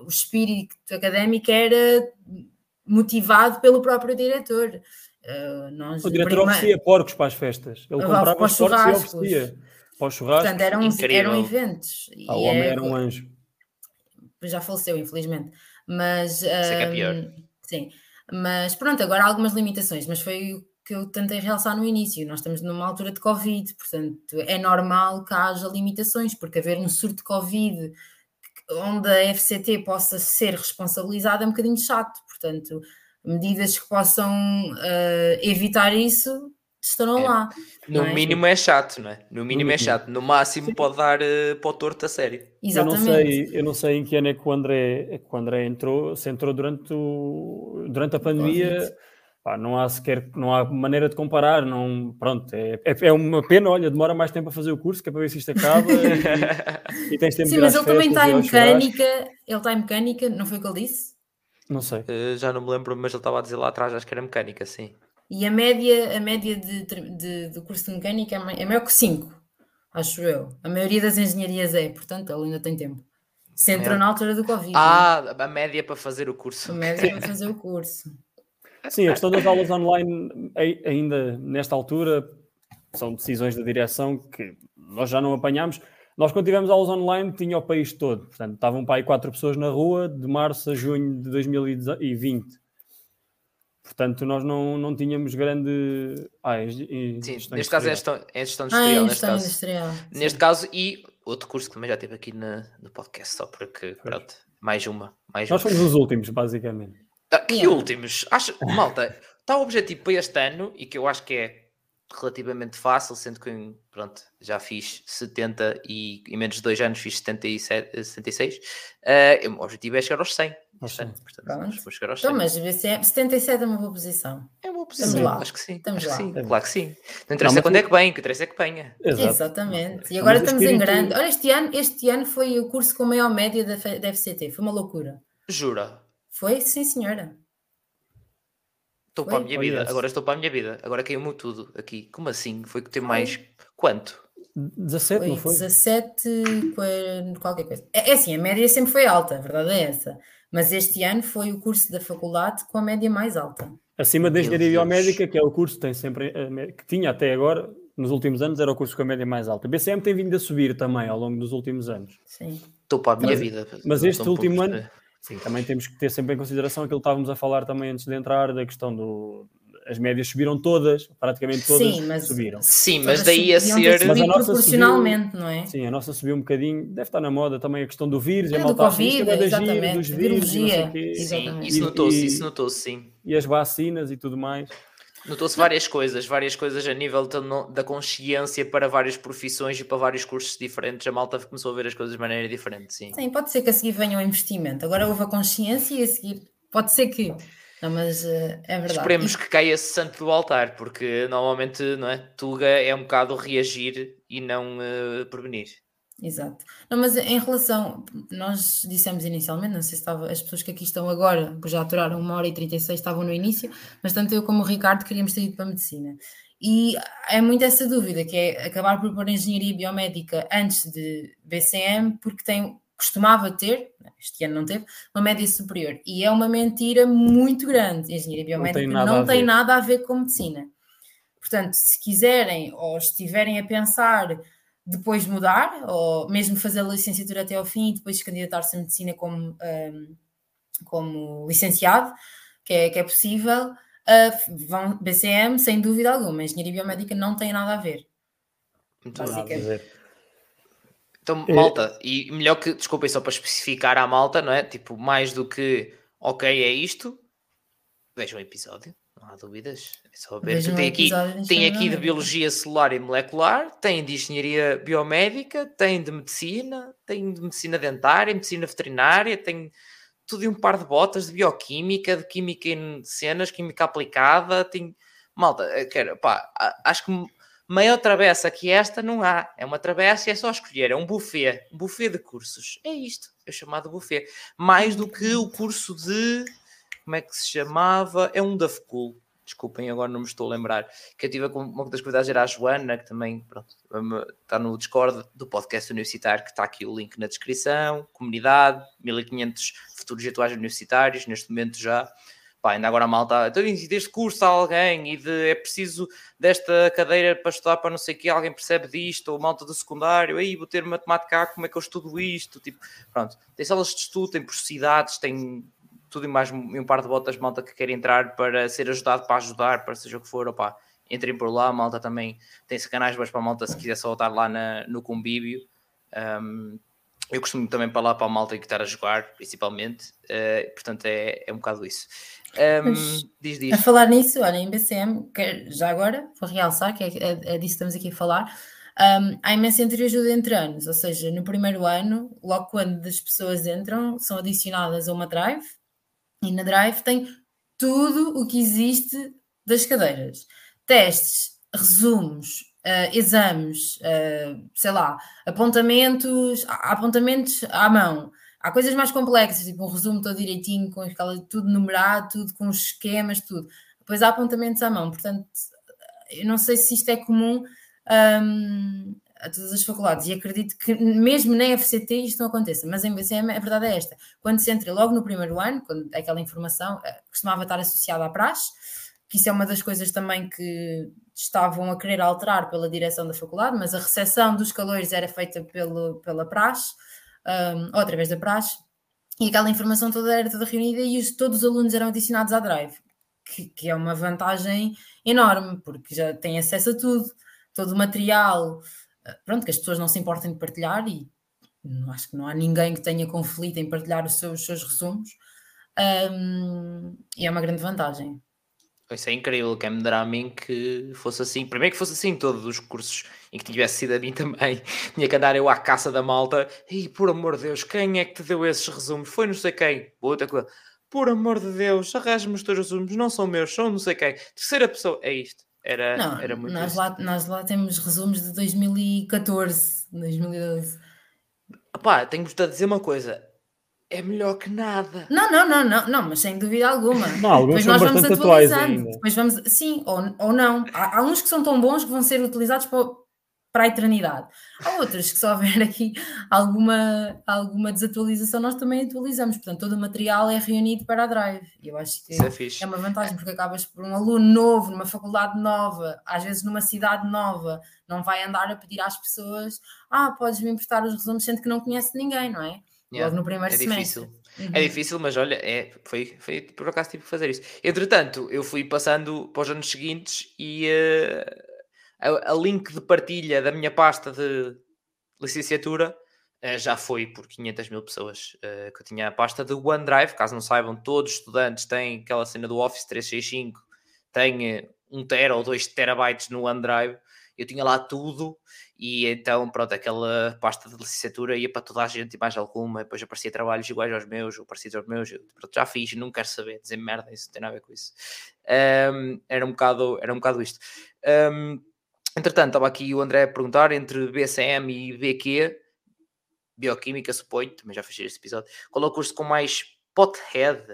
o espírito académico era motivado pelo próprio diretor. Uh, nós, O diretor prima- oferecia porcos para as festas. Ele comprava para os os porcos e churrascos. oferecia. Para os churrascos, Portanto, eram, Incrível. eram eventos. Ah, o homem é- era um anjo. já faleceu, infelizmente. Mas é que é hum, pior. sim, mas pronto, agora há algumas limitações, mas foi o que eu tentei realçar no início. Nós estamos numa altura de Covid, portanto, é normal que haja limitações, porque haver um surto de Covid onde a FCT possa ser responsabilizada é um bocadinho chato, portanto, medidas que possam eh, evitar isso estarão É. lá. No é? mínimo é chato, não é? No mínimo é chato, no máximo pode dar eh, para o torto a sério. Eu não, Exatamente. sei, eu não sei em que ano é que o André, é que o André entrou, se entrou durante, o, durante a pandemia, pá, não há sequer, não há maneira de comparar, não, pronto, é, é, é uma pena, olha, demora mais tempo a fazer o curso, que é para ver se isto acaba e, (laughs) e tens tempo Sim, mas ele também está em mecânica, ele está em mecânica, não foi o que ele disse? Não sei. Eh, já não me lembro, mas ele estava a dizer lá atrás, acho que era mecânica, sim. E a média, a média de, de- do curso de mecânica é é maior que 5, acho eu. A maioria das engenharias é, portanto, ele ainda tem tempo. Isso entrou na altura do Covid. Ah, a média para fazer o curso. A média para fazer o curso. Sim, a questão das aulas online, ainda nesta altura, são decisões da direção que nós já não apanhámos. Nós, quando tivemos aulas online, tinha o país todo. Portanto, estavam para aí quatro pessoas na rua de março a junho de 2020. Portanto, nós não, não tínhamos grande. Ah, Sim, neste caso é gestão, é gestão industrial. Ah, é gestão neste industrial. Caso. Neste caso, e outro curso que também já teve aqui na, no podcast, só porque, pronto, mais uma. Mais nós uma. fomos os últimos, basicamente. Ah, que últimos? Acho, malta, está o objetivo para este ano e que eu acho que é relativamente fácil, sendo que pronto, já fiz 70 e em menos de dois anos fiz 77, 76. Uh, o objetivo é chegar aos 100. Este ano, portanto, vou chegar aos 100. Então, mas 77 é uma boa posição. É uma boa posição, lá. acho que sim. Estamos lá. Sim, claro que sim. Não interessa não, quando é que vem, o que interessa é que venha. Exato. Exatamente. E agora estamos espírito... em grande. Olha, este ano, este ano foi o curso com maior média da, da FCT, foi uma loucura. Jura? Foi, sim, senhora. Estou para a minha vida, agora estou para a minha vida. Agora caiu-me tudo aqui. Como assim? Foi que tem mais. Quanto? 17, foi não foi? 17, qualquer coisa. É, é assim, a média sempre foi alta, a verdade é essa. Mas este ano foi o curso da faculdade com a média mais alta. Acima da engenharia biomédica, que é o curso que tem sempre, que tinha até agora, nos últimos anos, era o curso com a média mais alta. A BCM tem vindo a subir também ao longo dos últimos anos. Sim. Estou para a minha mas, vida. Mas este último ano, Sim, também temos que ter sempre em consideração aquilo que estávamos a falar também antes de entrar, da questão do. As médias subiram todas, praticamente todas sim, mas, subiram. Sim, mas daí a ser. Mas a nossa proporcionalmente, subiu, não é? Sim, a nossa subiu um bocadinho. Deve estar na moda também a questão do vírus, é, a do Covid, da exatamente, dos vírus, virologia. Sim, isso notou-se, isso notou-se, sim. E as vacinas e tudo mais. Notou-se várias coisas, várias coisas a nível da consciência para várias profissões e para vários cursos diferentes. A malta começou a ver as coisas de maneira diferente, sim. Sim, pode ser que a seguir venha o investimento. Agora houve a consciência e a seguir pode ser que. Não, mas uh, é verdade. Esperemos que caia esse santo do altar, porque normalmente não é? Tuga é um bocado reagir e não uh, prevenir. Exato. Não, mas em relação, nós dissemos inicialmente, não sei se estava, as pessoas que aqui estão agora, que já aturaram uma hora e 36, estavam no início, mas tanto eu como o Ricardo queríamos ter ido para a medicina. E é muito essa dúvida, que é acabar por pôr engenharia biomédica antes de BCM, porque tem, costumava ter, este ano não teve, uma média superior. E é uma mentira muito grande. Engenharia biomédica não tem nada, não a, tem nada a ver com medicina. Portanto, se quiserem ou estiverem a pensar depois mudar, ou mesmo fazer a licenciatura até ao fim e depois candidatar-se a medicina como, um, como licenciado, que é, que é possível, uh, vão, BCM, sem dúvida alguma, engenharia biomédica não tem nada a ver. Muito basicamente. Então, é. malta, e melhor que, desculpem só para especificar à malta, não é? Tipo, mais do que, ok, é isto, vejam o episódio não há dúvidas. É só ver tem aqui, tem aqui de biologia celular e molecular, tem de engenharia biomédica, tem de medicina, tem de medicina dentária, medicina veterinária, tem tudo em um par de botas de bioquímica, de química em cenas, química aplicada, tem malta, eh, quero, pá, acho que maior travessa que esta não há. É uma travessa e é só escolher, é um buffet, um buffet de cursos. É isto, é chamado buffet. Mais do que o curso de como é que se chamava? É um da FCUL. Desculpem, agora não me estou a lembrar. Que eu tive uma das convidadas era a Joana, que também pronto, está no Discord do podcast universitário, que está aqui o link na descrição. Comunidade, 1500 futuros atuais universitários, neste momento já. Pá, ainda agora a malta, então deste curso a alguém e de, é preciso desta cadeira para estudar para não sei o que, alguém percebe disto, ou malta do secundário, aí vou ter matemática, como é que eu estudo isto? Tipo, pronto, tem salas de estudo, tem processidades, tem tudo e mais um par de botas, malta que quer entrar para ser ajudado, para ajudar, para seja o que for, opá, entrem por lá, malta também tem canais mas para a malta se quiser só estar lá na, no convívio. Um, eu costumo também para lá para a malta que estar a jogar, principalmente, uh, portanto é, é um bocado isso. Um, diz, diz. A falar nisso, olha, em BCM, já agora, vou realçar que é, é, é disso que estamos aqui a falar. Um, há imensa entreajuda entre anos, ou seja, no primeiro ano, logo quando as pessoas entram, são adicionadas a uma drive, e na Drive tem tudo o que existe das cadeiras: testes, resumos, uh, exames, uh, sei lá, apontamentos, apontamentos à mão. Há coisas mais complexas, tipo um resumo todo direitinho, com aquela, tudo numerado, tudo com esquemas, tudo. Depois há apontamentos à mão, portanto, eu não sei se isto é comum um, a todas as faculdades e acredito que mesmo na FCT isto não aconteça, mas em BCM a verdade é esta. Quando se entra logo no primeiro ano, quando aquela informação eh, costumava estar associada à praxe, que isso é uma das coisas também que estavam a querer alterar pela direção da faculdade, mas a recepção dos calores era feita pelo, pela praxe, um, ou através da praxe, e aquela informação toda era toda reunida e os, todos os alunos eram adicionados à Drive, que, que é uma vantagem enorme, porque já tem acesso a tudo, todo o material, pronto, que as pessoas não se importem de partilhar e acho que não há ninguém que tenha conflito em partilhar os seus, os seus resumos, um, e é uma grande vantagem. Isso é incrível, quem me dará a mim que fosse assim. Primeiro que fosse assim todos os cursos e que tivesse sido a mim (laughs) também. Tinha que andar eu à caça da malta. E por amor de Deus, quem é que te deu esses resumos? Foi não sei quem. Outra coisa. Por amor de Deus, arrasme os teus resumos, não são meus, são não sei quem. Terceira pessoa, é isto. Era, não, era muito nós lá, nós lá temos resumos de 2014, 2012. Pá, tenho-vos a dizer uma coisa é melhor que nada. Não, não, não, não, não, mas sem dúvida alguma. (laughs) Não, alguns depois nós vamos atualizando. Depois vamos, sim, ou, ou não. Há, há uns que são tão bons que vão ser utilizados para, para a eternidade. Há outros que se houver (laughs) aqui alguma, alguma desatualização, nós também atualizamos. Portanto, todo o material é reunido para a Drive. E eu acho que é, é, uma vantagem, porque acabas por um aluno novo, numa faculdade nova, às vezes numa cidade nova, não vai andar a pedir às pessoas: ah, podes me emprestar os resumos, sendo que não conhece ninguém, não é? Yeah, logo no primeiro é semestre. Difícil. Uhum. É difícil, mas olha, é, foi, foi por acaso tive que fazer isso. Entretanto, eu fui passando para os anos seguintes e uh, a, a, link de partilha da minha pasta de licenciatura uh, já foi por 500 mil pessoas. Uh, que eu tinha a pasta de OneDrive, caso não saibam, todos os estudantes têm aquela cena do Office 365, têm 1 tera ou 2 terabytes no OneDrive. Eu tinha lá tudo e então, pronto, aquela pasta de licenciatura ia para toda a gente e mais alguma. Depois aparecia trabalhos iguais aos meus, ou parecidos aos meus. Eu, pronto, já fiz, não quero saber, dizer merda, isso não tem nada a ver com isso. Um, era, um bocado, era um bocado isto. Um, entretanto, estava aqui o André a perguntar entre BCM e BQ, Bioquímica, suponho, também já fechei este episódio. Qual é o curso com mais pothead?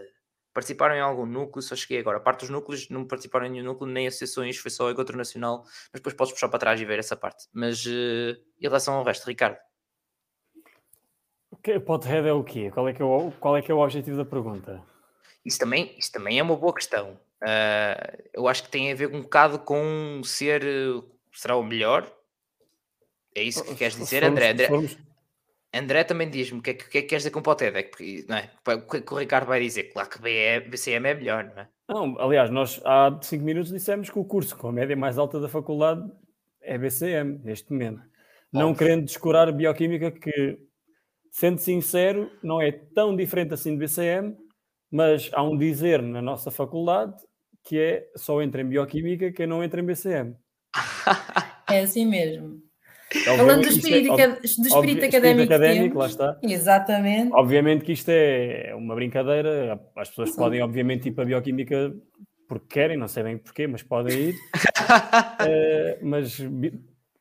participaram em algum núcleo, só cheguei agora. A parte dos núcleos não participaram em nenhum núcleo, nem associações, foi só Encontro Nacional, mas depois podes puxar para trás e ver essa parte. Mas uh, em relação ao resto, Ricardo. Pothead é o quê? Qual é que é o, qual é que é o objetivo da pergunta? Isso também, isso também é uma boa questão. Uh, eu acho que tem a ver um bocado com ser, será o melhor? É isso que queres dizer, formos, André? André, formos, André também diz-me o que, é, que, que é que queres dizer com Poted? É que, não é? O que, o Ricardo vai dizer? Claro que BCM é melhor, não é? Não, aliás, nós há 5 minutos dissemos que o curso com a média mais alta da faculdade é BCM, neste momento. Não querendo descurar bioquímica, que, sendo sincero, não é tão diferente assim de BCM, mas há um dizer na nossa faculdade que é só entra em bioquímica quem não entra em BCM. (laughs) é assim mesmo. Falando do espírito, é, do espírito óbvio, académico. Espírito académico lá está. Exatamente. Obviamente que isto é uma brincadeira. As pessoas Sim. podem, obviamente, ir para a bioquímica porque querem, não sei bem porquê, mas podem ir. uh, (laughs) mas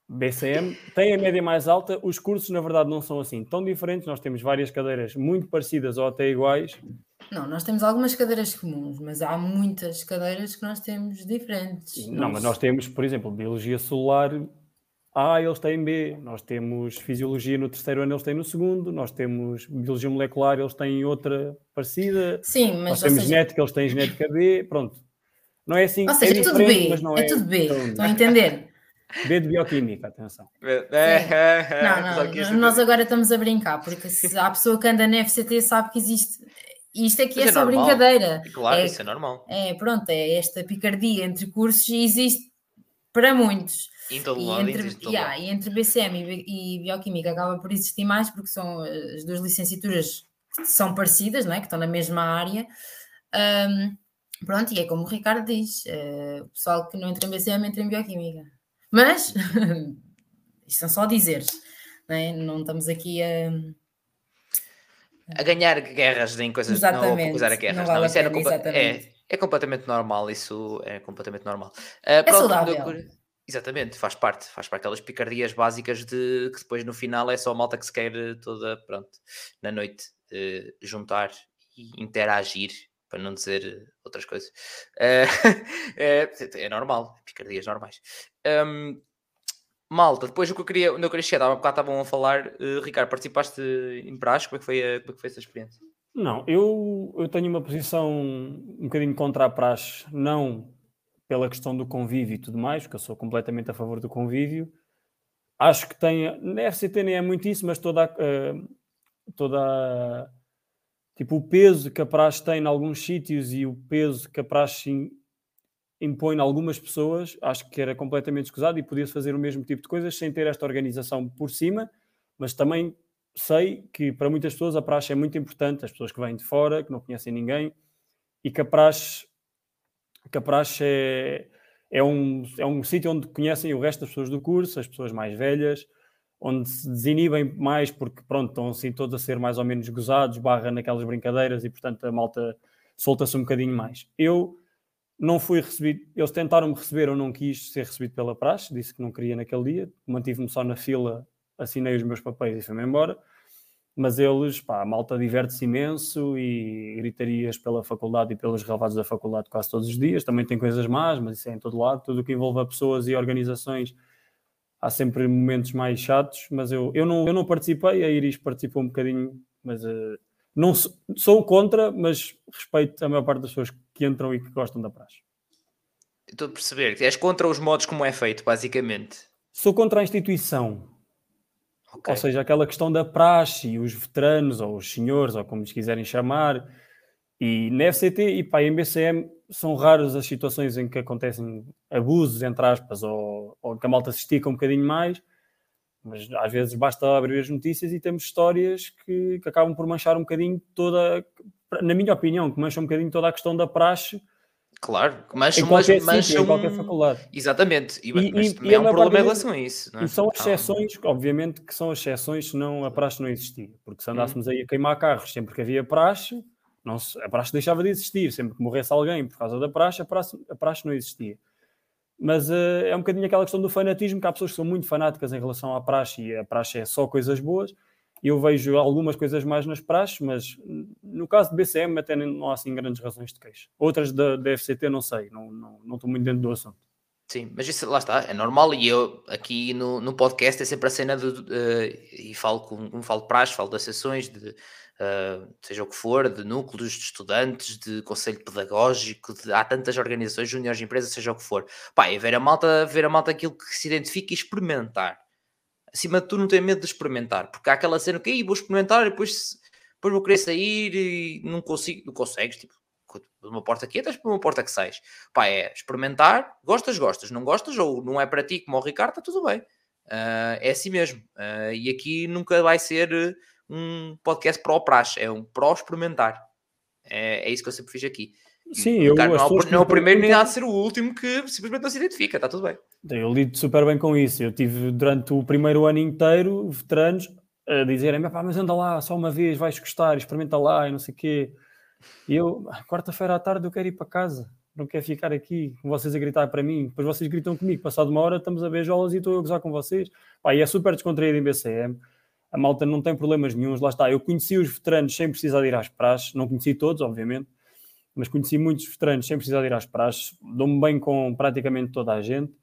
BCM tem a média mais alta. Os cursos, na verdade, não são assim tão diferentes. Nós temos várias cadeiras muito parecidas ou até iguais. Não, nós temos algumas cadeiras comuns, mas há muitas cadeiras que nós temos diferentes. Não, mas nós temos, por exemplo, Biologia Celular a, eles têm B. Nós temos Fisiologia no terceiro ano, eles têm no segundo. Nós temos Biologia Molecular, eles têm outra parecida. Sim, mas. Nós temos seja... Genética, eles têm Genética B. Pronto. Não é assim. Ou seja, é, é tudo B. Mas não é, é tudo B. Estão a entender? B de Bioquímica, atenção. É, é, é, não, não, nós agora estamos a brincar, porque se a pessoa que anda na FCT sabe que existe. Isto aqui é, é, só normal. brincadeira. Claro, isso é normal. É, pronto, é esta picardia entre cursos e existe para muitos. E, lado, entre, yeah, e entre BCM e, e, Bioquímica acaba por existir mais, porque são as duas licenciaturas que são parecidas, não é? que estão na mesma área. Um, pronto, e é como o Ricardo diz: uh, o pessoal que não entra em BCM entra em Bioquímica. Mas, (laughs) isto são só dizeres, não, é? não estamos aqui a. A ganhar guerras em coisas exatamente, não a a guerras, não, vale não. Isso pena, é, é, é, completamente normal, isso é completamente normal. Uh, é pronto. Exatamente, faz parte, faz parte aquelas picardias básicas de que depois no final é só a malta que se quer toda, pronto, na noite uh, juntar e interagir, para não dizer outras coisas. Uh, (laughs) é, é, normal, picardias normais. Um, Malta, depois o que eu queria, onde eu queria chegar, há bocado estavam a falar, uh, Ricardo, participaste em praxe, como é que foi, a, como é que foi essa experiência? Não, eu, eu tenho uma posição um bocadinho contra a praxe, não pela questão do convívio e tudo mais, porque eu sou completamente a favor do convívio. Acho que tem, na FCT nem é muito isso, mas toda, uh, toda tipo o peso que a praxe tem em alguns sítios e o peso que a praxe impõe em algumas pessoas, acho que era completamente escusado e podia-se fazer o mesmo tipo de coisas sem ter esta organização por cima, mas também sei que para muitas pessoas a praxe é muito importante, as pessoas que vêm de fora, que não conhecem ninguém, e que a praxe, que a praxe é, é um, é um sítio onde conhecem o resto das pessoas do curso, as pessoas mais velhas, onde se desinibem mais porque, pronto, estão assim todos a ser mais ou menos gozados, barra naquelas brincadeiras e, portanto, a malta solta-se um bocadinho mais. Eu não fui recebido, eles tentaram-me receber, eu não quis ser recebido pela praxe, disse que não queria naquele dia, mantive-me só na fila, assinei os meus papéis e fui-me embora. Mas eles, pá, a malta diverte-se imenso e gritarias pela faculdade e pelos relevados da faculdade quase todos os dias. Também tem coisas más, mas isso é em todo lado. Tudo o que envolve pessoas e organizações, há sempre momentos mais chatos. Mas eu, eu, não, eu não participei, a Iris participou um bocadinho, mas uh, não sou contra, mas respeito a maior parte das pessoas que entram e que gostam da praxe. Estou a perceber que és contra os modos como é feito, basicamente. Sou contra a instituição. Okay. Ou seja, aquela questão da praxe e os veteranos, ou os senhores, ou como lhes quiserem chamar. E na FCT e para em BCM são raras as situações em que acontecem abusos, entre aspas, ou, ou que a malta se estica um bocadinho mais mas às vezes basta abrir as notícias e temos histórias que, que, acabam por manchar um bocadinho toda, na minha opinião, que mancham um bocadinho toda a questão da praxe. Claro, que mancham, qualquer, sítio, em qualquer faculdade. Exatamente, e, e, mas também e há um problema em relação a isso. É? E são exceções, ah. obviamente que são exceções, senão a praxe não existia. Porque se andássemos hum. aí a queimar carros sempre que havia praxe, não se, a praxe deixava de existir. Sempre que morresse alguém por causa da praxe, a praxe, a praxe não existia. Mas uh, é um bocadinho aquela questão do fanatismo, que há pessoas que são muito fanáticas em relação à praxe e a praxe é só coisas boas. Eu vejo algumas coisas mais nas praxes, mas no caso de BCM até não há assim grandes razões de queixa. Outras da, FCT não sei, não, não, não estou muito dentro do assunto. Sim, mas isso lá está, é normal e eu aqui no, no podcast é sempre a cena uh, e falo como falo de praxe, falo de associações, de uh, seja o que for, de núcleos de estudantes, de conselho pedagógico, de, há tantas organizações, juniores de empresas, seja o que for. Pá, é ver a malta, ver a malta aquilo que se identifica e experimentar. Acima de tudo, não ter medo de experimentar, porque há aquela cena que vou experimentar e depois, depois vou querer sair e não consigo, não consegues, tipo, de uma porta que entras para uma porta que sais. Pá, é experimentar, gostas, gostas, não gostas, ou não é para ti como o Ricardo, está tudo bem. Uh, é assim mesmo. Uh, e aqui nunca vai ser um podcast pró praxe, é um pró experimentar. É, é isso que eu sempre fiz aqui. Sim, eu, cara, não, é, não é o primeiro nem há de ser o último que simplesmente não se identifica, está tudo bem. Eu lido super bem com isso. Eu tive durante o primeiro ano inteiro veteranos a dizerem: mas anda lá só uma vez, vais gostar, experimenta lá e não sei o quê. E eu, quarta-feira à tarde, eu quero ir para casa, não quero ficar aqui com vocês a gritar para mim. Depois vocês gritam comigo, passado uma hora estamos a beijolas e estou a gozar com vocês. Pá, e é super descontraído em BCM a malta não tem problemas nenhums, lá está. Eu conheci os veteranos sem precisar de ir às praxes, não conheci todos, obviamente, mas conheci muitos veteranos sem precisar de ir às praxes, dou-me bem com praticamente toda a gente.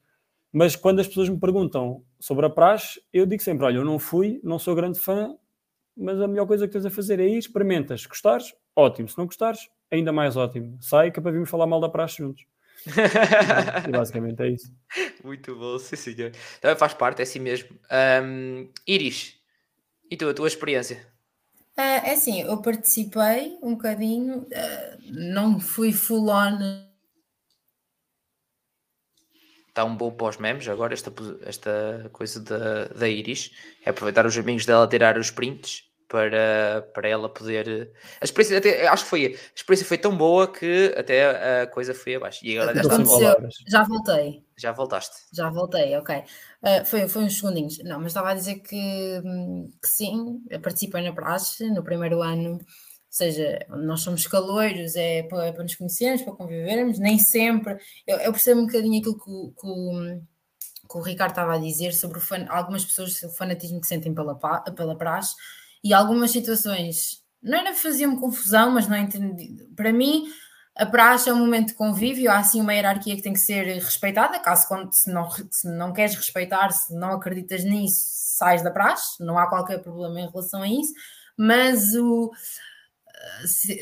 Mas quando as pessoas me perguntam sobre a praxe, eu digo sempre: olha, eu não fui, não sou grande fã, mas a melhor coisa que tens a fazer é ir, experimentas. Se gostares, ótimo. Se não gostares, ainda mais ótimo. Sai que é para virmos falar mal da praxe juntos. (laughs) e basicamente é isso. Muito bom, sim senhor. Então faz parte, é assim mesmo. Um, Iris, e tu, a tua experiência? Uh, é assim, eu participei um bocadinho, uh, não fui full on. Está um bom pós-memes agora, esta, esta coisa da, da Iris. É aproveitar os amigos dela a tirar os prints para, para ela poder. A experiência, até, acho que foi. A experiência foi tão boa que até a coisa foi abaixo. E agora já está Já voltei. Já voltaste. Já voltei, ok. Uh, foi, foi uns segundinhos. Não, mas estava a dizer que, que sim, participei na praxe no primeiro ano. Ou seja, nós somos caloiros, é para, é para nos conhecermos, para convivermos, nem sempre. Eu, eu percebo um bocadinho aquilo que, que, que o Ricardo estava a dizer sobre fan, algumas pessoas, o fanatismo que sentem pela, pela praxe e algumas situações não era faziam-me confusão, mas não entendi. Para mim, a praxe é um momento de convívio, há assim uma hierarquia que tem que ser respeitada, caso quando, se, não, se não queres respeitar, se não acreditas nisso, sais da praxe, não há qualquer problema em relação a isso, mas o, se,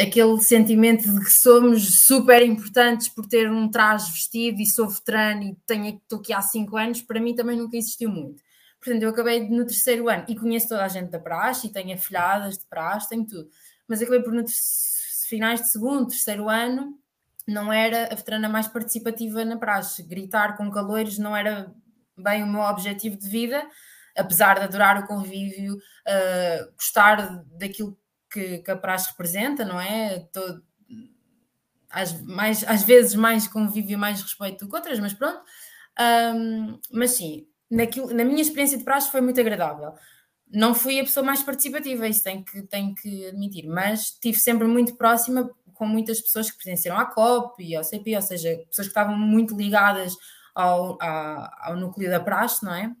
aquele sentimento de que somos super importantes por ter um traje vestido e sou veterano e tenho, estou aqui há 5 anos, para mim também nunca existiu muito. Portanto, eu acabei no terceiro ano e conheço toda a gente da praxe e tenho afilhadas de praxe, tenho tudo. Mas acabei por no finais de segundo, terceiro ano, não era a veterana mais participativa na praxe. Gritar com calores não era bem o meu objetivo de vida, apesar de adorar o convívio, uh, gostar daquilo que, que a praxe representa, não é? Todo, às, mais, às vezes mais convívio, mais respeito do que outras, mas pronto. Um, mas sim, naquilo, na minha experiência de praxe foi muito agradável. Não fui a pessoa mais participativa, isso tenho que, tenho que admitir, mas estive sempre muito próxima com muitas pessoas que pertenceram à COP e ao CP, ou seja, pessoas que estavam muito ligadas ao, ao, ao núcleo da praxe, não é?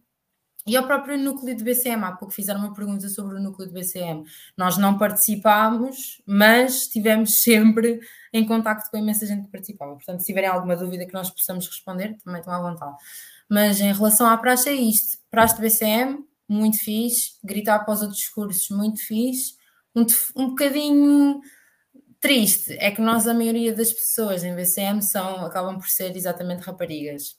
E ao próprio núcleo de BCM, há pouco fizeram uma pergunta sobre o núcleo de BCM. Nós não participámos, mas estivemos (laughs) sempre em contacto com a imensa gente que participava. Portanto, se tiverem alguma dúvida que nós possamos responder, também estão à vontade. Mas em relação à praxe é isto. Praxe de BCM, muito fixe. Gritar após os outros cursos, muito fixe. Um, um bocadinho triste é que nós, a maioria das pessoas em BCM, são, acabam por ser exatamente raparigas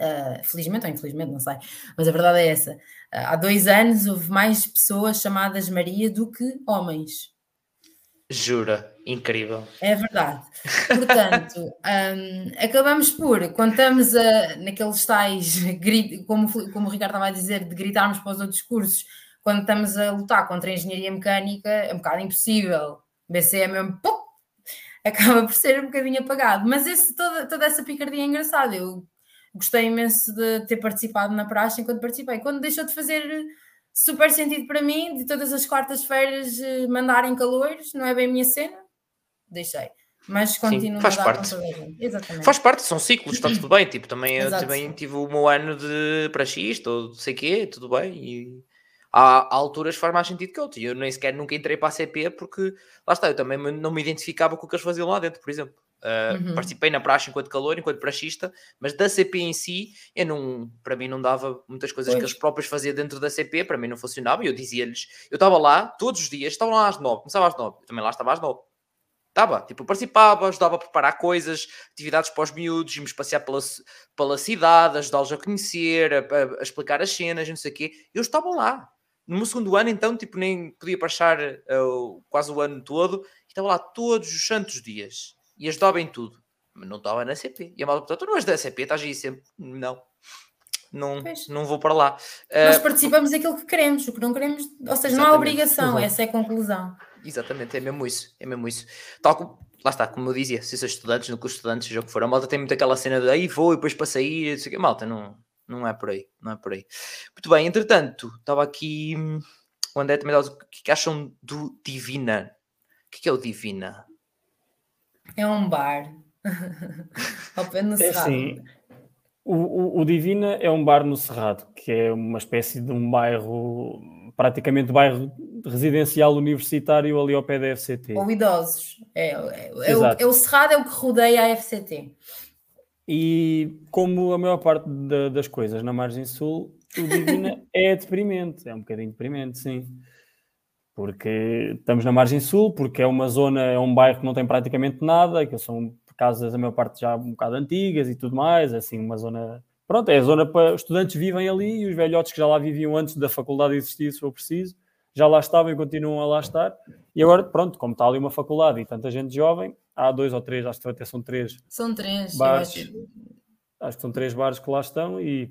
Uh, felizmente ou infelizmente, não sei, mas a verdade é essa. Uh, há dois anos houve mais pessoas chamadas Maria do que homens. Jura, incrível. É verdade. Portanto, (laughs) um, acabamos por, quando estamos a, naqueles tais, como, como o Ricardo estava a dizer, de gritarmos para os outros cursos, quando estamos a lutar contra a engenharia mecânica, é um bocado impossível. BCM é mesmo, pum, acaba por ser um bocadinho apagado. Mas esse, toda, toda essa picardia é engraçada. Eu gostei imenso de ter participado na praxe enquanto participei. Quando deixou de fazer super sentido para mim, de todas as quartas-feiras eh, mandarem calores, não é bem a minha cena, deixei. Mas continuo faz a parte. Exatamente. Faz parte, são ciclos, está tudo bem. Tipo, também, eu também tive o meu ano de praxista ou sei quê, tudo bem. E há, há alturas faz mais sentido que outras. Eu nem sequer nunca entrei para a CP porque lá está, eu também não me identificava com o que eles faziam lá dentro, por exemplo. Uh, uhum. Participei na praxe enquanto calor, enquanto praxista, mas da CP em si, eu não, para mim não dava muitas coisas pois. que eles próprios faziam dentro da CP, para mim não funcionava, e eu dizia-lhes, eu estava lá todos os dias, estava lá às nove, começava às nove, também lá estava às nove. Estava, tipo, participava, ajudava a preparar coisas, atividades para os miúdos, íamos passear pela, pela cidade, ajudá-los a conhecer, a, a, a, explicar as cenas, não sei o quê. Eu estava lá. No meu segundo ano, então, tipo, nem podia passar uh, quase o ano todo, estava lá todos os santos dias e ajudava em tudo. Mas não estava na CP. E a malta perguntou: tu não és da CP, estás aí sempre. Não. Não, não vou para lá. Nós uh, participamos daquilo que queremos, o que não queremos, ou seja, não há obrigação, Exato. essa é a conclusão. Exatamente, é mesmo isso, é mesmo isso. Tal como, lá está, como eu dizia, se são estudantes, no curso de estudantes, seja o que for, a malta tem muito aquela cena de aí vou e depois para sair, sei que, malta, não, não é por aí, não é por aí. Muito bem, entretanto, estava aqui, o André também o que acham do Divina? O que é o Divina? É um bar. Ao pé no é Cerrado. Assim, o, o, o, Divina é um bar no Cerrado, que é uma espécie de um bairro, praticamente bairro residencial universitário ali ao pé da FCT. Ou idosos. É, é, é, o, é o Cerrado é o que rodeia a FCT. E como a maior parte da, das coisas na margem sul, o Divina (laughs) é deprimente, é um bocadinho deprimente, sim porque estamos na margem sul, porque é uma zona, é um bairro que não tem praticamente nada, que são casas, a maior parte já um bocado antigas e tudo mais, é assim, uma zona. Pronto, é a zona para os estudantes vivem ali e os velhotes que já lá viviam antes da faculdade existir, se for preciso, já lá estavam e continuam a lá estar. E agora, pronto, como está ali uma faculdade e tanta gente jovem, há dois ou três, acho que até são três. São três, bares, acho. acho que são três bares que lá estão e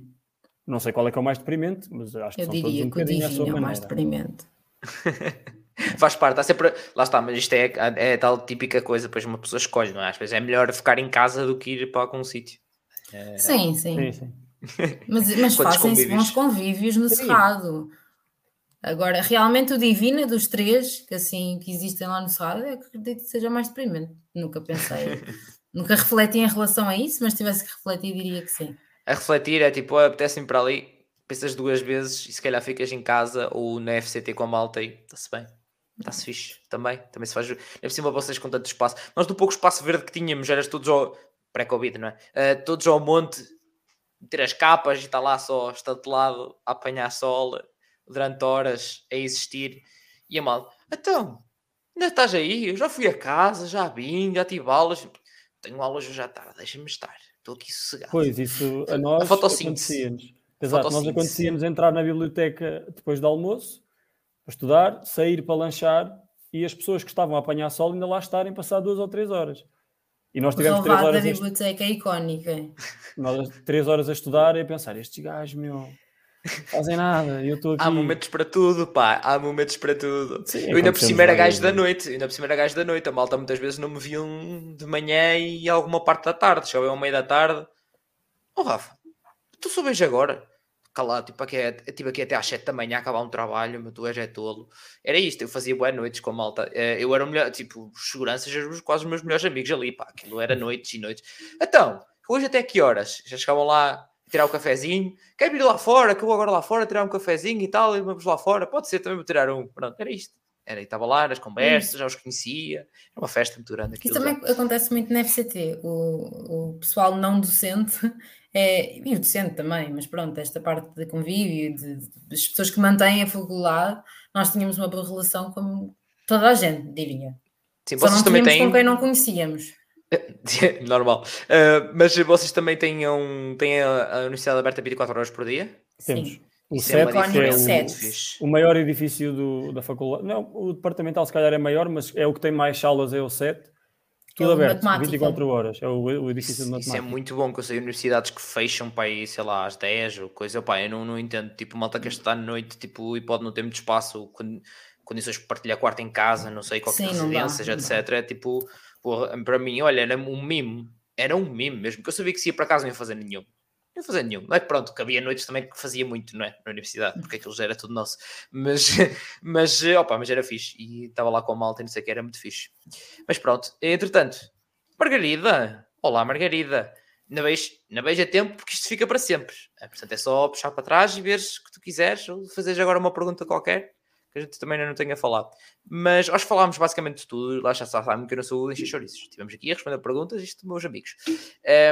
não sei qual é que é o mais deprimente, mas acho que Eu são diria todos um que o Divino é o mais deprimente. (laughs) Faz parte, há sempre. Lá está, mas isto é, é tal típica coisa, depois uma pessoa escolhe, não é? Às vezes é melhor ficar em casa do que ir para algum sítio. É... Sim, sim. sim, sim. (laughs) Mas, mas fazem-se bons convívios no sim. Cerrado. Agora, realmente o Divina dos três, que assim que existem lá no Cerrado, eu acredito que seja mais deprimente. Nunca pensei, (laughs) nunca refleti em relação a isso, mas se tivesse que refletir, diria que sim. A refletir é tipo, oh, apetece-me para ali, pensas duas vezes e se calhar ficas em casa ou na FCT com a malta e está-se bem. Está-se fixe também. Também se faz. É cima vocês com tanto espaço. Nós do pouco espaço verde que tínhamos, eras todos ao. Pré-Covid, não é? Uh, todos ao monte, ter as capas e está lá só estatelado a apanhar sol durante horas a existir. E a mal, então, ainda estás aí? Eu já fui a casa, já vim, já tive aulas. Tenho aulas hoje à tarde, deixa-me estar. Estou aqui sossegado. Pois, isso a nós a acontecia-nos. Exato, nós acontecia-nos entrar na biblioteca depois do almoço, estudar, sair para lanchar e as pessoas que estavam a apanhar sol ainda lá estarem passar duas ou três horas. E nós tivemos três horas. da biblioteca é icónica. (laughs) Nós três horas a estudar e a pensar: estes gajos, meu, fazem nada. Eu estou aqui. Há momentos para tudo, pá. Há momentos para tudo. Sim, eu ainda por cima era gajo da noite. Ainda por cima era gajo da noite. A malta muitas vezes não me viam de manhã e alguma parte da tarde. Chegava ao meio da tarde. Oh, Rafa, tu vejo agora calado, tipo aqui, é, tipo aqui até às 7 da manhã, acabar um trabalho, mas tu és é tolo. Era isto, eu fazia boas noites com a malta. Eh, eu era o melhor, tipo, seguranças eram quase os meus melhores amigos ali, pá, aquilo era noites e noites. Então, hoje até que horas? Já chegavam lá tirar o um cafezinho, quer vir lá fora, que eu vou agora lá fora tirar um cafezinho e tal, e vamos lá fora, pode ser, também vou tirar um. Pronto, era isto. Era, estava lá nas conversas, hum. já os conhecia, era uma festa muito grande. Isso também já. acontece muito na FCT, o, o pessoal não docente é, e o docente também, mas pronto, esta parte de convívio, de, de, das pessoas que mantêm a faculdade, nós tínhamos uma boa relação com toda a gente, diria. Sim, Só não também têm... com quem não conhecíamos. (laughs) Normal. Uh, mas vocês também têm, um, têm a, a Universidade aberta 24 horas por dia? Temos. Sim. O CET, é, é o, o, maior edifício do, da faculdade. Não, o departamental se calhar é maior, mas é o que tem mais salas, é o CET. Tudo é aberto, matemática. 24 horas. É o, o edifício de matemática. Isso é muito bom, que eu sei universidades que fecham para aí, sei lá, às 10 ou coisa. Pá, eu não, não entendo. Tipo, malta que está à noite tipo, e pode não ter muito espaço, condições para partilhar quarto em casa, não sei, qualquer Sim, residência, etc. É tipo, porra, para mim, olha, era um mimo. Era um mimo mesmo, que eu sabia que se ia para casa não ia fazer nenhum não fazia nenhum. Não é que pronto, que havia noites também que fazia muito, não é? Na universidade, porque aquilo já era tudo nosso. Mas, (laughs) mas, opa, mas era fixe. E estava lá com a malta e não sei o que, era muito fixe. Mas pronto, entretanto, Margarida. Olá, Margarida. Não vejo, não vejo a tempo porque isto fica para sempre. É, portanto, é só puxar para trás e veres o que tu quiseres ou fazeres agora uma pergunta qualquer que a gente também não tenha falado. Mas nós falámos basicamente de tudo, lá já sabem que eu não sou encher chouriços. Estivemos aqui a responder perguntas, isto meus amigos.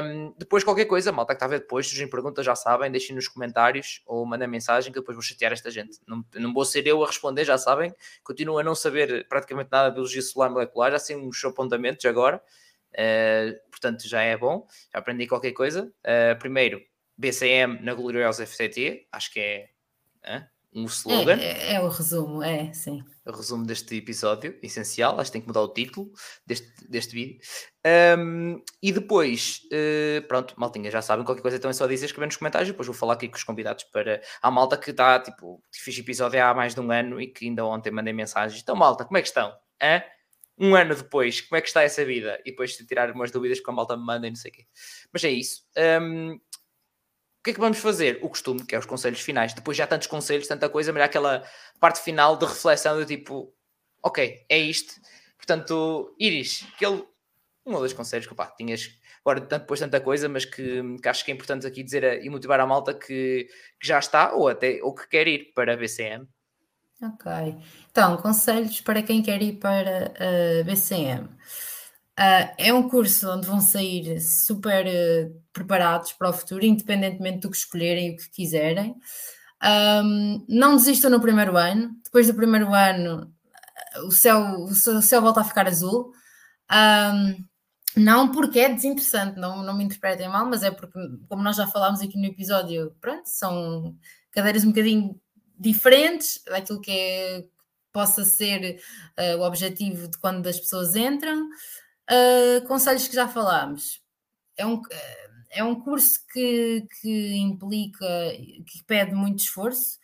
Um, depois qualquer coisa, malta que está a ver depois, surgem perguntas, já sabem, deixem nos comentários ou mandem mensagem que depois vou chatear esta gente. Não, não vou ser eu a responder, já sabem. Continuo a não saber praticamente nada de biologia celular molecular, já sei uns apontamentos agora. Uh, portanto, já é bom. Já aprendi qualquer coisa. Uh, primeiro, BCM na gloriosa FCT, acho que é um slogan. É, é, é, o resumo, é, sim. O resumo deste episódio, essencial. Acho que tem que mudar o título deste, deste vídeo. Um, e depois, uh, pronto, maltinha, já sabem, qualquer coisa também só dizer, escrever nos comentários. Depois vou falar aqui com os convidados para. a malta que está, tipo, fiz episódio há mais de um ano e que ainda ontem mandei mensagens. Então, malta, como é que estão? Hã? Um ano depois, como é que está essa vida? E depois de tirar umas dúvidas que a malta me manda e não sei o quê. Mas é isso. Um, que é que vamos fazer? O costume, que é os conselhos finais. Depois já tantos conselhos, tanta coisa, mas há aquela parte final de reflexão do tipo, ok, é isto. Portanto, Iris, aquele um ou dois conselhos que pá, tinhas agora depois tanta coisa, mas que, que, acho que é importante aqui dizer e motivar a malta que, que, já está ou até ou que quer ir para a BCM. Ok, então conselhos para quem quer ir para a BCM. Uh, é um curso onde vão sair super uh, preparados para o futuro, independentemente do que escolherem e o que quiserem. Um, não desistam no primeiro ano. Depois do primeiro ano, o céu, o céu volta a ficar azul. Um, não porque é desinteressante, não, não me interpretem mal, mas é porque, como nós já falámos aqui no episódio, pronto, são cadeiras um bocadinho diferentes daquilo que é, possa ser uh, o objetivo de quando as pessoas entram. Uh, conselhos que já falámos. É um, é um curso que, que implica, que pede muito esforço,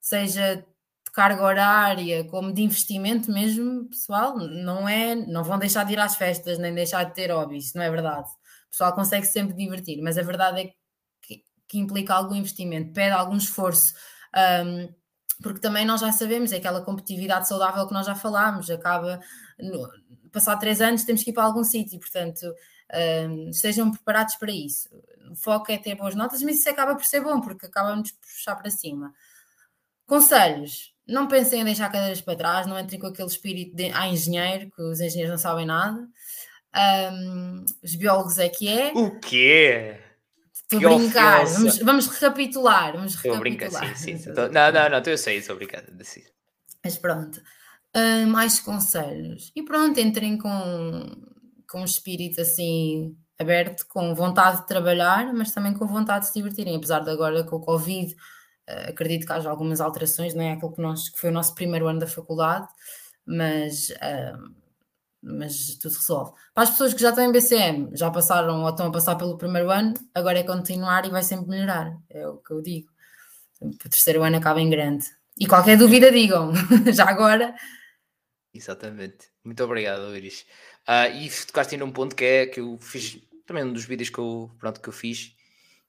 seja de carga horária, como de investimento mesmo, pessoal, não é, não vão deixar de ir às festas, nem deixar de ter hobbies, não é verdade. O pessoal consegue sempre divertir, mas a verdade é que, que implica algum investimento, pede algum esforço, um, porque também nós já sabemos, é aquela competitividade saudável que nós já falámos, acaba, no, passar três anos temos que ir para algum sítio, portanto, um, estejam preparados para isso. O foco é ter boas notas, mas isso acaba por ser bom, porque acaba-nos por puxar para cima. Conselhos: não pensem em deixar cadeiras para trás, não entrem com aquele espírito de ah, engenheiro, que os engenheiros não sabem nada. Um, os biólogos é que é. O quê? Estou a brincar, vamos, vamos, recapitular. Vamos estou a brincar, sim, sim. Não, não, não, eu sei, estou a brincar. Mas pronto, uh, mais conselhos. E pronto, entrem com, com um espírito assim aberto, com vontade de trabalhar, mas também com vontade de se divertirem. Apesar de agora com o Covid, uh, acredito que haja algumas alterações, não é aquilo que, nós, que foi o nosso primeiro ano da faculdade, mas. Uh, mas tudo resolve. Para as pessoas que já estão em BCM, já passaram ou estão a passar pelo primeiro ano, agora é continuar e vai sempre melhorar, é o que eu digo. O terceiro ano acaba em grande. E qualquer dúvida, digam, (laughs) já agora. Exatamente. Muito obrigado, Iris. Uh, e tocaste num ponto que é que eu fiz também um dos vídeos que eu, pronto, que eu fiz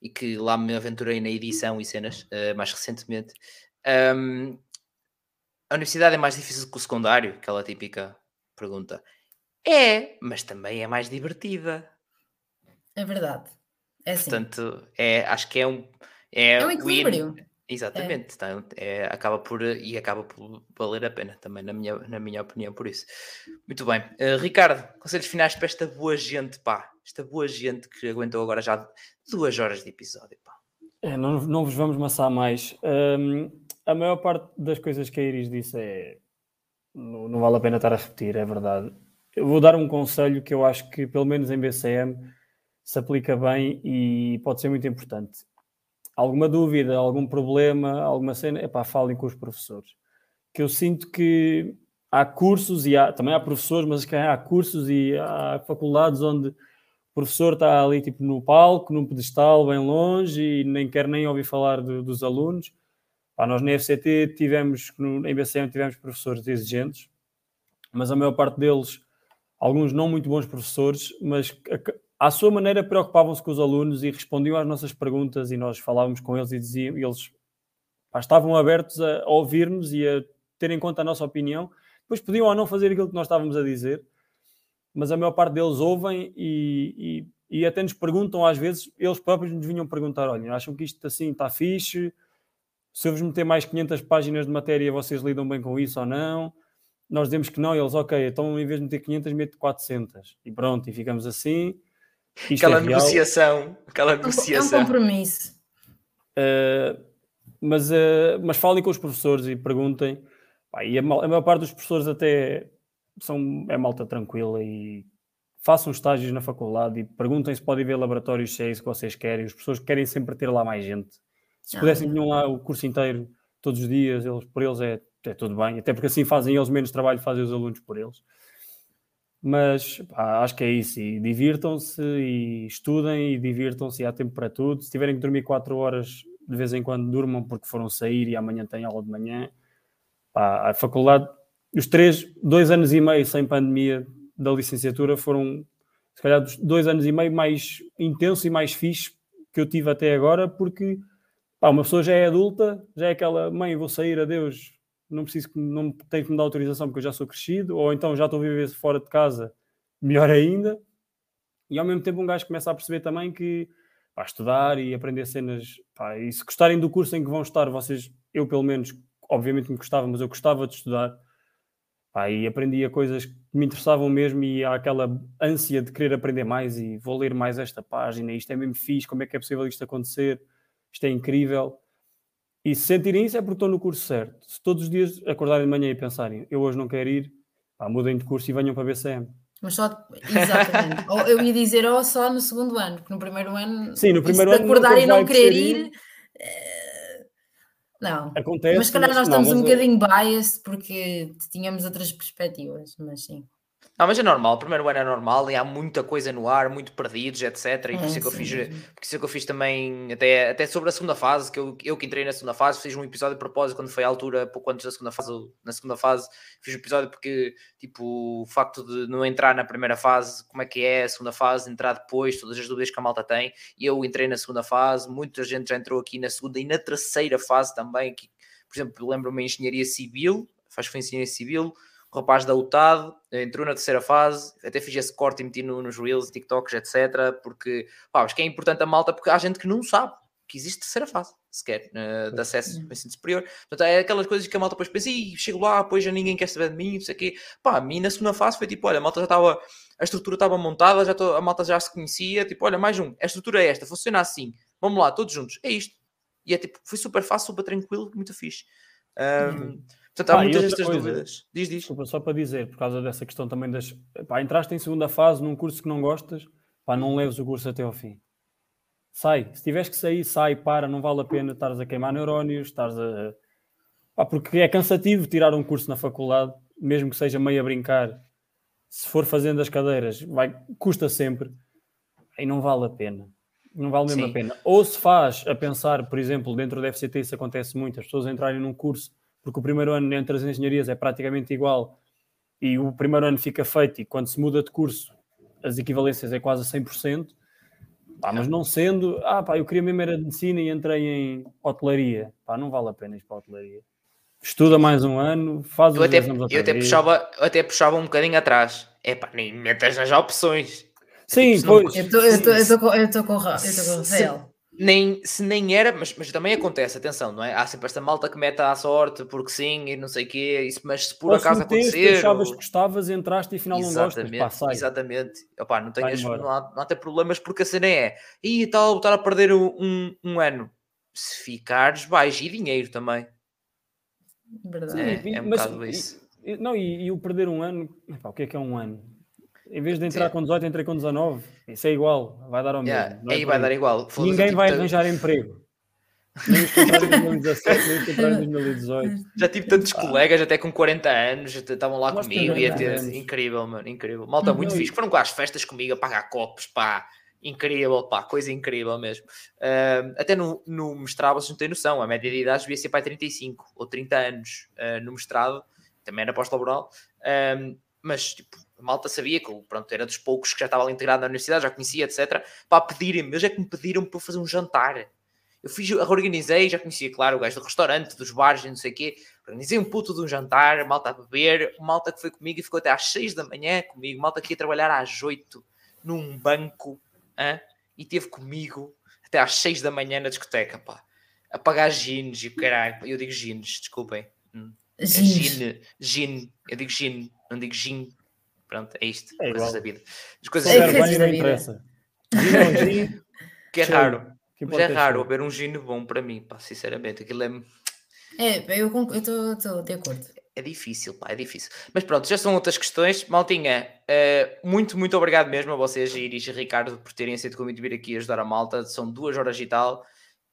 e que lá me aventurei na edição e cenas uh, mais recentemente. Um, a universidade é mais difícil que o secundário, aquela típica pergunta. É, mas também é mais divertida. É verdade. É assim. Portanto, é, acho que é um. É, é um equilíbrio. Win. Exatamente, é. Então, é, acaba por e acaba por valer a pena também, na minha, na minha opinião, por isso. Muito bem, uh, Ricardo, conselhos finais para esta boa gente, pá, esta boa gente que aguentou agora já duas horas de episódio, pá. É, não, não vos vamos maçar mais. Um, a maior parte das coisas que a Iris disse é não, não vale a pena estar a repetir, é verdade. Eu vou dar um conselho que eu acho que, pelo menos em BCM, se aplica bem e pode ser muito importante. Alguma dúvida, algum problema, alguma cena, é pá, falem com os professores. Que eu sinto que há cursos e há, também há professores, mas há cursos e há faculdades onde o professor está ali tipo no palco, num pedestal bem longe e nem quer nem ouvir falar de, dos alunos. Pá, nós na FCT tivemos, em BCM tivemos professores exigentes, mas a maior parte deles alguns não muito bons professores, mas à sua maneira preocupavam-se com os alunos e respondiam às nossas perguntas e nós falávamos com eles e diziam, e eles pá, estavam abertos a, ouvir-nos e a ter em conta a nossa opinião. Depois podiam ou não fazer aquilo que nós estávamos a dizer, mas a maior parte deles ouvem e, e, e até nos perguntam às vezes, eles próprios nos vinham perguntar, olha, acham que isto assim está fixe? Se eu vos meter mais 500 páginas de matéria, vocês lidam bem com isso ou não? nós dizemos que não, eles, ok, então em vez de meter 500, mete 400. E pronto, e ficamos assim. Isto aquela é negociação, aquela negociação. É um compromisso. Uh, mas, uh, mas falem com os professores e perguntem. Pá, e a, a, maior parte dos professores até são, é malta tranquila e façam estágios na faculdade e perguntem se podem ver laboratórios se é isso que vocês querem. Os professores querem sempre ter lá mais gente. Se ah, pudessem, vir lá o curso inteiro, todos os dias, eles, por eles é é tudo bem, até porque assim fazem eles menos trabalho, fazem os alunos por eles. Mas pá, acho que é isso. E divirtam-se e estudem e divirtam-se. E há tempo para tudo. Se tiverem que dormir 4 horas, de vez em quando durmam porque foram sair e amanhã têm aula de manhã. Pá, a faculdade, os três, dois anos e meio sem pandemia da licenciatura foram, se calhar, dos dois anos e meio mais intenso e mais fixe que eu tive até agora, porque pá, uma pessoa já é adulta, já é aquela mãe, vou sair, adeus, não preciso não tenho que me dar autorização porque eu já sou crescido, ou então já estou a viver fora de casa, melhor ainda. E ao mesmo tempo um gajo começa a perceber também que para estudar e aprender cenas, pá, e se gostarem do curso em que vão estar, vocês, eu pelo menos, obviamente me gostava, mas eu gostava de estudar, pá, e aprendia coisas que me interessavam mesmo e há aquela ânsia de querer aprender mais e vou ler mais esta página, isto é mesmo fixe, como é que é possível isto acontecer, isto é incrível. E se sentirem isso é porque estão no curso certo. Se todos os dias acordarem de manhã e pensarem, eu hoje não quero ir, pá, mudem de curso e venham para a BCM. Mas só, exatamente. (laughs) ou eu ia dizer, ou só no segundo ano, porque no primeiro ano, Sim, no primeiro ano acordar e não querer ir, é... não. Acontece. Mas se calhar nós estamos não, um bocadinho biased porque tínhamos outras perspectivas, mas sim. Não, mas é normal, o primeiro ano é normal e há muita coisa no ar, muito perdidos, etc. E por isso é que eu fiz, por isso é que eu fiz também, até, até sobre a segunda fase, que eu, eu que entrei na segunda fase, fiz um episódio de propósito quando foi a altura, pouco antes da segunda fase, na segunda fase, fiz um episódio porque, tipo, o facto de não entrar na primeira fase, como é que é a segunda fase, entrar depois, todas as dúvidas que a malta tem, e eu entrei na segunda fase, muita gente já entrou aqui na segunda e na terceira fase também, que, por exemplo, lembro-me em engenharia civil, faz foi engenharia civil, o rapaz da UTAD entrou na terceira fase, até fiz esse corte e meti no, nos Reels, TikToks, etc. Porque pá, acho que é importante a malta, porque há gente que não sabe que existe terceira fase, sequer, uh, de acesso ao ensino superior. Portanto, é aquelas coisas que a malta depois pensa, e chego lá, depois já ninguém quer saber de mim, não sei o quê. Pá, a mim na segunda fase foi tipo, olha, a malta já estava, a estrutura estava montada, já tô, a malta já se conhecia, tipo, olha, mais um, a estrutura é esta, funciona assim, vamos lá, todos juntos, é isto. E é tipo, foi super fácil, super tranquilo, muito fixe. Um, uhum. Portanto, há ah, muitas destas coisa, dúvidas. Diz, diz. Desculpa, só para dizer, por causa dessa questão também das. Pá, entraste em segunda fase num curso que não gostas, pá, não leves o curso até ao fim. Sai. Se tiveres que sair, sai, para, não vale a pena estares a queimar neurónios, estares a. Pá, porque é cansativo tirar um curso na faculdade, mesmo que seja meio a brincar. Se for fazendo as cadeiras, vai, custa sempre. E não vale a pena. Não vale mesmo Sim. a pena. Ou se faz a pensar, por exemplo, dentro da FCT isso acontece muito, as pessoas entrarem num curso porque o primeiro ano entre as engenharias é praticamente igual e o primeiro ano fica feito e quando se muda de curso as equivalências é quase 100%, pá, mas não sendo, ah pá, eu queria mesmo era de medicina e entrei em hotelaria, pá, não vale a pena ir para a hotelaria. Estuda mais um ano, faz eu os até, eu até puxava Eu até puxava um bocadinho atrás. É pá, nem metas nas opções. Sim, tipo, pois. Eu estou com o Rafael nem, se nem era, mas, mas também acontece, atenção, não é? Há sempre esta malta que mete à sorte porque sim e não sei o quê, isso, mas se por ou acaso acontecer. achavas ou... que gostavas, entraste e afinal exatamente, não gostas, pá, Exatamente, Opa, não, tenhas, não, há, não há até problemas porque a cena é e tal, estar a perder um, um ano. Se ficares, vais e dinheiro também. Verdade. É, é um mas, bocado isso. E, não, e, e, o perder um ano, epá, o que é que é um ano? Em vez de entrar com 18, entrei com 19. Isso é igual, vai dar ao yeah, mesmo. É aí vai dar igual. Ninguém tipo, vai arranjar emprego. Nem os em 2017, nem os em 2018. Já tive tantos ah. colegas, até com 40 anos, estavam lá Nós comigo. E ter... Incrível, mano, incrível. Malta muito fixe. Foram com as festas comigo a pagar copos, pá. Incrível, pá, coisa incrível mesmo. Uh, até no, no mestrado, vocês não têm noção, a média de idade devia ser para 35 ou 30 anos uh, no mestrado, também era pós-laboral. Uh, mas tipo, malta sabia que pronto, era dos poucos que já estava ali integrado na universidade, já conhecia, etc. Para pedirem-me, eles é que me pediram para fazer um jantar. Eu fiz, organizei, já conhecia, claro, o gajo do restaurante, dos bares, não sei o quê. Organizei um puto de um jantar, malta a beber, malta que foi comigo e ficou até às 6 da manhã comigo, malta que ia trabalhar às 8 num banco hein? e teve comigo até às 6 da manhã na discoteca, pá. A pagar jeans e o caralho. Eu digo jeans, desculpem. Hum. É gin, gin, eu digo gin, não digo gin. Pronto, é isto. É coisas da vida. As coisas é da vida. Não interessa. Gin, (laughs) que é raro. Que mas é raro ver um gin bom para mim, pá, sinceramente. Aquilo é. É, eu estou de acordo. É difícil, pá, é difícil. Mas pronto, já são outras questões. Maltinha, uh, muito, muito obrigado mesmo a vocês, Iris e Ricardo, por terem aceito o convite de vir aqui ajudar a malta. São duas horas e tal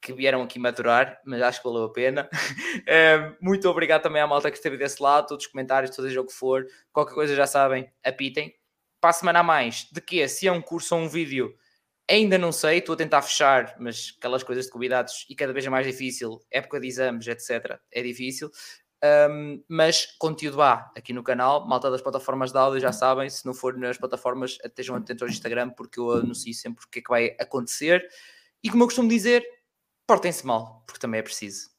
que vieram aqui maturar, mas acho que valeu a pena. uh, (laughs) muito obrigado também à malta que esteve desse lado, todos os comentários, todo o que for. Qualquer coisa já sabem, apitem. Para a semana a mais, de que se é um curso ou um vídeo, ainda não sei, estou a tentar fechar, mas aquelas coisas de convidados e cada vez é mais difícil, época de exames, etc. É difícil. Um, mas conteúdo há aqui no canal, malta das plataformas de áudio já sabem, se não for nas plataformas, estejam atentos ao Instagram porque eu anuncio sempre o que é que vai acontecer. E como eu costumo dizer, portem-se mal, porque também é preciso.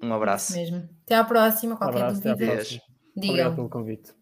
Um abraço. mesmo. Até à próxima. Qualquer um abraço, dúvida, digam. Obrigado pelo convite.